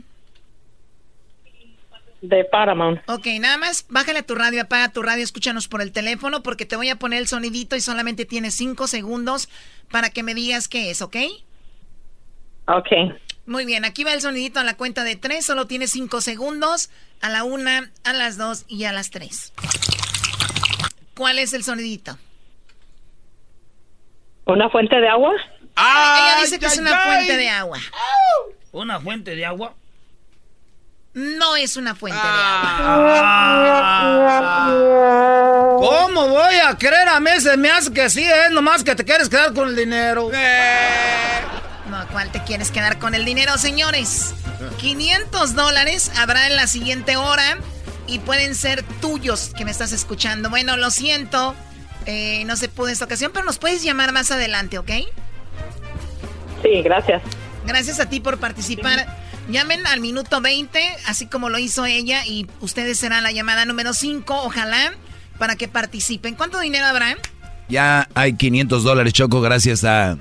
de Paramount. Ok, nada más bájale a tu radio, apaga tu radio, escúchanos por el teléfono porque te voy a poner el sonidito y solamente tienes cinco segundos para que me digas qué es, ¿ok? Ok. Muy bien, aquí va el sonidito a la cuenta de tres, solo tienes cinco segundos, a la una, a las dos y a las tres. ¿Cuál es el sonidito? ¿Una fuente de agua? Ella dice que es una fuente de agua. ¿Una fuente de agua? No es una fuente de agua. ¿Cómo voy a creer a mí? Se me hace que sí, es nomás que te quieres quedar con el dinero. No, ¿cuál te quieres quedar con el dinero, señores? 500 dólares habrá en la siguiente hora y pueden ser tuyos que me estás escuchando. Bueno, lo siento, eh, no se pudo esta ocasión, pero nos puedes llamar más adelante, ¿ok? Sí, gracias. Gracias a ti por participar. Llamen al minuto 20, así como lo hizo ella, y ustedes serán la llamada número 5, ojalá, para que participen. ¿Cuánto dinero habrá? Ya hay 500 dólares, Choco, gracias a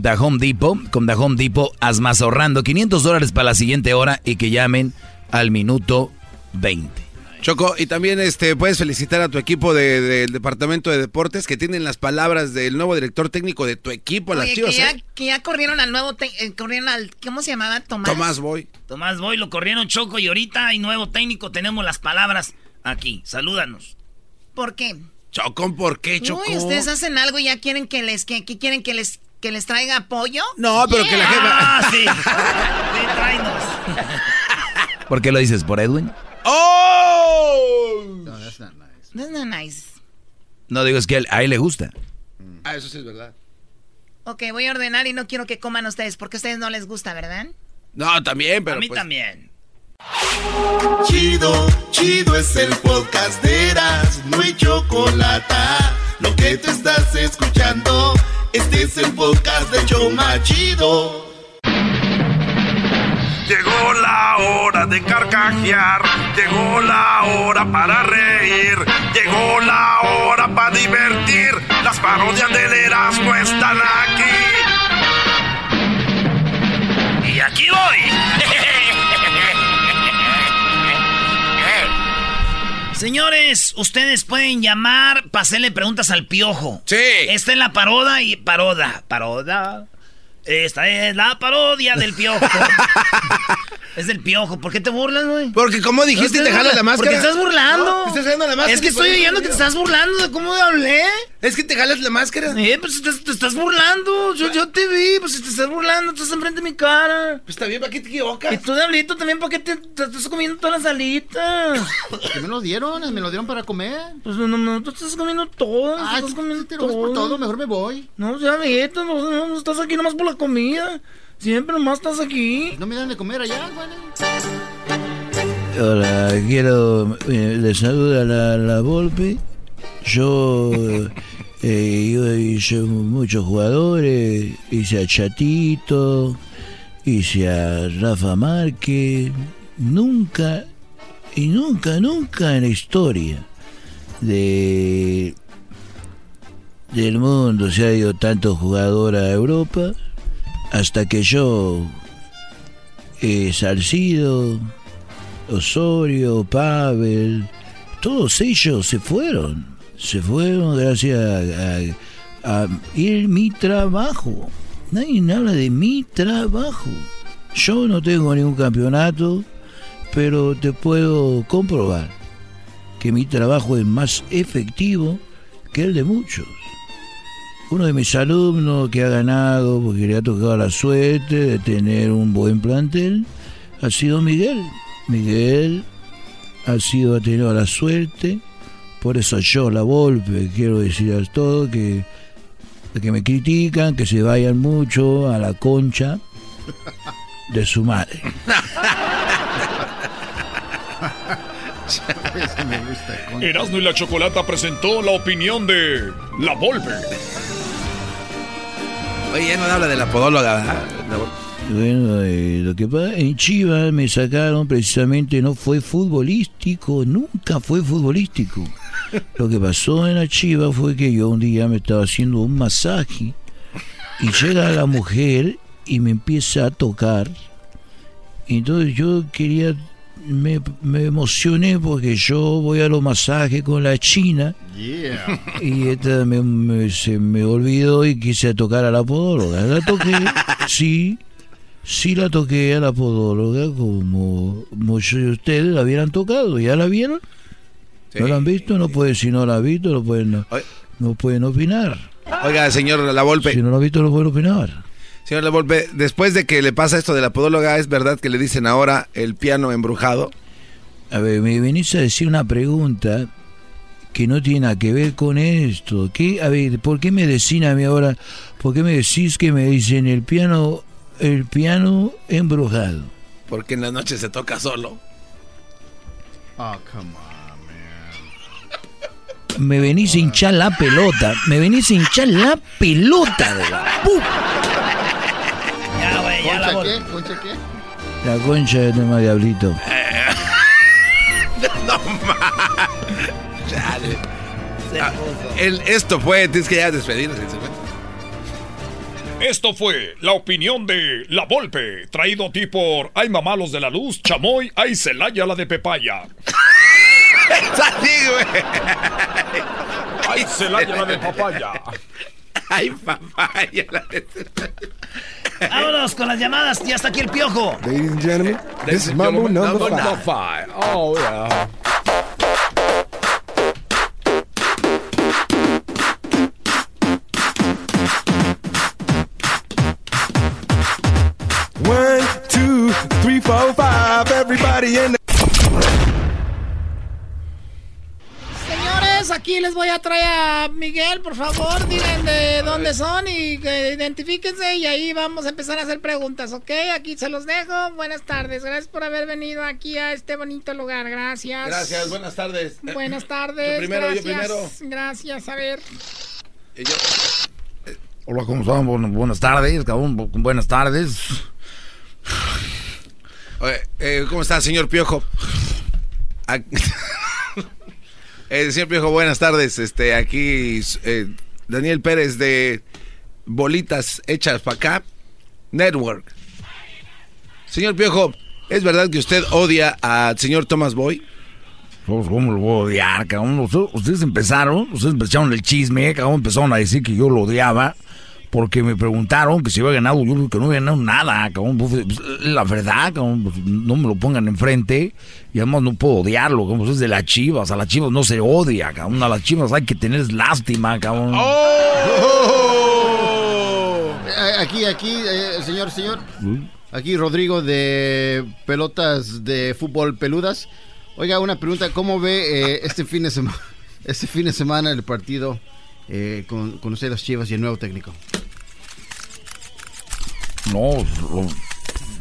The Home Depot. Con The Home Depot, haz más ahorrando. 500 dólares para la siguiente hora y que llamen al minuto 20. Choco, y también este puedes felicitar a tu equipo de- del departamento de deportes que tienen las palabras del nuevo director técnico de tu equipo, las Oye, Chivas. que, ya, ¿eh? que ya corrieron al nuevo, te- eh, corrieron al, ¿cómo se llamaba? Tomás. Tomás Boy. Tomás Boy lo corrieron Choco y ahorita hay nuevo técnico. Tenemos las palabras aquí. Salúdanos. ¿Por qué? Chocón, ¿por qué, Choco? Uy, ustedes hacen algo y ya quieren que les, que, que quieren que les, que les traiga apoyo. No, pero que la jefa- Ah, sí. Sí, tráenos. ¿Por qué lo dices? ¿Por Edwin? ¡Oh! No, that's not nice. That's not nice. No digo, es que a él- a él le gusta. Ah, eso sí es verdad. Ok, voy a ordenar y no quiero que coman ustedes porque a ustedes no les gusta, ¿verdad? No, también, pero A mí pues- también. Chido, chido es el podcast de Eras, no hay chocolate. Lo que te estás escuchando, este es el podcast de Choma Chido. Llegó la hora de carcajear, llegó la hora para reír, llegó la hora para divertir. Las parodias del Erasmo están aquí. Y aquí voy. Señores, ustedes pueden llamar para hacerle preguntas al piojo. Sí. Esta es la paroda y paroda. Paroda. Esta es la parodia del piojo. es del piojo. ¿Por qué te burlas, güey? Porque como dijiste, No, te jalas la máscara. Porque estás burlando. No, te estás jalando la máscara Es que estoy oyendo que te estás burlando de cómo hablé. Es que te jalas la máscara. Eh, pues te, te estás burlando. Yo, yo te vi, pues si te estás burlando, estás enfrente de mi cara. Pues está bien, ¿para qué te equivocas? Y tú, Diablito, también, ¿para qué te, te estás comiendo todas las alitas? ¿Qué me lo dieron? ¿Me lo dieron para comer? Pues no, no, tú estás comiendo todo. Ah, estás comiendo te lo ves por todo, mejor me voy. No, ya, Diablito, no, no, no estás aquí nomás por la comida. Siempre nomás estás aquí. No me dan de comer allá, güey. Hola, quiero. eh, le saluda la, la Volpe. Yo. eh, yo hice muchos jugadores. Hice a Chatito. Hice a Rafa Márquez. Nunca. Y nunca, nunca en la historia de. del mundo se ha ido tanto jugador a Europa. Hasta que yo. Eh, Salcido. Osorio, Pavel, todos ellos se fueron. Se fueron gracias a, a, ir mi trabajo. Nadie habla de mi trabajo. Yo no tengo ningún campeonato, pero te puedo comprobar que mi trabajo es más efectivo que el de muchos. Uno de mis alumnos que ha ganado porque le ha tocado la suerte de tener un buen plantel ha sido Miguel. Miguel ha sido ha tenido la suerte, por eso yo, la Volpe, quiero decir a todos que, que me critican, que se vayan mucho a la concha de su madre. Erasmo y la Chocolata presentó la opinión de La Volpe. Oye, ya no habla de la podóloga. Bueno, eh, lo que pasa en Chivas me sacaron precisamente, no fue futbolístico, nunca fue futbolístico. Lo que pasó en la Chivas fue que yo un día me estaba haciendo un masaje y llega la mujer y me empieza a tocar. Entonces yo quería, me, me emocioné porque yo voy a los masajes con la china. Yeah. Y esta me, me- se me olvidó y quise tocar a la podóloga. La toqué, sí, sí la toqué a la podóloga como muchos de ustedes la hubieran tocado. ¿Ya la vieron? ¿No la han visto? No pueden, si no la han visto, no pueden, no, no pueden opinar. Oiga, señor La Volpe. Si no lo han visto, no pueden opinar. Señor La Volpe, después de que le pasa esto de la podóloga, ¿es verdad que le dicen ahora el piano embrujado? A ver, me venís a decir una pregunta que no tiene nada que ver con esto. ¿Qué? A ver, ¿por qué me decís a mí ahora? ¿Por qué me decís que me dicen el piano, el piano embrujado? Porque en la noche se toca solo. Oh, come on, Me venís a hinchar la pelota. Me venís a hinchar la pelota de la pu- La ¿Concha Volpe. qué? ¿Concha qué? La concha de tema diablito. no más. Chale. Ah, el- esto fue, tienes que ya despedirnos. Esto fue la opinión de La Volpe, traído a ti por Ay Mamalos de la Luz, Chamoy, Ay Celaya la de Pepaya. Así, güey. Ay Celaya la de Papaya. Ay, papaya. la de- Vámonos con las llamadas. Ya está aquí el piojo. Ladies and gentlemen, this is Mambo number five. Oh, yeah. One, two, three, four, five. Everybody in the. Les voy a traer a Miguel, por favor, digan de dónde son y que identifíquense y ahí vamos a empezar a hacer preguntas, ¿ok? Aquí se los dejo. Buenas tardes, gracias por haber venido aquí a este bonito lugar, gracias. Gracias, buenas tardes. Buenas tardes. Yo primero, yo gracias, primero. Gracias, a ver. Y yo- Hola, ¿cómo están? Bu- buenas tardes, cabrón. Bu- Buenas tardes. Oye, eh, ¿Cómo está, señor Piojo? Eh, señor Piojo, buenas tardes. Este, aquí eh, Daniel Pérez de Bolitas Hechas para acá, Network. Señor Piojo, ¿es verdad que usted odia al señor Thomas Boy? Pues, ¿Cómo lo voy a odiar, cabrón? Ustedes empezaron, ustedes empezaron el chisme, cabrón. Empezaron a decir que yo lo odiaba porque me preguntaron que si había ganado, yo digo que no había ganado nada, cabrón. Pues, pues, la verdad, cabrón, pues, no me lo pongan enfrente y además no puedo odiarlo, como es de las chivas, a las chivas no se odia, cabrón, a las chivas hay que tener lástima, cabrón. Eh, Aquí, aquí, eh, señor, señor. Aquí Rodrigo de pelotas de fútbol peludas. Oiga, una pregunta, ¿cómo ve eh, este fin de semana este fin de semana el partido eh, con, con las Chivas y el nuevo técnico? No, lo,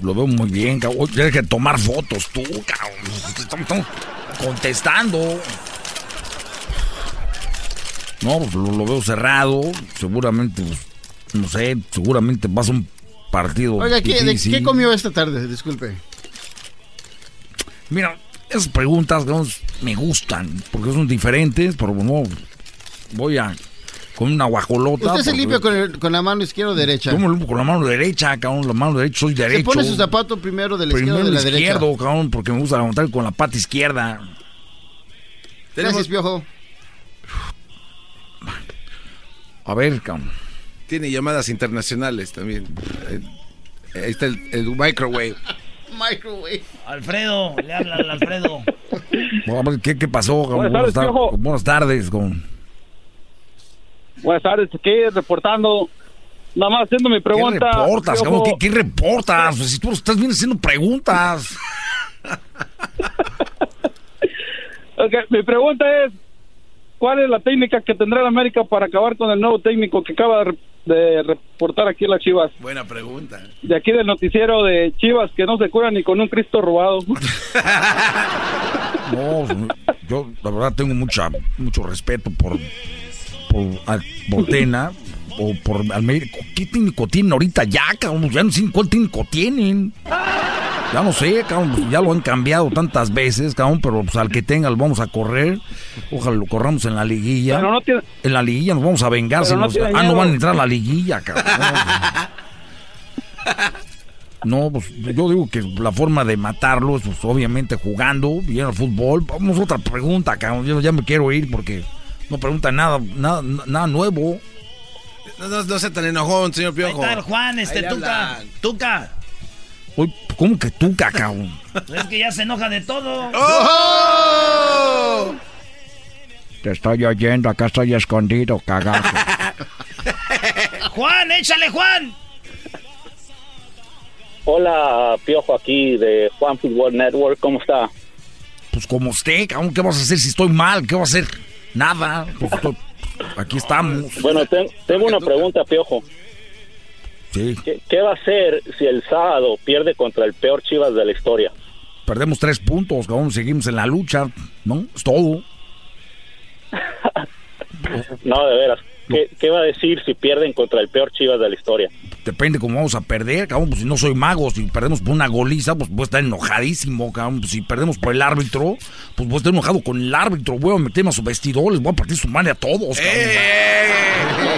lo veo muy bien, cabrón. Tienes que tomar fotos tú, cabrón. Estamos, estamos contestando. No, pues lo, lo veo cerrado. Seguramente, pues, no sé, seguramente va a un partido. Oiga, ¿qué, de-. ¿qué comió esta tarde? Disculpe. Mira, esas preguntas cabrón, me gustan, porque son diferentes, pero no. Voy a. con una guajolota. ¿Usted se porque- limpia con, el- con la mano izquierda o derecha? Yo me limpio con la mano derecha, cabrón. La mano derecha, soy derecho. Se pone su zapato primero de la izquierda o de la el derecha. izquierdo, cabrón, porque me gusta levantar con la pata izquierda. Gracias, Piojo. A ver, cabrón. Tiene llamadas internacionales también. Eh, Ahí está el, el microwave. Microwave. Alfredo, le habla al Alfredo. ¿qué, qué pasó? cabrón? Buenas tardes. Buenas tardes, cabrón. Buenas tardes, aquí reportando. Nada más haciendo mi pregunta. ¿Qué reportas, cabrón? ¿Qué, qué reportas? Pues si tú estás bien haciendo preguntas. Ok, mi pregunta es: ¿cuál es la técnica que tendrá el América para acabar con el nuevo técnico que acaba de reportar aquí en las Chivas? Buena pregunta. De aquí del noticiero de Chivas, que no se cura ni con un Cristo robado. No, yo la verdad tengo mucha, mucho respeto por, por, Al- por Tena o por Almeida. ¿Qué técnico tienen ahorita ya, cabrón? Ya no sé cuál técnico tienen. Ya no sé, cabrón, pues ya lo han cambiado tantas veces, cabrón, pero pues al que tenga lo vamos a correr. Ojalá lo corramos en la liguilla. Pero no tiene- En la liguilla nos vamos a vengar. Si no nos- ah, no van a entrar a la liguilla, cabrón. No, pues yo digo que la forma de matarlo es pues, obviamente jugando bien al fútbol. Vamos a otra pregunta, cabrón. Yo ya me quiero ir porque no pregunta nada, nada, nada nuevo. No, no, no sea tan enojón, señor Piojo. Ahí está el Juan, este, Ahí Tuca. Tuca. Uy, ¿Cómo que tú, cabrón? Es que ya se enoja de todo. ¡Oh! Te estoy oyendo, acá estoy escondido, cagazo. Juan, échale, Juan. Hola, Piojo aquí de Juan Football Network, ¿cómo está? Pues como usted, cabrón, ¿qué vas a hacer si estoy mal? ¿Qué vas a hacer? Nada. Pues estoy- aquí estamos. Bueno, ten- tengo una pregunta, Piojo. Sí, ¿Qué, qué va a hacer si el sábado pierde contra el peor Chivas de la historia? perdemos tres puntos, cabrón, seguimos en la lucha, ¿no? Es todo. No, de veras. ¿Qué, qué va a decir si pierden contra el peor Chivas de la historia? Depende cómo vamos a perder, cabrón. Pues si no soy mago, si perdemos por una goliza, pues voy a estar enojadísimo, cabrón. Pues si perdemos por el árbitro, pues voy a estar enojado con el árbitro. Voy a meterme a su vestidor, les voy a partir su madre a todos, cabrón.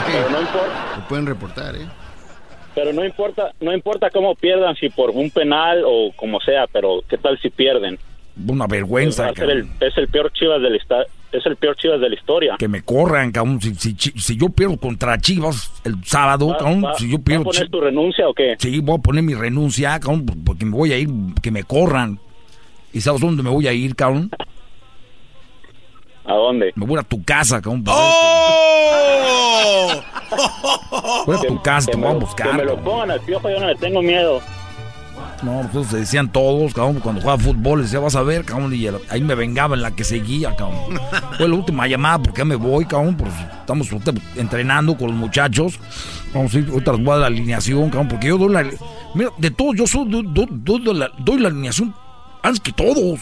Pero no importa, Lo pueden reportar, ¿eh? pero no importa, no importa cómo pierdan, si por un penal o como sea, pero ¿qué tal si pierden? Una vergüenza, Va a ser el- cabrón. es el peor Chivas de la es el peor Chivas de la historia. Que me corran, cabrón. Si, si, si- si yo pierdo contra Chivas el sábado, ¿Va- cabrón, va- si yo a pierdo... poner chi- tu renuncia o qué? Sí, voy a poner mi renuncia, cabrón, porque me voy a ir, que me corran. ¿Y sabes dónde me voy a ir, cabrón? ¿A dónde? Me voy a tu casa, cabrón. ¡Oh! Voy a tu casa, te Que voy a buscar. que me lo pongan al piojo, yo no le tengo miedo. No, entonces se decían todos, cabrón, cuando jugaba fútbol, decía, vas a ver, cabrón, y ahí me vengaba en la que seguía, cabrón. Fue la última llamada, porque ya me voy, cabrón, pues estamos entrenando con los muchachos. Vamos a ir, ahorita les voy a la alineación, cabrón, porque yo doy la... Mira, de todos, yo soy, la, doy la alineación antes que todos.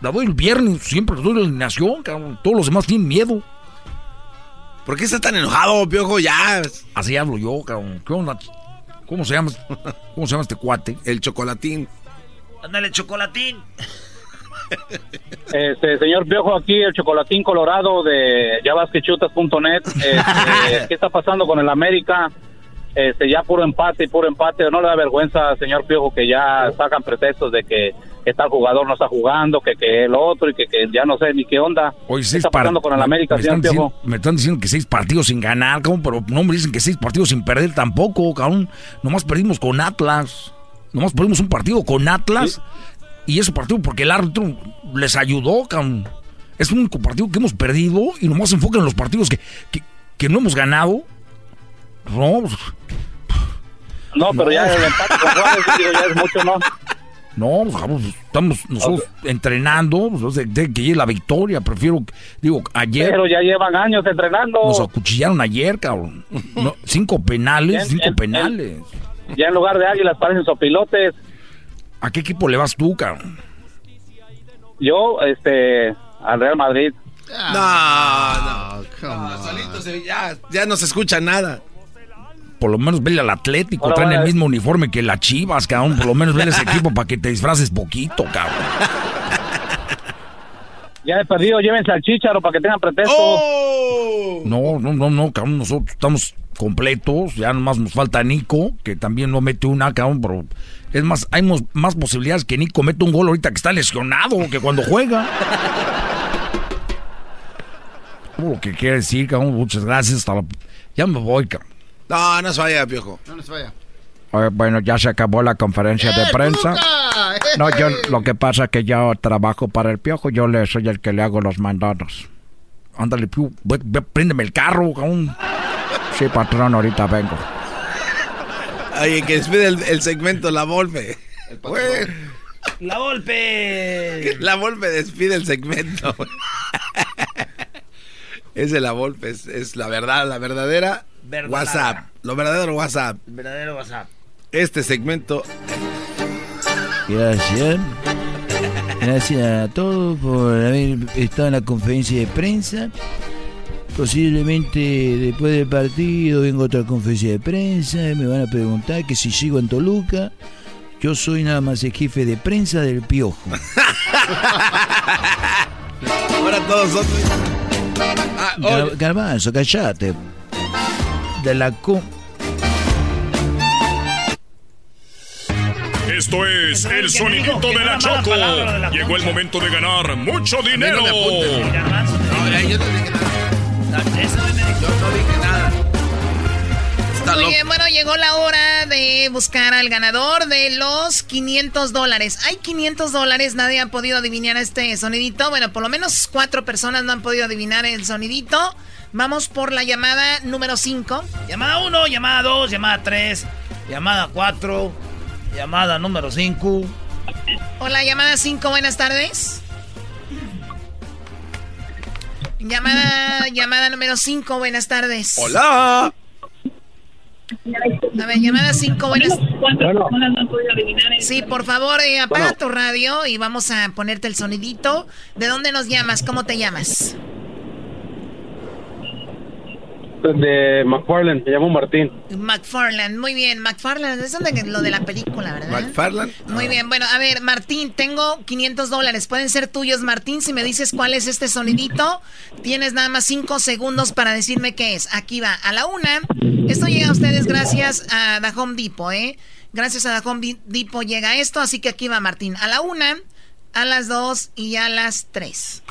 La doy el viernes, siempre doy la alineación, cabrón. Todos los demás tienen miedo. ¿Por qué está tan enojado, Piojo? Ya. Así hablo yo, cabrón. ¿Qué onda? ¿Cómo se llama? ¿Cómo se llama este cuate? El chocolatín. Ándale, chocolatín. Este, señor Piojo, aquí el chocolatín colorado de yabasquechutas.net. Este, ¿Qué está pasando con el América? Este, ya puro empate y puro empate. ¿No le da vergüenza, señor Piojo, que ya sacan pretextos de que que tal jugador no está jugando, que, que el otro y que, que ya no sé ni qué onda. Hoy ¿Qué seis está pasando con el América, me, están diciendo, me están diciendo que seis partidos sin ganar, cabrón, pero no me dicen que seis partidos sin perder tampoco, cabrón. Nomás perdimos con Atlas. Nomás perdimos un partido con Atlas. Y ese partido porque el árbitro les ayudó, cabrón. Es un único partido que hemos perdido y nomás se enfocan en los partidos que, que, que no hemos ganado. No, pues, No, pero ya el empate con Juárez digo, ya es mucho, ¿no? No, pues, estamos nosotros entrenando, pues, de, que llegue la victoria. Prefiero, digo, ayer Pero ya llevan años entrenando. nos acuchillaron ayer, cabrón. No, cinco penales, En- cinco en- penales. Ya en lugar de águilas parecen sopilotes. ¿A qué equipo le vas tú, cabrón? Yo, este, al Real Madrid. No, no. solito se- ya, ya no se escucha nada. Por lo menos vele al Atlético, traen el mismo uniforme que las Chivas, cabrón. Por lo menos vele ese equipo para que te disfraces poquito, cabrón. Ya he perdido, llévense al Chicharo para que tengan pretexto. ¡Oh! No, no, no, no, cabrón, nosotros estamos completos, ya nomás nos falta Nico, que también no mete una, cabrón, pero es más, hay mos- más posibilidades que Nico meta un gol ahorita que está lesionado que cuando juega. Lo que quiere decir, cabrón, muchas gracias, hasta la- ya me voy, cabrón. No, no se vaya, piojo. No les vaya. Eh, Bueno, ya se acabó la conferencia de prensa. No, yo lo que pasa es que yo trabajo para el piojo, yo le soy el que le hago los mandados. Ándale, piu, ve- ve, préndeme el carro, cabrón. Sí, patrón, ahorita vengo. Oye, que despide el, el segmento La Volpe. La golpe. La Volpe despide el segmento. es de La Volpe, es, es la verdad, la verdadera WhatsApp. Lo verdadero WhatsApp. Verdadero WhatsApp. Este segmento Gracias. Gracias a todos por haber estado en la conferencia de prensa. Posiblemente después del partido venga otra conferencia de prensa y me van a preguntar que si sigo en Toluca. Yo soy nada más el jefe de prensa del Piojo. Ahora todos son. Ah, Gar- Garbanzo, callate. De la co... Esto es el sonidito de la Choco. palabra de la Llegó el momento de ganar mucho dinero. Muy bien, bueno, llegó la hora de buscar al ganador de los 500 dólares. Hay 500 dólares, nadie ha podido adivinar este sonidito. Bueno, por lo menos cuatro personas no han podido adivinar el sonidito. Vamos por la llamada número 5. Llamada 1, llamada 2, llamada 3, llamada 4, llamada número 5. Hola, llamada 5, buenas tardes. Llamada, llamada número 5, buenas tardes. Hola. A ver, llamada 5, buenas Sí, por favor, eh, apaga tu radio y vamos a ponerte el sonidito. ¿De dónde nos llamas? ¿Cómo te llamas? De McFarland, me llamo Martín. McFarland, muy bien. McFarland, es donde- lo de la película, ¿verdad? McFarland. Muy bien, bueno, a ver, Martín, tengo 500 dólares. Pueden ser tuyos, Martín. Si me dices cuál es este sonidito, tienes nada más 5 segundos para decirme qué es. Aquí va, a la una. Esto llega a ustedes gracias a The Home Depot, ¿eh? Gracias a The Home Depot llega esto, así que aquí va, Martín. A la una, a las dos y a las tres.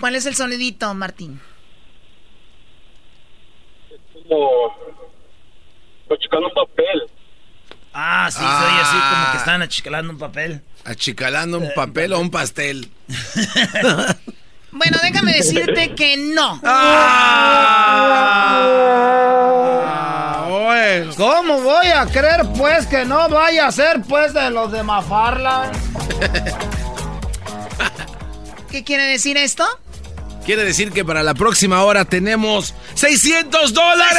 ¿Cuál es el sonidito, Martín? Como... Estoy checando un papel. Ah, sí, soy así como que están achicalando un papel. Achicalando un papel o un pastel. Bueno, déjame decirte que no. ¿Cómo voy a creer, pues, que no vaya a ser, pues, de los de Mafarla? ¿Qué quiere decir esto? Quiere decir que para la próxima hora tenemos 600 dólares.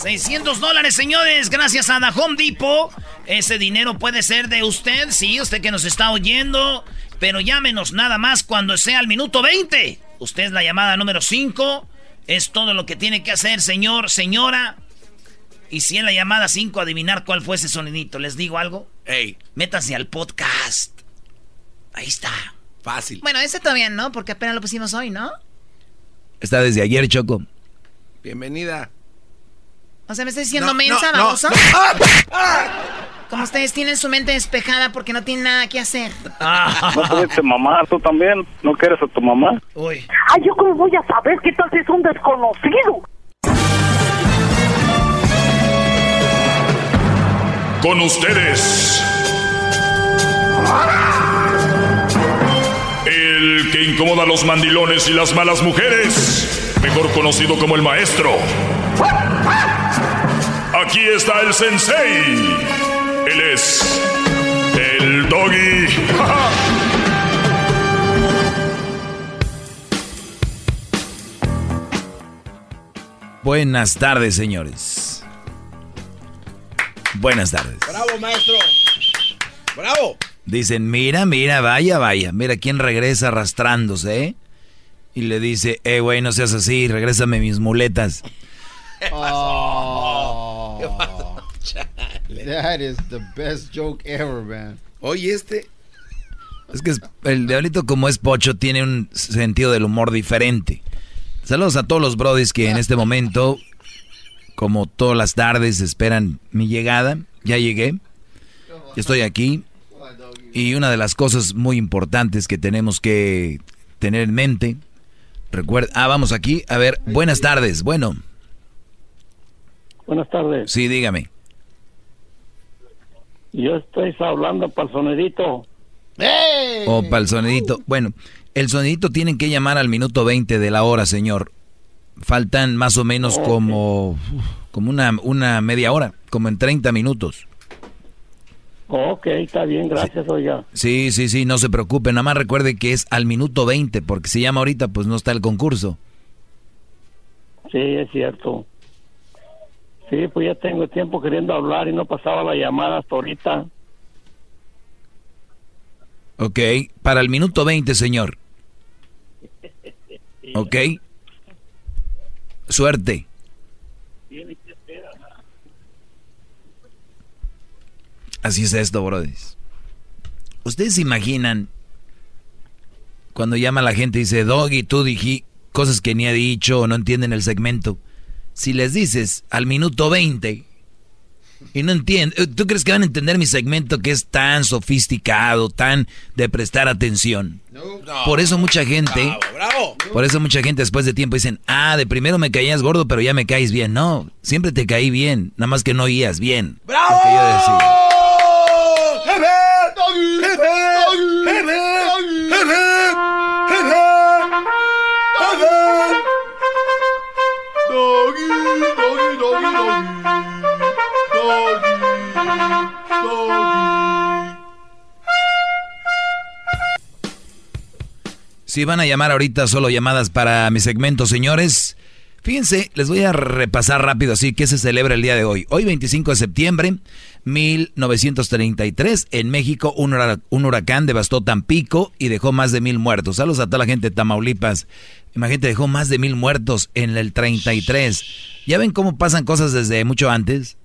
600 dólares, señores, gracias a The Home Depot. Ese dinero puede ser de usted, sí, usted que nos está oyendo. Pero llámenos nada más cuando sea el minuto 20. Usted es la llamada número 5. Es todo lo que tiene que hacer, señor, señora. Y si en la llamada 5 adivinar cuál fue ese sonidito, ¿les digo algo? Ey, Métanse al podcast. Ahí está. Fácil. Bueno, ese todavía no, porque apenas lo pusimos hoy, ¿no? Está desde ayer, Choco. Bienvenida. O sea, ¿me está diciendo No, mensa, no, no, baboso? no. ¡Ah! ¡Ah! Como ustedes tienen su mente despejada porque no tienen nada que hacer. No tuviste mamá, tú también. ¿No quieres a tu mamá? Uy. Ay, ¿yo cómo voy a saber qué tal si es un desconocido? Con ustedes. El que incomoda a los mandilones y las malas mujeres. Mejor conocido como el maestro. Aquí está el sensei. Él es el doggy. Buenas tardes, señores. Buenas tardes. Bravo, maestro. Bravo. Dicen, mira, mira, vaya, vaya. Mira quién regresa arrastrándose, ¿eh? Y le dice, eh, güey, no seas así, regrésame mis muletas. Oh, that is the best joke ever, man. Oye, este. Es que es- el diablito, como es pocho, tiene un sentido del humor diferente. Saludos a todos los brodis que en este momento, como todas las tardes, esperan mi llegada. Ya llegué. Ya estoy aquí. Y una de las cosas muy importantes que tenemos que tener en mente. Recuerda. Ah, vamos aquí. A ver, buenas tardes. Bueno, Buenas tardes. sí, dígame. Yo estoy hablando para el sonidito. O para el sonidito. Bueno, el sonidito tienen que llamar al minuto 20 de la hora, señor. Faltan más o menos como, como una, una media hora, como en 30 minutos. Ok, está bien, gracias, oiga. Sí, sí, sí, no se preocupe. Nada más recuerde que es al minuto 20, porque si llama ahorita, pues no está el concurso. Sí, es cierto. Sí, pues ya tengo tiempo queriendo hablar y no pasaba la llamada hasta ahorita. Ok, para el minuto 20, señor. Ok. Suerte. Así es esto, brodis. ¿Ustedes se imaginan cuando llama la gente y dice, Doggy, tú dije cosas que ni ha dicho o no entienden el segmento? Si les dices al minuto 20 y no entienden, ¿tú crees que van a entender mi segmento que es tan sofisticado, tan de prestar atención? Por eso mucha gente, Bravo. por eso mucha gente después de tiempo dicen, ah, de primero me caías gordo, pero ya me caes bien. No, siempre te caí bien, nada más que no oías bien. ¡Bravo! Lo que yo decía. ¡Jefe! ¡Jefe! ¡Jefe! ¡Jefe! ¡Jefe! ¡Jefe! Doggy, doggy, doggy, doggy. Doggy, doggy. Si van a llamar ahorita solo llamadas para mi segmento, señores. Fíjense, les voy a repasar rápido así que se celebra el día de hoy. Hoy 25 de septiembre 1933 en México un, hura- un huracán devastó Tampico y dejó más de mil muertos. Saludos a toda la gente de Tamaulipas. Imagínate, dejó más de mil muertos en el 33. ¿Ya ven cómo pasan cosas desde mucho antes?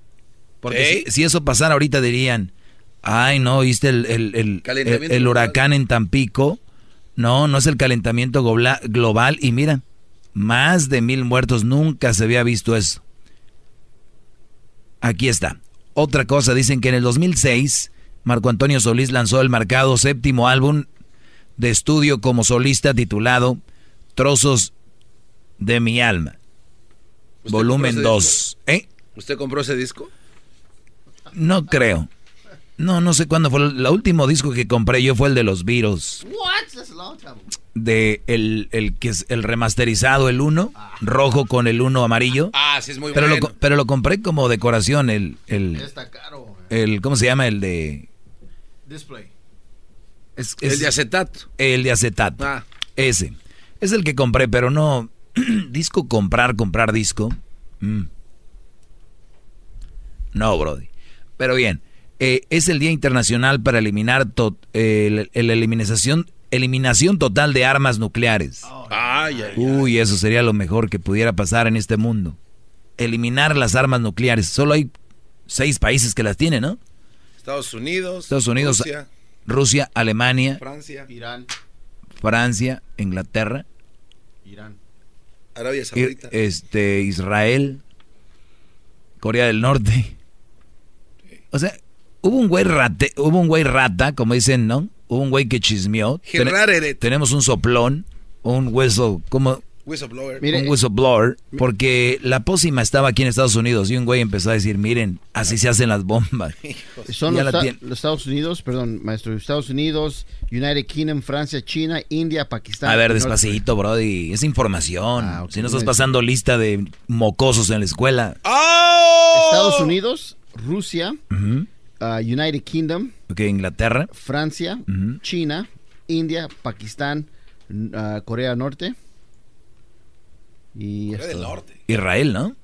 Porque si, si eso pasara ahorita dirían, ay no, ¿viste el, el- el- el- global. huracán en Tampico? No, no es el calentamiento global. Y mira, más de mil muertos, nunca se había visto eso. Aquí está. Otra cosa, dicen que en el 2006 Marco Antonio Solís lanzó el marcado séptimo álbum de estudio como solista titulado Trozos de mi alma. Volumen compró ese 2. ¿Eh? ¿Usted compró ese disco? No creo. No, no sé cuándo fue. El último disco que compré yo fue el de los time. De el, el que es el remasterizado, el 1, rojo con el 1 amarillo. Ah, sí, es muy pero, bueno. lo, pero lo compré como decoración, el, el, Está caro. el, ¿cómo se llama? El de... Display. es- El de acetato. El de acetato. Ah. Ese. Es el que compré, pero no... disco, comprar, comprar disco. Mm. No, Brody. Pero bien, eh, es el Día Internacional para eliminar el eliminación, eliminación total de armas nucleares. Ay, ay, ay. Uy, eso sería lo mejor que pudiera pasar en este mundo. Eliminar las armas nucleares. Solo hay seis países que las tienen, ¿no? Estados Unidos. Estados Unidos, Rusia, Rusia, Alemania, Francia, Irán. Francia, Inglaterra, Irán. Arabia Saudita. este, Israel, Corea del Norte. O sea, Hubo un güey rate, hubo un güey rata, como dicen, ¿no? Hubo un güey que chismeó. Ten- tenemos un soplón, un hueso, como Whistleblower. un whistleblower, porque la pócima estaba aquí en Estados Unidos y un güey empezó a decir, miren, así se hacen las bombas. Son los, la Estados Unidos, perdón, maestro, Estados Unidos, United Kingdom, Francia, China, India, Pakistán. A ver, despacito, Brody, es información. si no estás pasando lista de mocosos en la escuela. Estados Unidos, Rusia, Ujú. Ah, United Kingdom, Ok, Inglaterra. Francia. China, India, Pakistán, ah, Corea del Norte. Y Corea del. Norte. Israel, ¿no?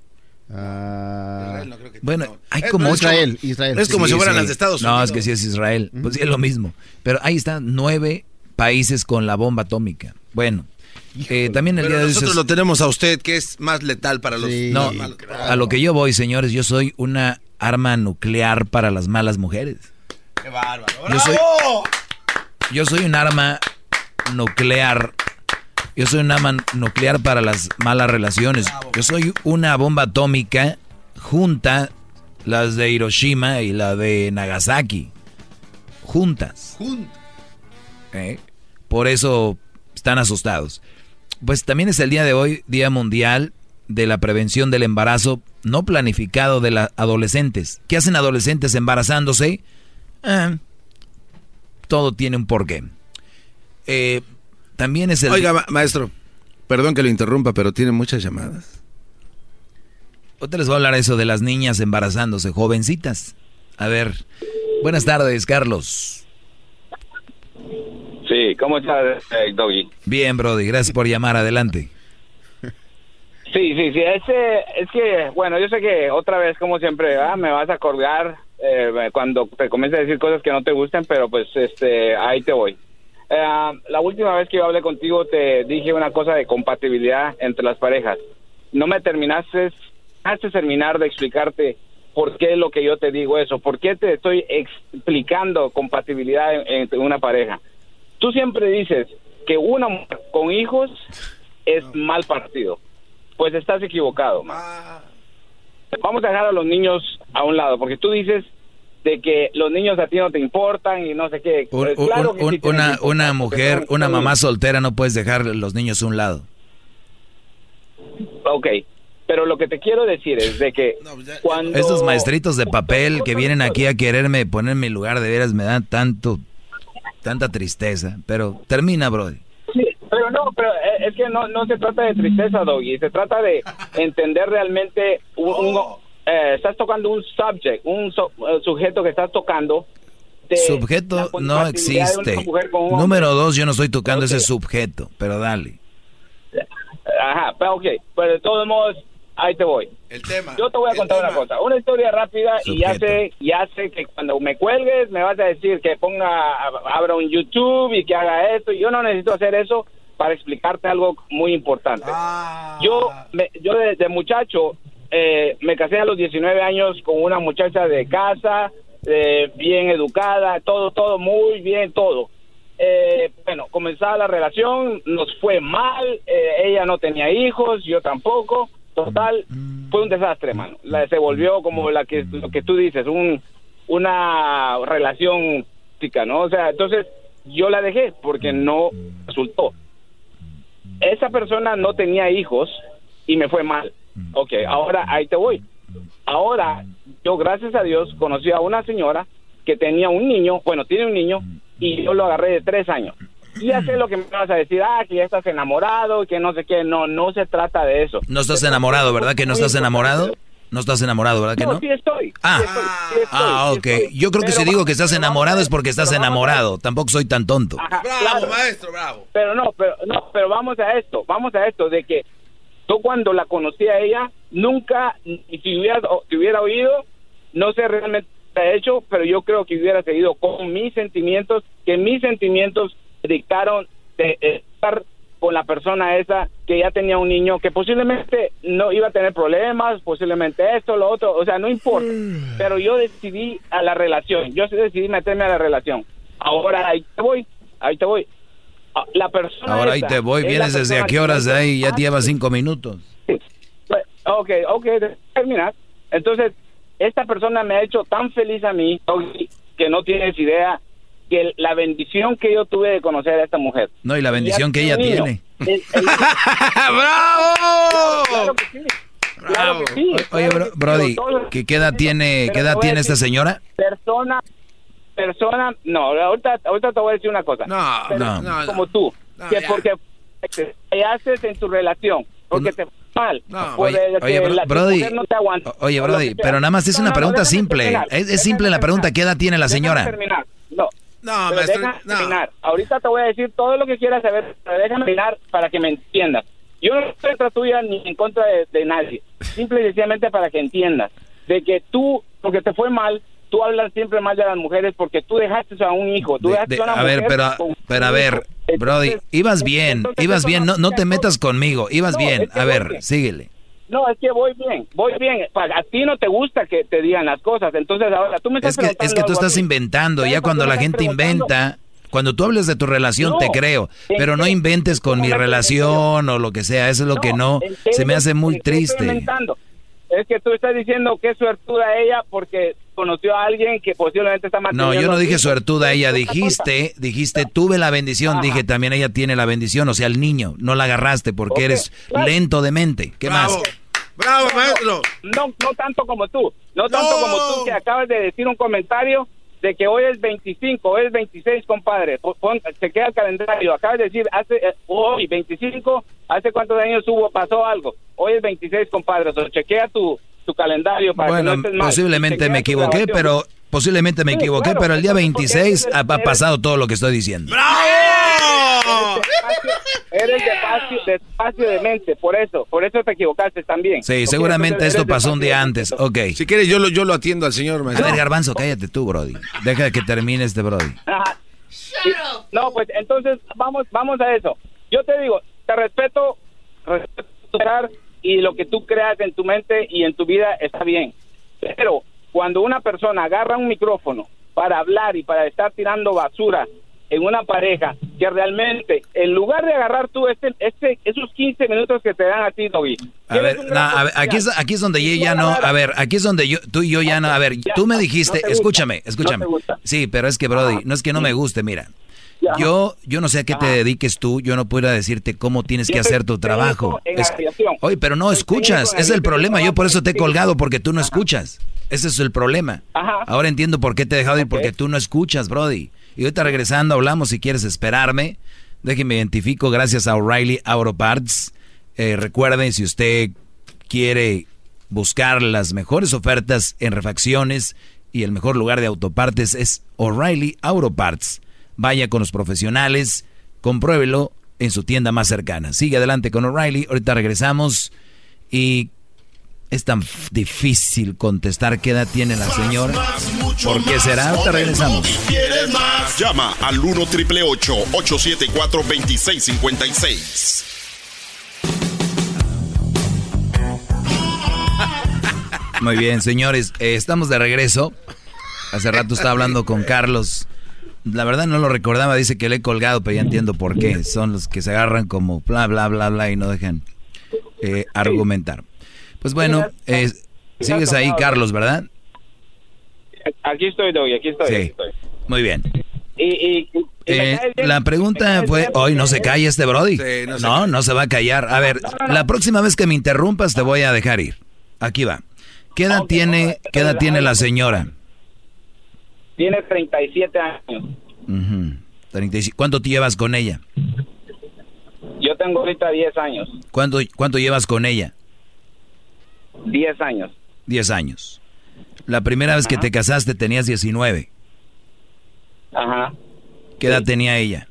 Ah, Bueno, hay Es- como no, ocho- Israel, Israel. Es como Sí, si fueran sí. las de Estados No, Unidos. es que sí es Israel. Pues sí, es lo mismo. Pero ahí están nueve países con la bomba atómica. Bueno, eh, también el Pero día de nosotros lo tenemos a usted, que es más letal para los... No, a lo que yo voy, señores, yo soy una arma nuclear para las malas mujeres. ¡Qué bárbaro! Yo soy- ¡Bravo! Yo soy un arma nuclear. Yo soy un arma nuclear para las malas relaciones. Yo soy una bomba atómica junta las de Hiroshima y la de Nagasaki. Juntas. ¿eh? Por eso están asustados. Pues también es el día de hoy, Día Mundial de la Prevención del Embarazo No Planificado de las Adolescentes. ¿Qué hacen adolescentes embarazándose? Ah, todo tiene un porqué. Eh, también es el... Oiga, ma- maestro, perdón que lo interrumpa, pero tiene muchas llamadas. Ahorita les voy a hablar eso de las niñas embarazándose, jovencitas. A ver, buenas tardes, Carlos. Sí, ¿cómo estás, eh, Doggy? Bien, Brody, gracias por llamar, adelante. Sí, sí, sí, ese, es que, bueno, yo sé que otra vez, como siempre, ah, me vas a colgar eh, cuando te comiences a decir cosas que no te gusten, pero pues este, ahí te voy. Eh, la última vez que yo hablé contigo te dije una cosa de compatibilidad entre las parejas. No me terminaste, haces terminar de explicarte por qué es lo que yo te digo eso, por qué te estoy explicando compatibilidad en- entre una pareja. Tú siempre dices que una con hijos es mal partido. Pues estás equivocado. man. Vamos a dejar a los niños a un lado, porque tú dices de que los niños a ti no te importan y no sé qué. Un- Pues un- claro que un- sí tienen una, mujer, son- una mamá soltera no puedes dejar los niños a un lado. Ok, pero lo que te quiero decir es de que cuando... Estos maestritos de papel que vienen aquí a quererme poner en mi lugar, de veras me dan tanto, tanta tristeza. Pero termina, Brody. Pero no, pero eh, es que no, no se trata de tristeza, Doggy, se trata de entender realmente un, un- eh, estás tocando un subject, un so- eh, sujeto que estás tocando. de Subjeto no existe. Número dos, yo no estoy tocando ese sujeto, pero dale. Ajá, pero ok, pero de todos modos, ahí te voy. El tema. Yo te voy a contar una cosa, una historia rápida y ya sé, ya sé que cuando me cuelgues me vas a decir que ponga, abra un YouTube y que haga esto. Yo no necesito hacer eso para explicarte algo muy importante. Yo, me- yo desde muchacho eh, me casé a los 19 años con una muchacha de casa, eh, bien educada, todo, todo muy bien, todo. Eh, bueno, comenzaba la relación, nos fue mal, eh, ella no tenía hijos, yo tampoco, total, fue un desastre, mano. La, se volvió como la que, lo que tú dices, un, una relación ¿no? O sea, entonces yo la dejé porque no resultó. Esa persona no tenía hijos y me fue mal. Ok, ahora ahí te voy. Ahora, yo gracias a Dios conocí a una señora que tenía un niño, bueno, tiene un niño, y yo lo agarré de tres años. Y ya sé lo que me vas a decir, ah, que ya estás enamorado, que no sé qué, no, no se trata de eso. No estás enamorado, ¿verdad que no estás enamorado? No estás enamorado, ¿verdad que no? sí estoy. Ah, sí estoy, sí estoy, ah, sí ok. estoy. Yo creo que Pero si digo que estás enamorado es porque estás enamorado. Tampoco soy tan tonto. Ajá, Bravo, claro. maestro, bravo. Pero no, pero no, pero vamos a esto, vamos a esto de que yo cuando la conocí a ella nunca ni si hubiera o- si hubiera oído, no sé realmente qué ha hecho, pero yo creo que hubiera seguido con mis sentimientos, que mis sentimientos dictaron de estar con la persona esa que ya tenía un niño que posiblemente no iba a tener problemas, posiblemente esto, lo otro, o sea, no importa. Pero yo decidí a la relación, yo decidí meterme a la relación. Ahora ahí te voy, ahí te voy. Ah, La persona Ahora ahí te voy. ¿Vienes desde a qué horas de ahí? Ya te llevas cinco minutos. Pues, Ok, ok, terminar. Entonces, esta persona me ha hecho tan feliz a mí que no tienes idea que la bendición que yo tuve de conocer a esta mujer. No, y la bendición que ella niño. tiene. El- el- ¡Bravo! Claro que sí. Claro que sí. Oye, bro- Brody, ¿qué, qué edad tiene, qué edad te tiene esta señora? Persona, persona, no, ahorita, ahorita te voy a decir una cosa. No, Pero no, no. Como tú, No, que ya. porque te haces en tu relación, porque te fue mal, No. Oye, bro- la- Brody, mujer no te aguanta, oye, Brody, pero nada más es No, una no, pregunta simple. terminar, Es, simple la pregunta. ¿qué edad tiene la señora? terminar. No, No, pero maestro, no. terminar. Ahorita te voy a decir todo lo que quieras saber, pero déjame terminar para que me entiendas. Yo no estoy contra tuya ni en contra de, de nadie. Simple y sencillamente para que entiendas. De que tú, porque te fue mal, tú hablas siempre mal de las mujeres porque tú dejaste a un hijo. Tú De- dejaste de- a una a ver, mujer pero, pero a ver. Brody, ibas bien, ibas bien, no, no te metas conmigo, ibas No, bien. A ver, síguele. No, es que voy bien, voy bien. A ti no te gusta que te digan las cosas. Entonces ahora tú me estás Es que, es que tú estás inventando, ¿Sabes ya cuando la gente inventa, cuando tú hables de tu relación No, te creo, ¿en pero no inventes con mi ¿Cómo me relación o lo que sea, eso es lo que no, ¿en qué se me hace muy estoy triste. inventando? Es que tú estás diciendo que es suertuda ella porque conoció a alguien que posiblemente está No, manteniendo yo no a dije suertuda ella, otra cosa. dijiste, dijiste, tuve la bendición, Ajá. dije también ella tiene la bendición, o sea, el niño, no la agarraste porque eres claro. lento de mente. ¿Qué más? Bravo. Bravo, maestro. No, no tanto como tú, no tanto No. como tú que acabas de decir un comentario de que hoy es 25, hoy es 26, compadre. Pon- se queda el calendario. Acabas de decir, hace eh, hoy 25, ¿hace cuántos años hubo? Pasó algo. Hoy es 26, compadre. O sea, chequea tu, tu calendario para Bueno, que no estés mal. posiblemente me equivoqué, pero posiblemente me Sí, equivoqué, claro, pero el día entonces, porque 26 eres- ha, pasado todo lo que estoy diciendo. ¡Bravo! Eres despacio, despacio de mente, por eso, por eso te equivocaste también. Sí, seguramente esto pasó un día antes. Ok. Si quieres, yo lo, yo lo atiendo al señor, A maestro. ver, Garbanzo, cállate tú, Brody. Deja que termine este Brody. Ajá. Y- No, pues entonces vamos, vamos a eso. Yo te digo, te respeto, respeto y lo que tú creas en tu mente y en tu vida está bien. Pero cuando una persona agarra un micrófono para hablar y para estar tirando basura en una pareja que realmente, en lugar de agarrar tú este, este, esos 15 minutos que te dan a ti, Doggy, A ver, no, a ver, aquí es, aquí es donde yo ya no, a ver, aquí es donde yo, tú y yo ya no, a ver, tú me dijiste, escúchame, escúchame. Sí, pero es que, Brody, no es que no me guste, mira. Ya. Yo, yo no sé a qué te Ajá. dediques tú, yo no puedo decirte cómo tienes Yo que hacer tu trabajo. Es-. Oye, pero no escuchas, es el problema, yo por eso te he colgado, porque tú no escuchas. Ese es el problema. Ajá. Ahora entiendo por qué te he dejado ir, porque tú no escuchas, Brody. Y ahorita regresando hablamos si quieres esperarme. Déjenme identifico gracias a O'Reilly Auto Parts. Eh, recuerden, si usted quiere buscar las mejores ofertas en refacciones y el mejor lugar de autopartes es O'Reilly Auto Parts. Vaya con los profesionales, compruébelo en su tienda más cercana. Sigue adelante con O'Reilly. Ahorita regresamos y es tan difícil contestar qué edad tiene la señora. ¿Por qué será? Ahorita regresamos. Llama al 1 triple 874 2656. Muy bien, señores, eh, estamos de regreso. Hace rato estaba hablando con Carlos. La verdad no lo recordaba, dice que le he colgado, pero ya entiendo por qué. Son los que se agarran como bla, bla, bla, bla y no dejan eh, argumentar. Pues bueno, eh, sigues ahí, Carlos, ¿verdad? Aquí estoy, Doggy, aquí estoy. Sí. aquí estoy. Muy bien. Y, Eh, la pregunta fue, hoy no se calla este Brody. Sí, no no, se no, se va a callar. A ver, la próxima vez que me interrumpas te voy a dejar ir. Aquí va. ¿Qué edad Ok, tiene, qué edad tiene la señora? Tiene 37 años. Ujú. 35. ¿Cuánto te llevas con ella? Yo tengo ahorita 10 años. ¿Cuánto, cuánto llevas con ella? 10 años. 10 años. La primera vez que te casaste tenías 19. Ajá. ¿Qué edad tenía ella?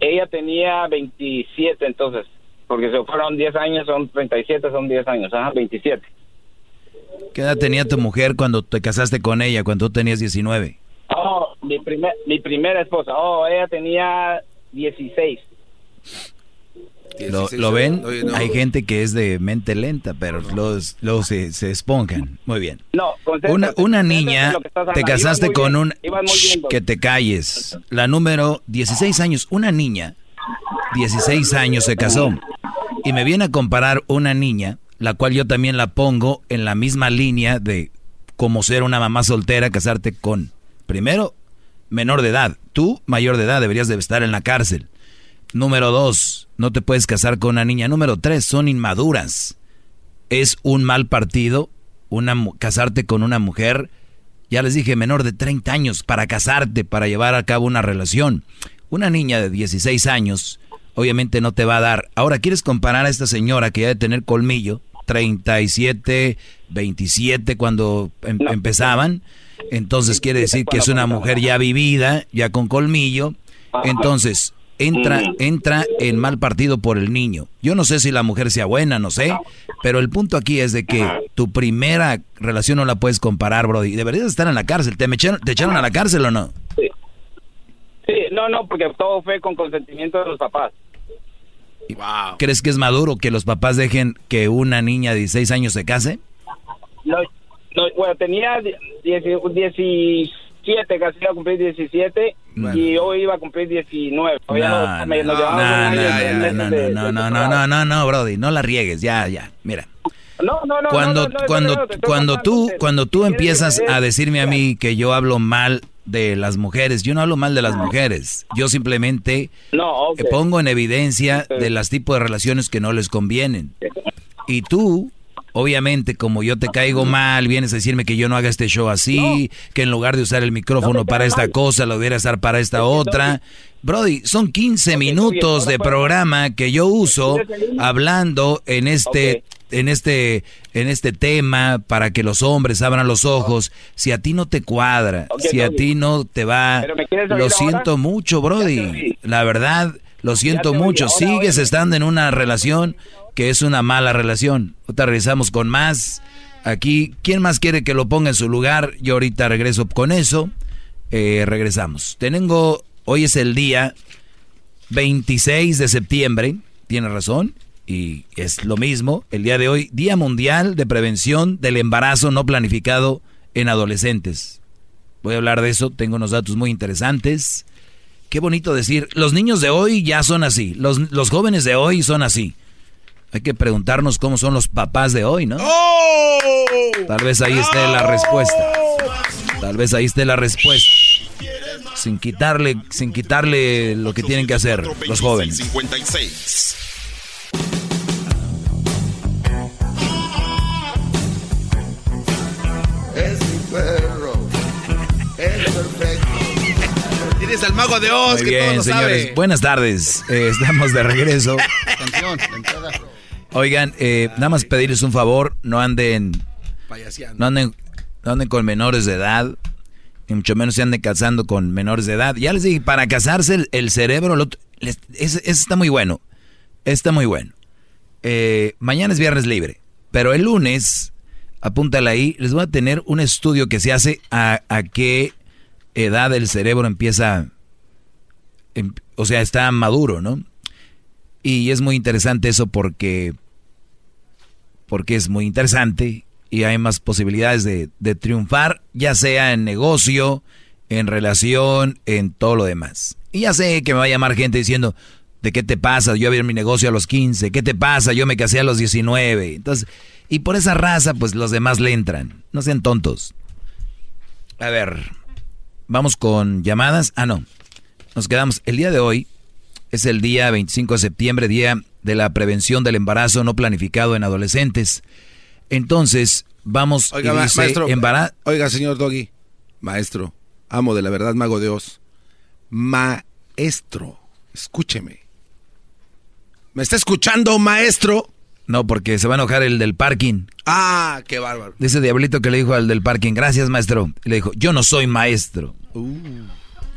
Ella tenía 27 entonces. Porque si fueron 10 años, son 37, son 10 años. Ajá, 27. ¿Qué edad tenía tu mujer cuando te casaste con ella, cuando tú tenías 19? Oh, mi, primer, mi primera esposa. Oh, ella tenía 16. ¿Lo, 16 lo ven? Oye, no. Hay gente que es de mente lenta, pero los, luego se, se esponjan. Muy bien. No, Una, una niña, te casaste con bien, un... Shh, que te calles. La número 16 años, una niña, 16 años se casó. Y me viene a comparar una niña la cual yo también la pongo en la misma línea de como ser una mamá soltera, casarte con, primero, menor de edad. Tú, mayor de edad, deberías de estar en la cárcel. Número dos, no te puedes casar con una niña. Número tres, son inmaduras. Es un mal partido una, casarte con una mujer, ya les dije, menor de 30 años, para casarte, para llevar a cabo una relación. Una niña de 16 años, obviamente no te va a dar. Ahora, ¿quieres comparar a esta señora que ya de tener colmillo? 37, 27 cuando em, empezaban. Entonces quiere decir que es una mujer ya vivida, ya con colmillo. Entonces, entra, entra en mal partido por el niño. Yo no sé si la mujer sea buena, no sé, pero el punto aquí es de que tu primera relación no la puedes comparar, Brody. Deberías estar en la cárcel. ¿Te, echaron, te echaron a la cárcel o no? Sí. Sí, no, no, porque todo fue con consentimiento de los papás. ¿Crees que es maduro que los papás dejen que una niña de 16 años se case? No, no bueno, tenía 17, casi iba a cumplir 17 y hoy iba a cumplir 19. No, no, no, no, no, no, no, no, Brody, no la riegues, ya, ya, mira. No, no, no. Cuando, cuando, cuando tú, cuando tú empiezas a decirme a mí que yo hablo mal de las mujeres. Yo no hablo mal de las mujeres. Yo simplemente pongo en evidencia de las tipos de relaciones que no les convienen. Y tú, obviamente, como yo te caigo mal, vienes a decirme que yo no haga este show así, que en lugar de usar el micrófono para esta cosa, lo debería usar para esta otra. Brody, son 15 minutos de programa que yo uso hablando en este en este, en este tema para que los hombres abran los ojos. Si a ti no te cuadra, si a ti no te va, lo siento mucho, Brody. La verdad, lo siento mucho. Sigues estando en una relación que es una mala relación. Regresamos con más. Aquí, ¿quién más quiere que lo ponga en su lugar? Yo ahorita regreso con eso. Eh, regresamos. Tengo, hoy es el día 26 de septiembre. Tiene razón y es lo mismo, el día de hoy, Día Mundial de Prevención del Embarazo No Planificado en Adolescentes. Voy a hablar de eso, tengo unos datos muy interesantes. Qué bonito decir, los niños de hoy ya son así, los, los jóvenes de hoy son así. Hay que preguntarnos cómo son los papás de hoy, ¿no? ¡Oh! Tal vez ahí esté la respuesta. Tal vez ahí esté la respuesta. Sin quitarle, sin quitarle lo que tienen que hacer los jóvenes. 56. Tienes al mago de Oz, que bien, señores. Buenas tardes. Eh, estamos de regreso. Oigan, eh, nada más pedirles un favor, no anden, no anden, no anden con menores de edad, y mucho menos se anden casando con menores de edad. Ya les dije, para casarse el, cerebro, ese, está muy bueno, está muy bueno. Eh, mañana es viernes libre, pero el lunes, apúntale ahí, les voy a tener un estudio que se hace a, a qué edad el cerebro empieza, em, o sea, está maduro, ¿no? Y es muy interesante eso porque, porque es muy interesante y hay más posibilidades de, triunfar, ya sea en negocio, en relación, en todo lo demás. Y ya sé que me va a llamar gente diciendo, ¿de qué te pasa? Yo abrí mi negocio a los 15, ¿qué te pasa? Yo me casé a los 19. Entonces, y por esa raza, pues los demás le entran. No sean tontos. A ver, Vamos con llamadas. Ah, no. Nos quedamos. El día de hoy es el día 25 de septiembre, día de la prevención del embarazo no planificado en adolescentes. Entonces, vamos oiga, maestro, Oiga, señor Doggy, maestro, amo de la verdad, mago de Dios. Maestro, escúcheme. ¿Me está escuchando, maestro? No, porque se va a enojar el del parking. Ah, qué bárbaro. Dice Diablito que le dijo al del parking, gracias maestro. Y le dijo, yo no soy maestro. Uh,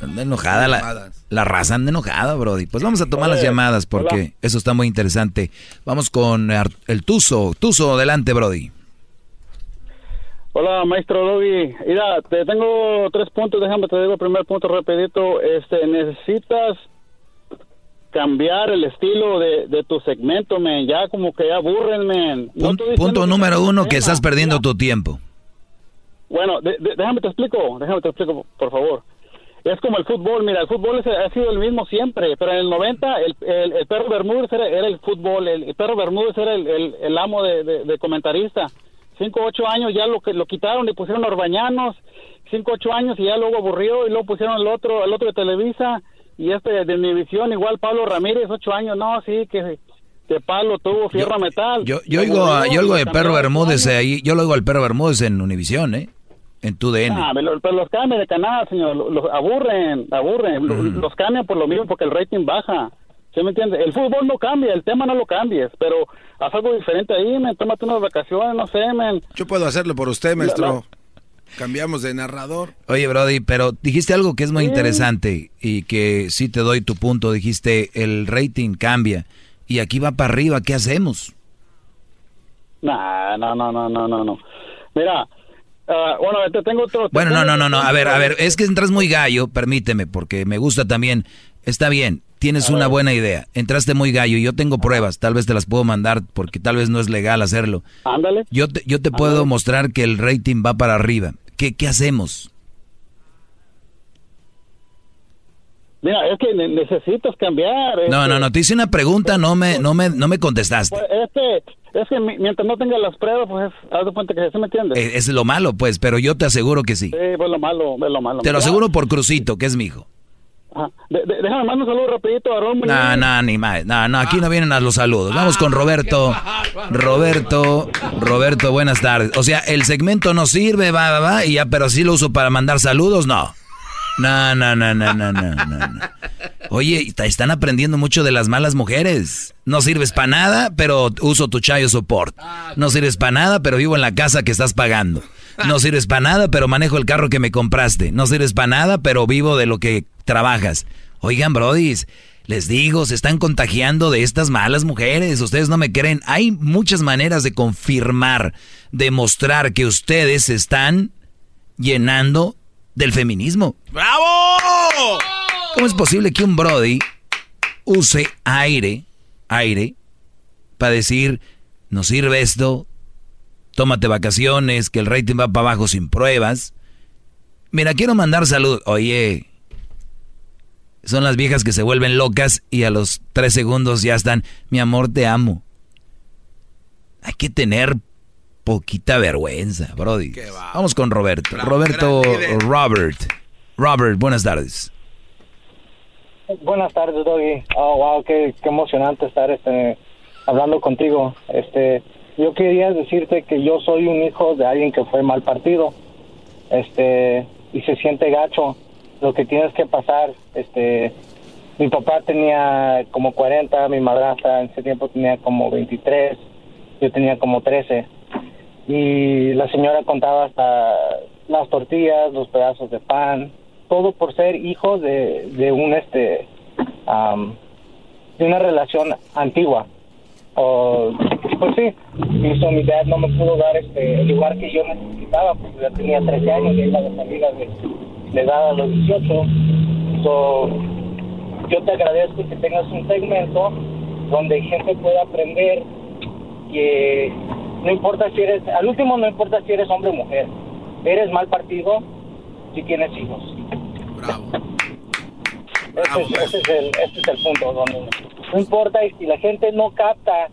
anda enojada la, la, raza, anda enojada, Brody. Pues vamos a tomar las llamadas porque eso está muy interesante. Vamos con el Tuzo. Tuzo, adelante, Brody. Hola, maestro Brody. Mira, te tengo tres puntos, déjame te digo el primer punto rapidito. Este, necesitas cambiar el estilo de, de tu segmento, men. Ya como que ya aburren, men. punto número uno, que estás perdiendo tu tiempo. Bueno, déjame te explico, déjame te explico, por favor. Es como el fútbol, mira, el fútbol es- ha sido el mismo siempre, pero en el 90 el, el, el perro Bermúdez era, era el fútbol, el, el perro Bermúdez era el, amo de, de- de comentarista. Cinco, ocho años ya lo que lo quitaron y pusieron a Orbañanos, cinco, ocho años y ya luego aburrió y luego pusieron el otro, el otro de Televisa y este de Univisión, igual Pablo Ramírez, ocho años, no, sí, que, que Pablo tuvo fierro metal. Yo, yo oigo, a- yo oigo de Perro Bermúdez ahí, yo lo oigo al Perro Bermúdez en Univisión, ¿eh? En tu DN. Ah, pero, pero los cambian de canal, señor. Los, los aburren, aburren. Los- Los cambian por lo mismo porque el rating baja. ¿Sí me entiende? El fútbol no cambia, el tema no lo cambies, pero haz algo diferente ahí, men. Tómate unas vacaciones, no sé, men. Yo puedo hacerlo por usted, maestro. Cambiamos de narrador. Oye, Brody, pero dijiste algo que es muy Sí. interesante y que sí te doy tu punto. Dijiste, el rating cambia y aquí va para arriba, ¿qué hacemos? Nah, no, no, no, no, no, no. Mira, ah, bueno, te tengo otro... Bueno, no, no, no, no. A ver, a ver, es que entras muy gallo, permíteme, porque me gusta también. Está bien, tienes una buena idea. Entraste muy gallo y yo tengo pruebas, tal vez te las puedo mandar porque tal vez no es legal hacerlo. Ándale. Yo te, yo te puedo mostrar que el rating va para arriba. ¿Qué, qué hacemos? Mira, es que ne- necesitas cambiar. No, este, no, no, te hice una pregunta, no me, no me, no me contestaste. pues, Este, es que mi- mientras no tengas las pruebas, pues, haz de cuenta que ¿sí me entiendes? Eh, Es lo malo, pues, pero yo te aseguro que sí. Sí, pues lo malo, es lo malo. Te lo aseguro por Crucito, que es mi hijo. Ajá. De- de- déjame mandar un saludo rapidito a Muñiz. No, no, ni más. No, no, aquí no vienen a los saludos. Vamos con Roberto. Roberto, Roberto, buenas tardes. O sea, el segmento no sirve, va, va, va, y ya, pero sí lo uso para mandar saludos, no. No, no, no, no, no, no, no. no. Oye, está- están aprendiendo mucho de las malas mujeres. No sirves para nada, pero uso tu chayo support. No sirves para nada, pero vivo en la casa que estás pagando. No sirves para nada, pero manejo el carro que me compraste. No sirves para nada, pero vivo de lo que trabajas. Oigan, brodis, les digo, se están contagiando de estas malas mujeres. Ustedes no me creen. Hay muchas maneras de confirmar, demostrar que ustedes están llenando del feminismo. ¡Bravo! ¿Cómo es posible que un Brody use aire, aire, para decir, no sirve esto, tómate vacaciones, que el rating va para abajo sin pruebas? Mira, quiero mandar salud. Oye, son las viejas que se vuelven locas y a los tres segundos ya están, mi amor, te amo. Hay que tener poquita vergüenza, Brody. Vamos con Roberto. Roberto, Robert. Robert, buenas tardes. Buenas tardes, Doggy. Oh, wow, qué, qué emocionante estar este, hablando contigo. Este, yo quería decirte que yo soy un hijo de alguien que fue mal partido. Este, y se siente gacho lo que tienes que pasar. Este, mi papá tenía como 40, mi madrastra en ese tiempo tenía como 23, yo tenía como 13. Y la señora contaba hasta las tortillas, los pedazos de pan, todo por ser hijo de, de un este am, de una relación antigua. O pues sí y mi dad no me pudo dar este el lugar que yo necesitaba porque ya tenía 13 años y iba de salida de, de edad a los 18 so yo te agradezco que tengas un segmento donde gente pueda aprender que no importa si eres al último no importa si eres hombre o mujer. Eres mal partido si tienes hijos. Ese, es, ese es el, ese es el punto donde no importa y si la gente no capta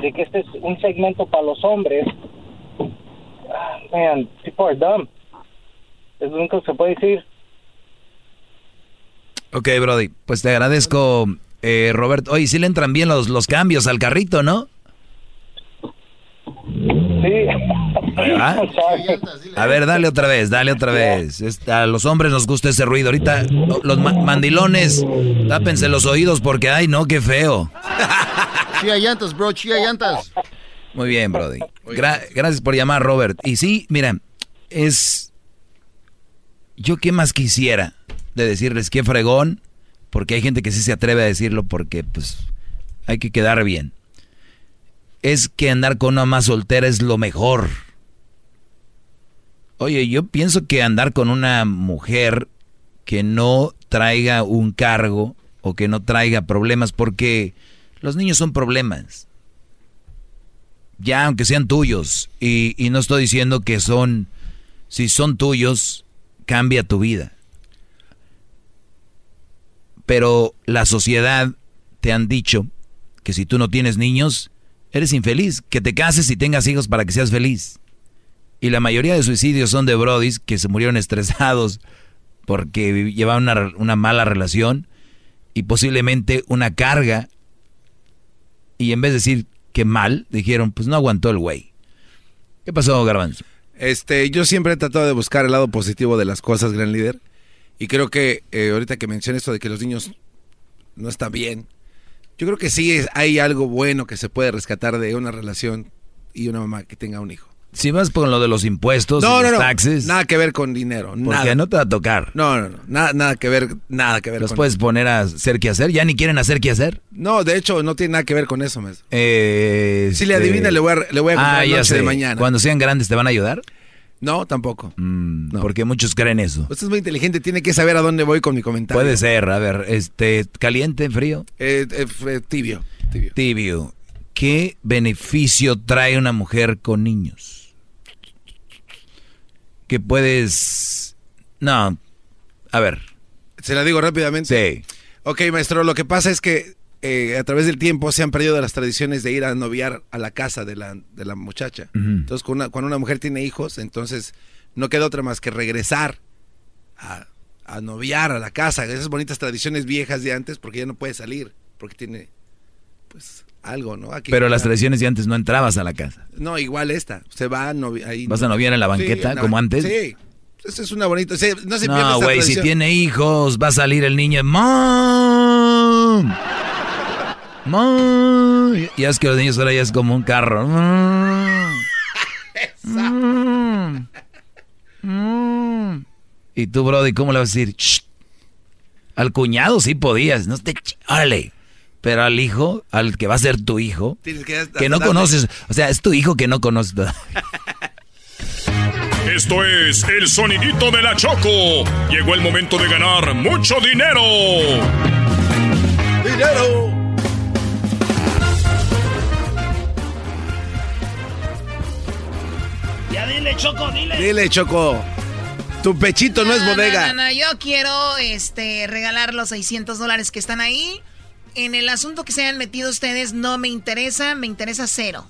de que este es un segmento para los hombres ah, man people are dumb. Es lo único que se puede decir. Ok, Brody, pues te agradezco, eh, Roberto. Oye, sí le entran bien los, los cambios al carrito, ¿no? Sí ¿Ah? A ver, dale otra vez, dale otra vez. A los hombres nos gusta ese ruido. Ahorita lo- los ma- mandilones, tápense los oídos porque, ay, no, qué feo. Chía llantas, bro, chía llantas. Muy bien, Brody. Gra- gracias por llamar, Robert. Y sí, mira, es... Yo qué más quisiera de decirles qué fregón, porque hay gente que sí se atreve a decirlo porque, pues, hay que quedar bien. Es que andar con una más soltera es lo mejor. Oye, yo pienso que andar con una mujer que no traiga un cargo o que no traiga problemas, porque los niños son problemas ya aunque sean tuyos, y, y no estoy diciendo que son, si son tuyos, cambia tu vida. Pero la sociedad te han dicho que si tú no tienes niños, eres infeliz, que te cases y tengas hijos para que seas feliz. Y la mayoría de suicidios son de brodis que se murieron estresados porque llevaban una, mala relación y posiblemente una carga. Y en vez de decir que mal, dijeron, pues no aguantó el güey. ¿Qué pasó, Garbanzo? Este, yo siempre he tratado de buscar el lado positivo de las cosas, gran líder. Y creo que eh, ahorita que mencioné esto de que los niños no están bien, yo creo que sí es- hay algo bueno que se puede rescatar de una relación y una mamá que tenga un hijo. Si vas con lo de los impuestos No, y no, los no. taxes, Nada que ver con dinero. porque Nada. no te va a tocar. No, no, no. Nada, nada que ver, nada que ver Los con puedes poner a hacer qué hacer. ¿Ya ni quieren hacer qué hacer? No, de hecho, no tiene nada que ver con eso, maestro. Eh, Si le este- adivina, le voy a, le voy a comprar Ah, ya noche de mañana. Cuando sean grandes, ¿te van a ayudar? No, tampoco. Mm, Porque muchos creen eso. Usted es muy inteligente, tiene que saber a dónde voy con mi comentario. Puede ser, a ver, este, caliente, frío. Eh, eh, eh, tibio, tibio. Tibio. ¿Qué beneficio trae una mujer con niños? Que puedes... No, a ver. Se la digo rápidamente. Sí. Ok, maestro, lo que pasa es que eh, a través del tiempo se han perdido las tradiciones de ir a noviar a la casa de la, de la muchacha. Entonces, cuando una, cuando una mujer tiene hijos, entonces no queda otra más que regresar a, a noviar a la casa. Esas bonitas tradiciones viejas de antes, porque ya no puede salir, porque tiene, pues, algo, ¿no? Aquí- Pero las tradiciones de antes no entrabas a la casa. No, igual esta. Se va a noviar ahí. ¿Vas a noviar en la banqueta, Sí, no, como antes? Sí. Eso es una bonita. no se pierde No, esa güey, si tiene hijos, va a salir el niño. ¡Mom! Ya es que los niños ahora ya es como un carro. Y tú, Brody, ¿cómo le vas a decir? "Shh"? Al cuñado sí podías, no te... ch- ¡Órale! Pero al hijo, al que va a ser tu hijo, que que no conoces, o sea, es tu hijo que no conoces. Esto es el sonidito de la Choco. Llegó el momento de ganar mucho dinero. ¡Dinero! Dile, Choco, dile. Dile, Choco. Tu pechito no es bodega. No, no, no, yo quiero este, regalar los 600 dólares que están ahí. En el asunto que se hayan metido ustedes no me interesa, me interesa cero.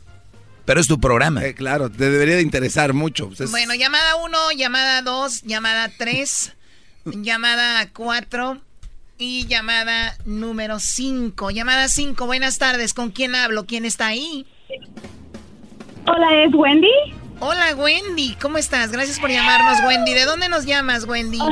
Pero es tu programa. Eh, claro, te debería de interesar mucho. Pues es- Bueno, llamada 1, llamada 2, llamada 3, llamada 4 y llamada número 5. Llamada 5, buenas tardes. ¿Con quién hablo? ¿Quién está ahí? Hola, ¿es Wendy? Hola, Wendy. ¿Cómo estás? Gracias por llamarnos, Wendy. ¿De dónde nos llamas, Wendy?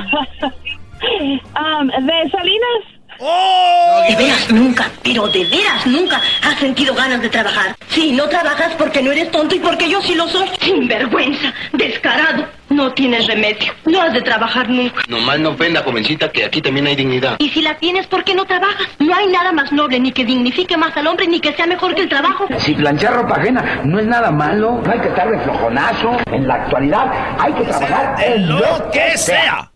Um, de Salinas. ¡Oh! De veras nunca, pero de veras nunca has sentido ganas de trabajar. Sí, no trabajas porque no eres tonto y porque yo sí lo soy. Sinvergüenza, descarado. No tienes remedio. No has de trabajar nunca. Nomás no ofenda, jovencita, que aquí también hay dignidad. Y si la tienes, ¿por qué no trabajas? No hay nada más noble, ni que dignifique más al hombre, ni que sea mejor que el trabajo. Si planchar ropa ajena no es nada malo, no hay que estar de flojonazo. En la actualidad hay que trabajar en lo que sea.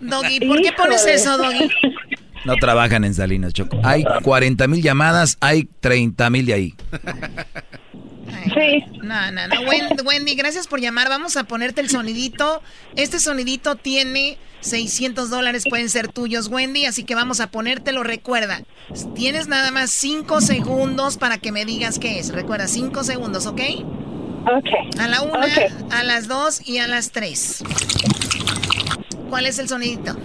Doggy, ¿por qué pones eso, Doggy? No trabajan en Salinas, Choco. Hay 40 mil llamadas, hay 30 mil de ahí. Sí. No, no, no. Wen- Wendy, gracias por llamar. Vamos a ponerte el sonidito. Este sonidito tiene 600 dólares, pueden ser tuyos, Wendy, así que vamos a ponértelo. Recuerda, tienes nada más 5 segundos para que me digas qué es. Recuerda, 5 segundos, ¿ok? Ok. A la una, Ok. a las dos y a las tres. ¿Cuál es el sonidito?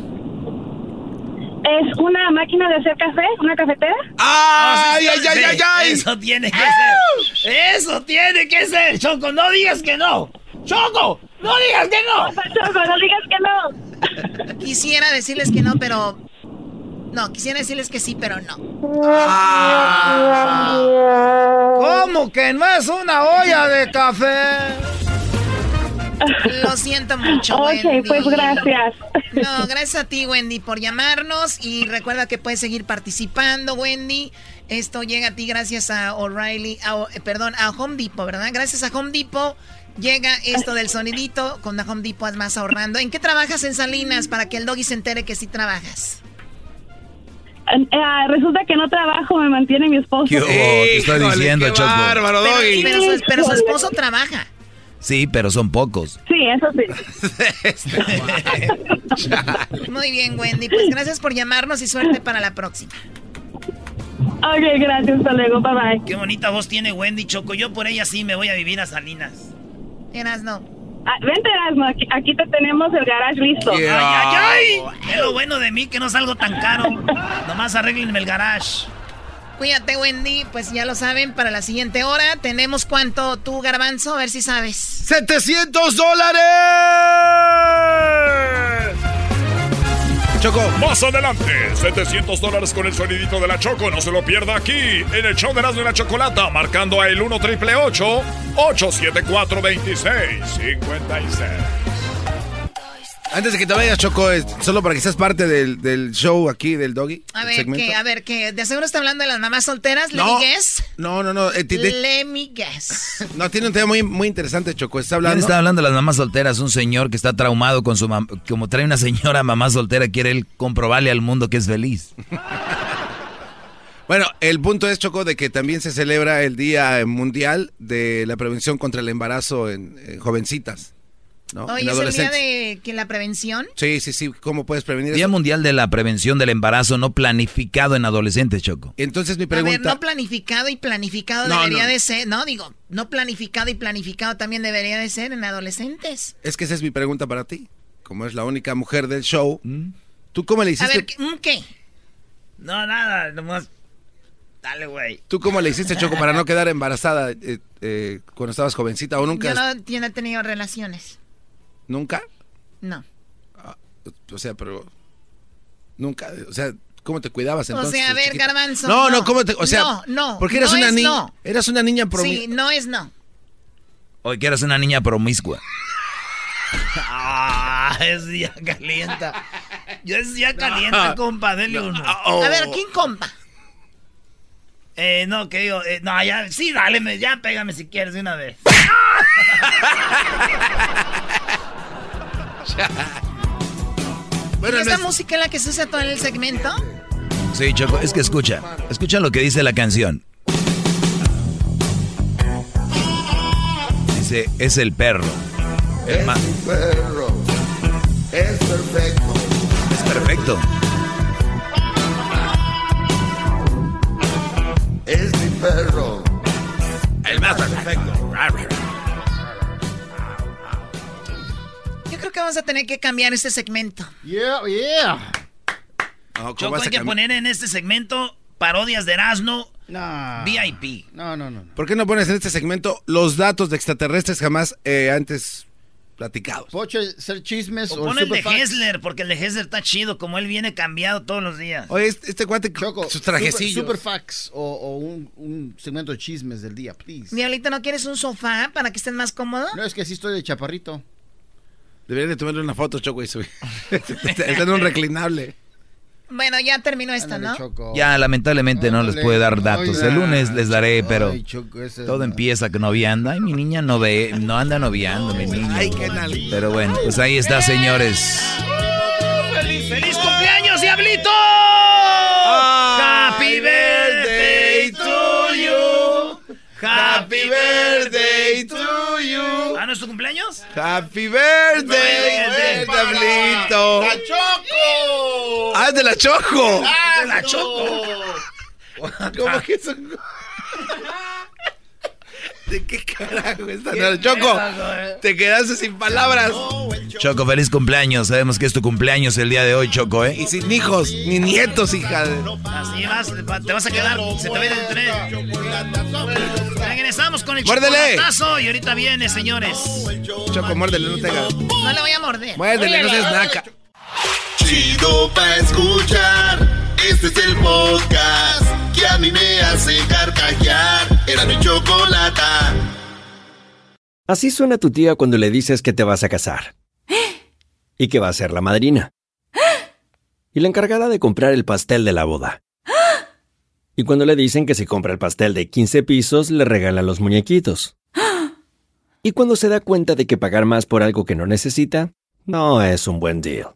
¿Es una máquina de hacer café? ¿Una cafetera? ¡Ay, ay, ay, ay, ay! Eso tiene que ser. Eso tiene que ser, Choco. No digas que no. Choco, no digas que no. Choco, no digas que no. Quisiera decirles que no, pero... No, quisiera decirles que sí, pero no. ¿Cómo que no es una olla de café? Lo siento mucho, Ok, Wendy. pues gracias. No, gracias a ti, Wendy, por llamarnos. Y recuerda que puedes seguir participando, Wendy. Esto llega a ti gracias a O'Reilly, perdón, a Home Depot, ¿verdad? Gracias a Home Depot llega esto del sonidito. Con la Home Depot más ahorrando. ¿En qué trabajas en Salinas para que el doggy se entere que sí trabajas? Eh, resulta que no trabajo, me mantiene mi esposo. ¿Qué? Te estoy Híjole, diciendo, qué bárbaro, Pero, Doggy. pero su, pero su esposo trabaja. Sí, pero son pocos. Sí, eso sí. Muy bien, Wendy. Pues gracias por llamarnos y suerte para la próxima. Ok, gracias. Hasta luego. Bye bye. Qué bonita voz tiene Wendy Choco. Yo por ella sí me voy a vivir a Salinas. Eras no. Ah, vente, Erasmo, aquí, aquí te tenemos el garage listo. Ay, ay, ay. Es lo bueno de mí que no salgo tan caro. Nomás arreglenme el garage. Cuídate, Wendy. Pues ya lo saben, para la siguiente hora tenemos cuánto tú, Garbanzo, a ver si sabes. ¡700 dólares! Choco. Más adelante, 700 dólares con el sonidito de la Choco. No se lo pierda aquí en el show de Erasmo y la Chocolata, marcando a el 1 triple 874 2656. Antes de que te vayas, Choco, solo para que seas parte del, del show aquí del Doggy. A ver, que, a ver, que de seguro está hablando de las mamás solteras. Let No. me guess. No, no, no. eh, ti- de- Let me guess. no, tiene un tema muy, muy interesante, Choco. Está ¿Quién hablando. está hablando de las mamás solteras? Un señor que está traumado con su mamá. Como trae una señora mamá soltera, quiere él comprobarle al mundo que es feliz. Bueno, el punto es, Choco, de que también se celebra el Día Mundial de la Prevención contra el Embarazo en, en jovencitas. ¿No? Oye, en es el día de que la prevención. Sí, sí, sí. ¿Cómo puedes prevenir Día eso? Mundial de la Prevención del Embarazo no planificado en adolescentes, Choco. Entonces mi A ver, pregunta... no planificado y planificado No, debería no. de ser. No, digo, no planificado y planificado también debería de ser en adolescentes. Es que esa es mi pregunta para ti. Como es la única mujer del show, ¿Mm? ¿tú cómo le A hiciste? ver, ¿qué- ¿qué? No, nada, nomás. Dale, güey. ¿Tú cómo le hiciste, Choco, para no quedar embarazada eh, eh, cuando estabas jovencita o nunca? Yo no, yo no he tenido relaciones. ¿Nunca? No. O sea, pero... Nunca, o sea, ¿cómo te cuidabas entonces? o sea, a ver, chiquita? Garbanzo. No, no, ¿cómo te...? O sea, no, no. porque eras no una niña... no. Eras una niña promi... Sí, no es no. Hoy que eras una niña promiscua. Ah, es día calienta. Yo es día calienta, compa, dele uno. A ver, ¿quién compa? Eh, no, que digo, eh, no, ya, sí, dale, me- ya pégame si quieres de una vez. Bueno, ¿Y esta no es- música es la que se usa todo en el segmento? Sí, Choco, es que escucha. Escucha lo que dice la canción. Dice, es el perro. El ma- perro. Es perfecto. es perfecto. Es mi perro. El más perfecto. que vamos a tener que cambiar este segmento. Yeah, yeah. No, ¿cómo Choco, hay que poner en este segmento parodias de Erasmo No. VIP. No, no, no. ¿Por qué no pones en este segmento los datos de extraterrestres jamás eh, antes platicados? Pocho, ser chismes O o, pon el de. Hessler, porque el de Hessler está chido, como él viene cambiado todos los días. Oye, este, este cuate, Choco, sus trajecillos. Super, superfacts o, o un, un segmento de chismes del día, please. Diablito, ¿no quieres un sofá para que estés más cómodo? No, es que así estoy de chaparrito. Deberían de tomarle una foto, Choco, y subir. Está en un reclinable. Bueno, ya terminó esto, ¿no? Ya, lamentablemente no les puede dar datos. El lunes les daré, pero todo empieza que noviando. Ay, mi niña no ve, no anda noviando, mi niña. Ay, qué Pero bueno, pues ahí está, señores. ¡Feliz, feliz cumpleaños, Diablito! Happy birthday. Happy birthday to you. ¿Ah, no es tu cumpleaños? Happy birthday, Diablito. ¡La Choco! Ah, de la Choco. ¡De la Choco! ¿Cómo que son? ¿De qué carajo está? No, Choco, te quedaste sin palabras. Choco, feliz cumpleaños. Sabemos que es tu cumpleaños el día de hoy, Choco, ¿eh? Y sin hijos, ni nietos, hija. de- Así vas, te vas a quedar, se te va a ir el tren. Regresamos con el Muérdele. chocolatazo y ahorita viene, señores. Choco, muérdele, no te hagas. No le voy a morder. Muérdele, no seas naca. Chido pa' escuchar. Este es el podcast que a mí me hace carcajear. Era mi chocolata. Así suena tu tía cuando le dices que te vas a casar. Y que va a ser la madrina. Y la encargada de comprar el pastel de la boda. Y cuando le dicen que si compra el pastel de 15 pisos, le regalan los muñequitos. Y cuando se da cuenta de que pagar más por algo que no necesita, no es un buen deal.